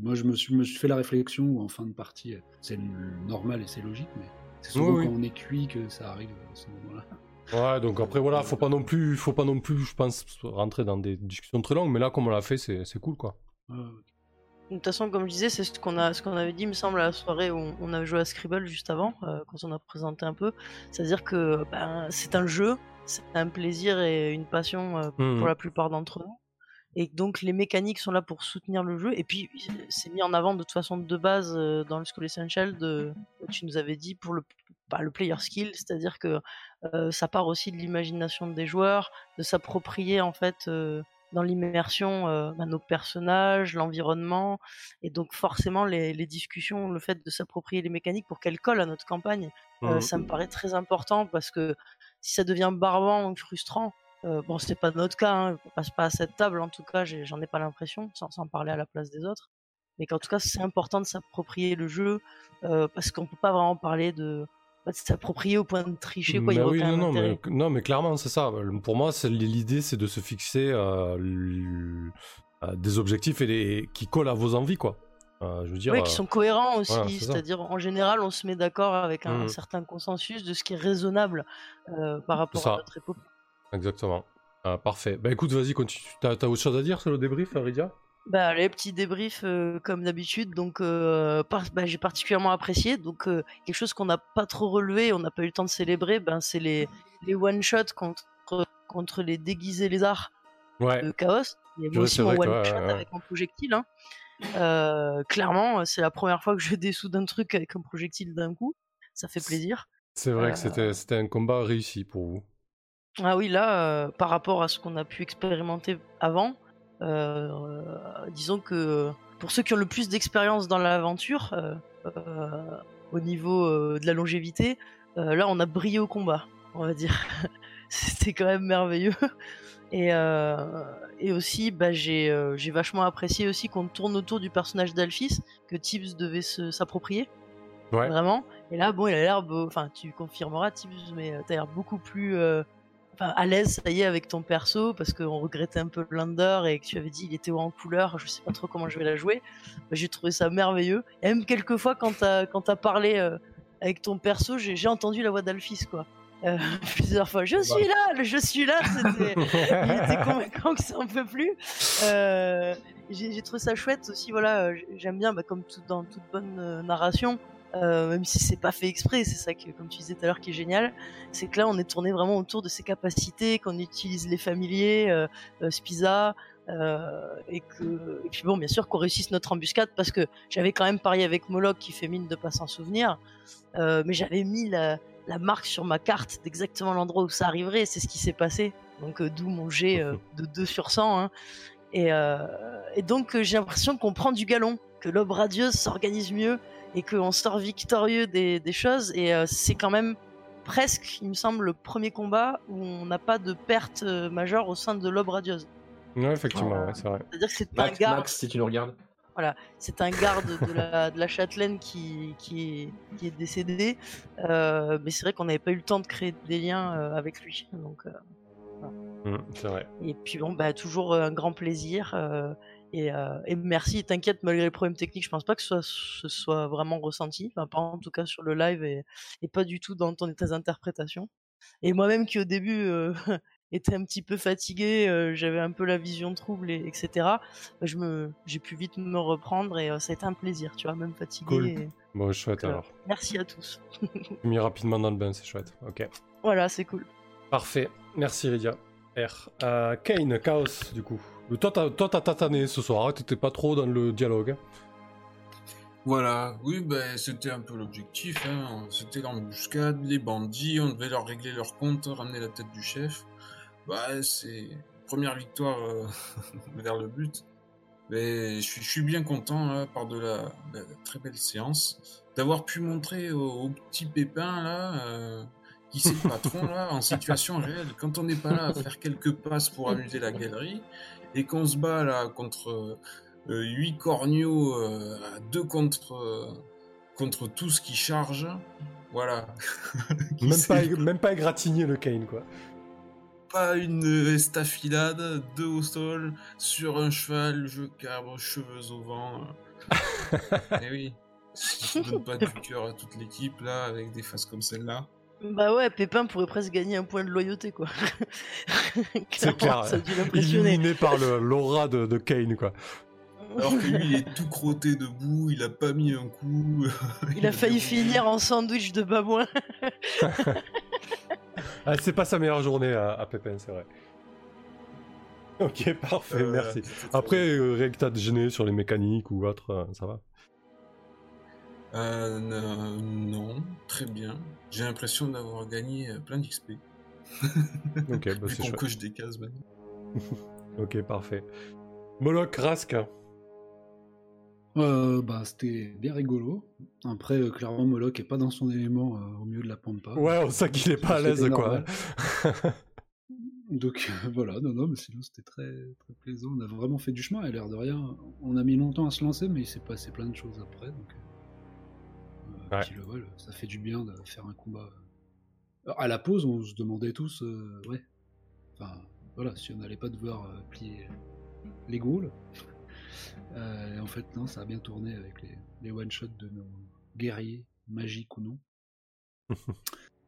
moi, je me, suis, me suis fait la réflexion où en fin de partie, euh, c'est normal et c'est logique, mais c'est souvent Oui, oui. quand on est cuit que ça arrive à ce moment-là. Ouais, donc après, voilà, faut pas non plus, faut pas non plus, je pense, rentrer dans des discussions très longues, mais là, comme on l'a fait, c'est c'est cool, quoi. Ouais. De toute façon, comme je disais, c'est ce qu'on a, ce qu'on avait dit, il me semble, à la soirée où on, on avait joué à Scribble juste avant, euh, quand on a présenté un peu. C'est-à-dire que ben, c'est un jeu, c'est un plaisir et une passion euh, pour la plupart d'entre nous. Et donc les mécaniques sont là pour soutenir le jeu. Et puis c'est mis en avant de toute façon de base euh, dans le School Essential. De, tu nous avais dit pour le, bah, le player skill, c'est-à-dire que euh, ça part aussi de l'imagination des joueurs, de s'approprier en fait euh, dans l'immersion euh, bah, nos personnages, l'environnement, et donc forcément les, les discussions, le fait de s'approprier les mécaniques pour qu'elles collent à notre campagne, Mhm. ça me paraît très important parce que si ça devient barbant ou frustrant, euh, bon c'était pas notre cas, hein, on passe pas à cette table en tout cas, j'en ai pas l'impression, sans, sans parler à la place des autres, mais qu'en tout cas c'est important de s'approprier le jeu euh, parce qu'on peut pas vraiment parler de, bah, de s'approprier au point de tricher quoi, Bah oui, non, mais, non, mais clairement, c'est ça. Pour moi, l'idée, c'est de se fixer euh, euh, des objectifs et des- qui collent à vos envies, quoi. Euh, je veux dire. Oui, euh, qui sont cohérents aussi, voilà, c'est-à-dire en général on se met d'accord avec un, un Mhm. certain consensus de ce qui est raisonnable euh, par rapport à notre époque. Exactement. Ah, parfait. Bah écoute, vas-y, continue. T'as as autre chose à dire sur le débrief, Ridia? Bah, les petits débriefs euh, comme d'habitude, donc euh, par- bah, j'ai particulièrement apprécié. Donc euh, quelque chose qu'on n'a pas trop relevé, on n'a pas eu le temps de célébrer, ben c'est les, les one shots contre contre les déguisés lézards Ouais. de Chaos. Et Ouais, moi aussi mon one shot ouais, ouais. avec mon projectile. hein. Euh, clairement, c'est la première fois que je dessous d'un truc avec un projectile d'un coup. Ça fait plaisir. C'est vrai Euh, que c'était c'était un combat réussi pour vous. Ah oui, là, euh, par rapport à ce qu'on a pu expérimenter avant, euh, euh, disons que pour ceux qui ont le plus d'expérience dans l'aventure, euh, euh, au niveau euh, de la longévité, euh, là, on a brillé au combat, on va dire. C'était quand même merveilleux. Et, euh, et aussi, bah, j'ai euh, j'ai vachement apprécié aussi qu'on tourne autour du personnage d'Alphys, que Tibbs devait s'approprier. Ouais. Vraiment. Et là, bon, il a l'air, beau- enfin, tu confirmeras, Tibbs, mais euh, t'as l'air beaucoup plus euh, à l'aise, ça y est, avec ton perso, parce qu'on regrettait un peu l'under et que tu avais dit il était en couleur, je sais pas trop comment je vais la jouer. Bah, j'ai trouvé ça merveilleux. Et même quelques fois, quand t'as quand t'as parlé euh, avec ton perso, j'ai j'ai entendu la voix d'Alphys, quoi. Euh, plusieurs fois. Je suis là, le je suis là, c'était il était convaincant que ça en peut plus. Euh, j'ai trouvé ça chouette aussi, voilà, euh, j'aime bien, bah, comme tout, dans toute bonne narration, euh, même si c'est pas fait exprès, c'est ça que, comme tu disais tout à l'heure, qui est génial, c'est que là on est tourné vraiment autour de ses capacités, qu'on utilise les familiers, Spiza, euh, et que, et puis bon, bien sûr qu'on réussisse notre embuscade parce que j'avais quand même parié avec Moloch qui fait mine de pas s'en souvenir, euh, mais j'avais mis la, la marque sur ma carte d'exactement l'endroit où ça arriverait, c'est ce qui s'est passé. Donc euh, d'où mon jet euh, de 2 sur 100. hein. Et, euh, et donc euh, j'ai l'impression qu'on prend du galon, que l'aube radieuse s'organise mieux et qu'on sort victorieux des, des choses. Et euh, c'est quand même presque, il me semble, le premier combat où on n'a pas de perte euh, majeure au sein de l'aube radieuse. Ouais, effectivement, ouais, c'est vrai. C'est-à-dire que c'est un Max, garde, Max, si tu nous regardes. C'est un garde de la, de la châtelaine qui, qui, est, qui est décédé. Euh, mais c'est vrai qu'on n'avait pas eu le temps de créer des liens euh, avec lui. Donc, euh, Mm, c'est vrai. Et puis bon, bah, toujours un grand plaisir. et, et merci, t'inquiète, malgré les problèmes techniques, je pense pas que ce soit, ce soit vraiment ressenti. Enfin, pas en tout cas sur le live et, et pas du tout dans ton, tes interprétations. Et moi-même qui au début, euh, était un petit peu fatigué, euh, j'avais un peu la vision trouble, et, etc. bah, je me, j'ai pu vite me reprendre et euh, ça a été un plaisir, tu vois, même fatigué. Cool. et- Bon, chouette euh, alors. merci à tous. Mis rapidement dans le bain, c'est chouette. Ok. Voilà, c'est cool. Parfait. Merci Lydia. R. Euh, Kane, Chaos, du coup. Toi, t'as toi, t'as tatané ce soir, hein, t'étais pas trop dans le dialogue. hein. Voilà, oui, ben, c'était un peu l'objectif. Hein. C'était l'embuscade, les bandits, on devait leur régler leur compte, ramener la tête du chef. Bah, c'est première victoire euh, vers le but. Mais je suis, je suis bien content, là, par de la, de la très belle séance, d'avoir pu montrer au, au petit Pépin, là, euh, qui c'est le patron, là, en situation réelle. Quand on n'est pas là à faire quelques passes pour amuser la galerie, et qu'on se bat, là, contre... euh, 8 corneaux euh, à 2 contre, contre tout ce qui charge. Voilà. Même pas, même pas égratigné le Kane, quoi. Pas une estafilade, deux au sol, sur un cheval, je cabre, cheveux au vent. Eh oui. Je donne pas du cœur à toute l'équipe là, avec des faces comme celle-là. Bah ouais, Pépin pourrait presque gagner un point de loyauté, quoi. C'est clair. Ça a. Illuminé par le- l'aura de, de Kane, quoi. Alors que lui, il est tout crotté debout, il a pas mis un coup. Il a failli fait finir en sandwich de babouin. Ah, c'est pas sa meilleure journée à, à Pépin, c'est vrai. Ok, parfait, Euh, merci. Après, euh, rien que t'as gêné sur les mécaniques ou autre, euh, ça va? Euh, non, très bien. J'ai l'impression d'avoir gagné plein d'XP. Ok, bah, c'est chouette. coche des cases maintenant. Ok, parfait. Moloch, Rask. Euh, bah, c'était bien rigolo. Après, euh, clairement, Moloch est pas dans son élément euh, au milieu de la pampa. Ouais, on sait qu'il est pas à l'aise, quoi. Donc euh, voilà, non, non, mais sinon c'était très, très plaisant. On a vraiment fait du chemin, et l'air de rien. On a mis longtemps à se lancer, mais il s'est passé plein de choses après. Donc, Ouais. ça fait du bien de faire un combat. Alors, à la pause, on se demandait tous, ouais, enfin voilà, si on n'allait pas devoir plier les gaules. Euh, et en fait, non, ça a bien tourné avec les, les one-shots de nos guerriers, magiques ou non.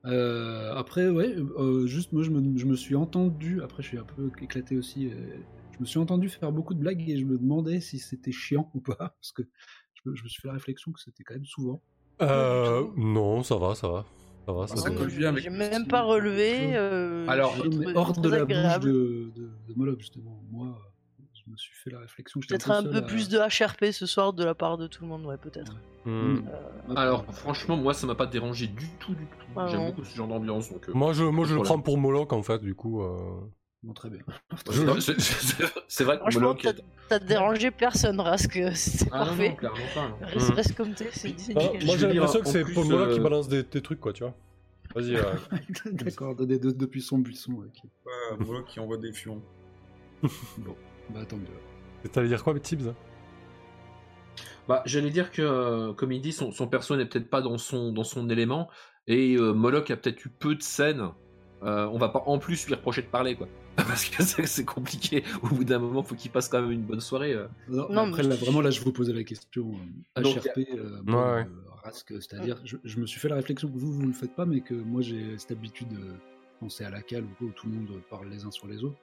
Euh, après, ouais, euh, juste moi je me, je me suis entendu, après je suis un peu éclaté aussi, euh, je me suis entendu faire beaucoup de blagues et je me demandais si c'était chiant ou pas, parce que je me, je me suis fait la réflexion que c'était quand même souvent. Euh, non, ça va, ça va. Ça va, ça, Ça va. colle bien avec J'ai même pas relevé. euh, Alors, hors de la agréable. bouche de, de, de Moloch, justement, moi me suis fait la réflexion Peut-être un peu à- plus de HRP ce soir de la part de tout le monde, ouais, peut-être. Hmm. Mm. Alors, franchement, moi, ça m'a pas dérangé du tout, du tout. Ah J'aime non. beaucoup ce genre d'ambiance, euh, Moi, je, moi, je le prends pour Moloch, en fait, du coup. euh, Bon, très bien. Non, c'est- vrai que Franchement, Moloch. t'as dérangé personne, Rask. C'est Ah non, parfait. non, clairement pas. non. Reste, comme t'es, c'est Ah, moi, j'ai l'impression que c'est Moloch qui euh, balance des, des trucs, quoi, tu vois. Vas-y, euh, D'accord, de- de- depuis son buisson. ok. Pas moi qui envoie des fions. Bon, bah tant mieux. t'allais dire quoi, Tibbs? Bah, j'allais dire que, euh, comme il dit, son, son perso n'est peut-être pas dans son, dans son élément, et euh, Moloch a peut-être eu peu de scènes. Euh, on va pas en plus lui reprocher de parler, quoi. Parce que c'est compliqué. Au bout d'un moment, faut qu'il passe quand même une bonne soirée. euh. Non, Non, après, mais- là, vraiment, là, je vous posais la question euh, Donc, HRP, euh, bon, Ouais, ouais. euh, Rask, c'est-à-dire, je, je me suis fait la réflexion que vous, vous le faites pas, mais que moi, j'ai cette habitude de penser à la cale ou quoi, où tout le monde parle les uns sur les autres.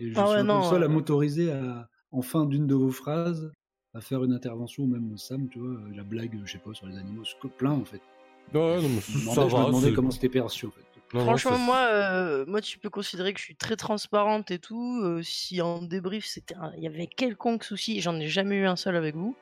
Et je Ah suis ouais, non, le seul à euh. m'autoriser à, en fin d'une de vos phrases, à faire une intervention, ou même Sam, tu vois, la blague, je sais pas, sur les animaux, ce que plein, en fait. Ouais, non, mais Je me ça demandais, je me va. demandais c'est- comment c'était perçu, en fait. non, non, Franchement, moi, euh, moi, tu peux considérer que je suis très transparente et tout. euh, si en débrief, c'était, un- il y avait quelconque souci, j'en ai jamais eu un seul avec vous.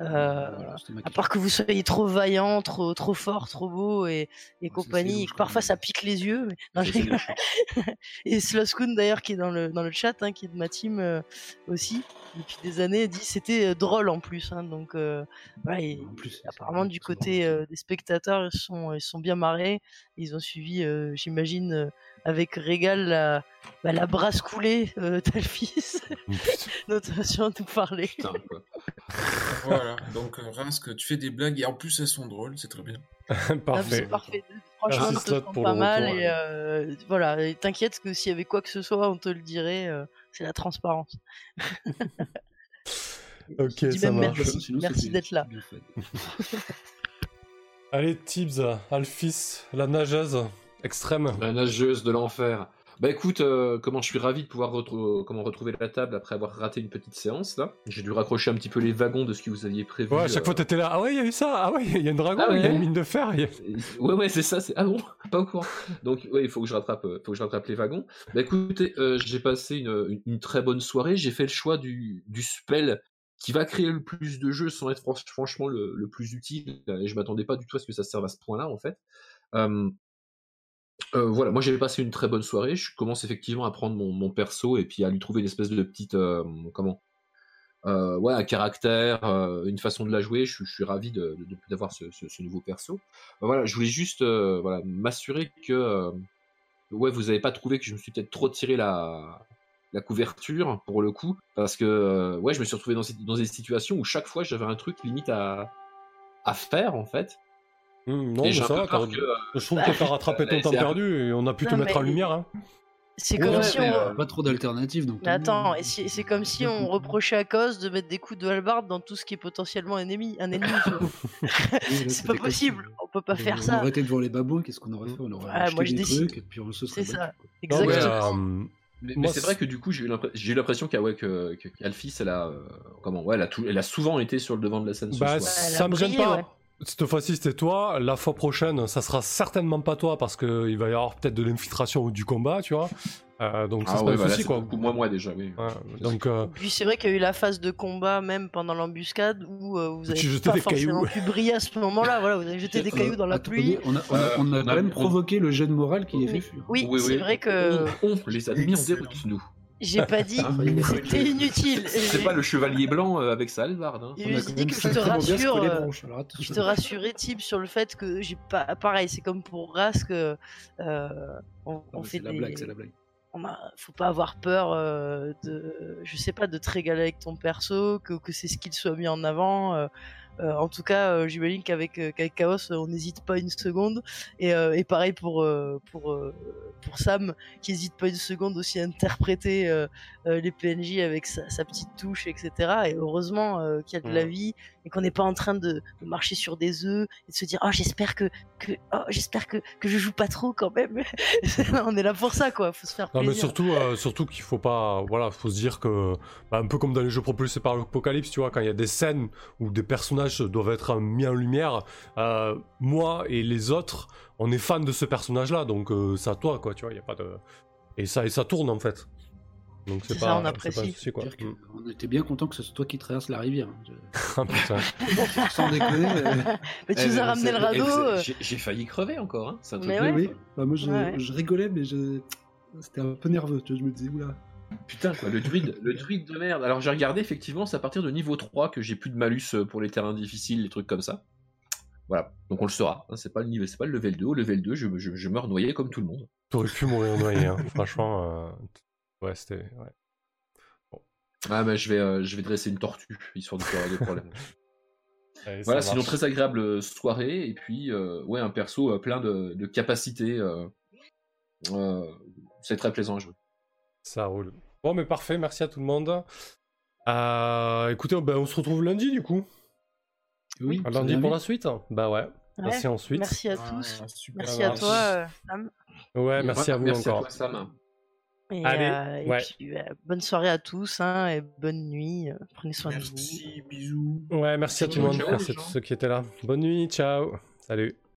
Euh, Voilà, à part que vous soyez trop vaillant, trop, trop fort, trop beau et, et Ouais, compagnie, et que parfois ça pique les yeux. Mais... Non, et Sloskun d'ailleurs qui est dans le dans le chat, hein, qui est de ma team euh, aussi depuis des années, dit c'était euh, drôle en plus. hein, donc euh, voilà, et En plus, c'est- apparemment du côté euh, des spectateurs, ils sont ils sont bien marrés. Ils ont suivi, euh, j'imagine, euh, avec régal la bah, la brasse coulée euh, Talfis, Putain. notre façon de nous parler. Putain, quoi. Voilà, donc euh, Rask, tu fais des blagues et en plus elles sont drôles, c'est très bien. Ah, Parfait. C'est parfait. Franchement, Merci, te pour pas mal et euh, voilà. Et t'inquiète que s'il y avait quoi que ce soit, on te le dirait. euh, c'est la transparence. Ok, ça marche. merci. D'être là. Allez, Tibbs, Alphys, la nageuse extrême. La nageuse de l'enfer. Bah écoute, euh, comment je suis ravi de pouvoir retro- comment retrouver la table après avoir raté une petite séance là. J'ai dû raccrocher un petit peu les wagons de ce que vous aviez prévu. Ouais, à chaque euh, fois t'étais là. Ah ouais, il y a eu ça. Ah ouais, il y a une dragon, Ah il y a ouais. une mine de fer. a- Ouais, ouais, c'est ça, c'est. Ah bon Pas au courant. Donc, ouais, il faut que je rattrape, euh, faut que je rattrape les wagons. Bah écoutez, euh, j'ai passé une, très bonne soirée. J'ai fait le choix du, du spell qui va créer le plus de jeux sans être fran- franchement le, le plus utile. Et je m'attendais pas du tout à ce que ça serve à ce point-là, en fait. Euh, euh, voilà, moi j'ai passé une très bonne soirée. Je commence effectivement à prendre mon, perso et puis à lui trouver une espèce de petite. euh, comment? Euh, ouais, un caractère, une façon de la jouer. Je, suis- ravi de- d'avoir ce, nouveau perso. Voilà, je voulais juste voilà, m'assurer que ouais, vous n'avez pas trouvé que je me suis peut-être trop tiré la, la couverture pour le coup, parce que ouais, je me suis retrouvé dans, dans des situations où chaque fois j'avais un truc limite à, à faire en fait. Hum, non, et mais ça va. que, euh, Je trouve Bah, que t'as rattrapé euh, ton temps perdu et on a pu te Non, mettre en mais- lumière. Hein. C'est comme ouais, si on. euh, pas trop d'alternatives. Donc mieux. attends, et si- c'est comme si on reprochait à cause de mettre des coups de hallebarde dans tout ce qui est potentiellement ennemi, un ennemi. c'est pas possible, si- on peut pas on- faire on ça. aurait été devant les babouins, qu'est-ce qu'on aurait fait? On aurait Ah, moi, je des décide. trucs et puis on se serait C'est ça, mais, exactement. euh, Mais, c'est vrai que du coup, j'ai eu l'impre- j'ai eu l'impression qu'à ouais, que, que Alphys, elle a, euh, comment, ouais, elle a, tout- elle a souvent été sur le devant de la scène ce Bah, soir. Elle a ça me gêne pas. Cette fois-ci, c'était toi. La fois prochaine, ça sera certainement pas toi parce qu'il va y avoir peut-être de l'infiltration ou du combat, tu vois. Euh, donc, ça Ah c'est ouais, pas bah c'est quoi. beaucoup moins moi déjà, oui. Ouais, donc, euh, Puis c'est vrai qu'il y a eu la phase de combat même pendant l'embuscade où euh, vous avez Tu pas des forcément cailloux. pu briller à ce moment-là. Voilà, vous avez jeté des cailloux dans la pluie. On a, on a- on a on quand a- même on- provoqué le jet de morale qui est Oui. fait. Oui, Oui, c'est oui. vrai que On, on les a mis en Excellent. déroute, nous. J'ai pas dit Ah, que c'était inutile. C'est pas le chevalier blanc euh, avec sa hallebarde. Hein. On je a que te rassure, euh, branches, alors attention. Je te rassurais, Tib, sur le fait que j'ai pas. Pareil, c'est comme pour Rask. euh, euh, on, on c'est fait la des. blague, c'est la blague. on a- faut pas avoir peur euh, de. Je sais pas, de te régaler avec ton perso, que, que ses skills soient mis en avant. Euh, en tout cas, euh, j'imagine qu'avec euh, qu'avec Chaos, on n'hésite pas une seconde. Et, et pareil pour, pour, pour Sam, qui hésite pas une seconde aussi à interpréter les PNJ avec sa, sa petite touche, etc. Et heureusement qu'il y a de la Mm. vie et qu'on n'est pas en train de, de marcher sur des œufs et de se dire oh j'espère que, que oh, j'espère que, que je joue pas trop quand même. on est là pour ça quoi, faut se faire Non plaisir. mais surtout, euh, surtout qu'il faut pas, voilà, faut se dire que, bah, un peu comme dans les jeux propulsés par l'apocalypse, tu vois, quand il y a des scènes où des personnages doivent être mis en lumière, euh, moi et les autres, on est fans de ce personnage-là, donc euh, c'est à toi, quoi, tu vois, il y a pas de, et ça et ça tourne en fait. Donc c'est pas, ça, on c'est pas un apprécie. souci, quoi. Mm. On était bien content que ce soit toi qui traverse la rivière. hein. Je- Ah, putain. Sans déconner. euh, Mais tu Eh, nous as ramené le radeau. euh, j'ai- failli crever encore. Hein. Truc Mais ouais. Oui, bah, moi je, Ouais. je rigolais, mais je... c'était un peu nerveux. Tu vois, je me disais, oula. Putain, quoi, le druide, le druide de merde. Alors j'ai regardé, effectivement, c'est à partir de niveau 3 que j'ai plus de malus euh, pour les terrains difficiles, les trucs comme ça. Voilà, donc on le saura. hein, c'est pas le niveau, c'est pas le level 2. Au level 2, je, je, je meurs noyé comme tout le monde. T'aurais pu mourir noyé, hein. franchement. euh, Ouais, c'était. Ouais. Ah, bah, je vais, euh, je vais dresser une tortue, histoire de faire des problèmes. Allez, voilà, sinon marche. très agréable soirée, et puis euh, ouais, un perso plein de, de capacités. c'est très plaisant à jouer. Ça roule. Bon, mais parfait, merci à tout le monde. Euh, écoutez, ben, on se retrouve lundi du coup. Oui, À lundi pour la suite Bah ouais, ouais. merci ensuite. Merci à Ah, tous. super. Merci à toi, euh, Sam. Ouais, merci à vous Merci encore. toi, Sam. Et, Allez, euh, et puis, euh, bonne soirée à tous hein, et bonne nuit. Prenez soin de vous. Merci, bisous. Ouais, merci à tout le monde, ciao, merci à tous ceux qui étaient là. Bonne nuit, ciao, salut.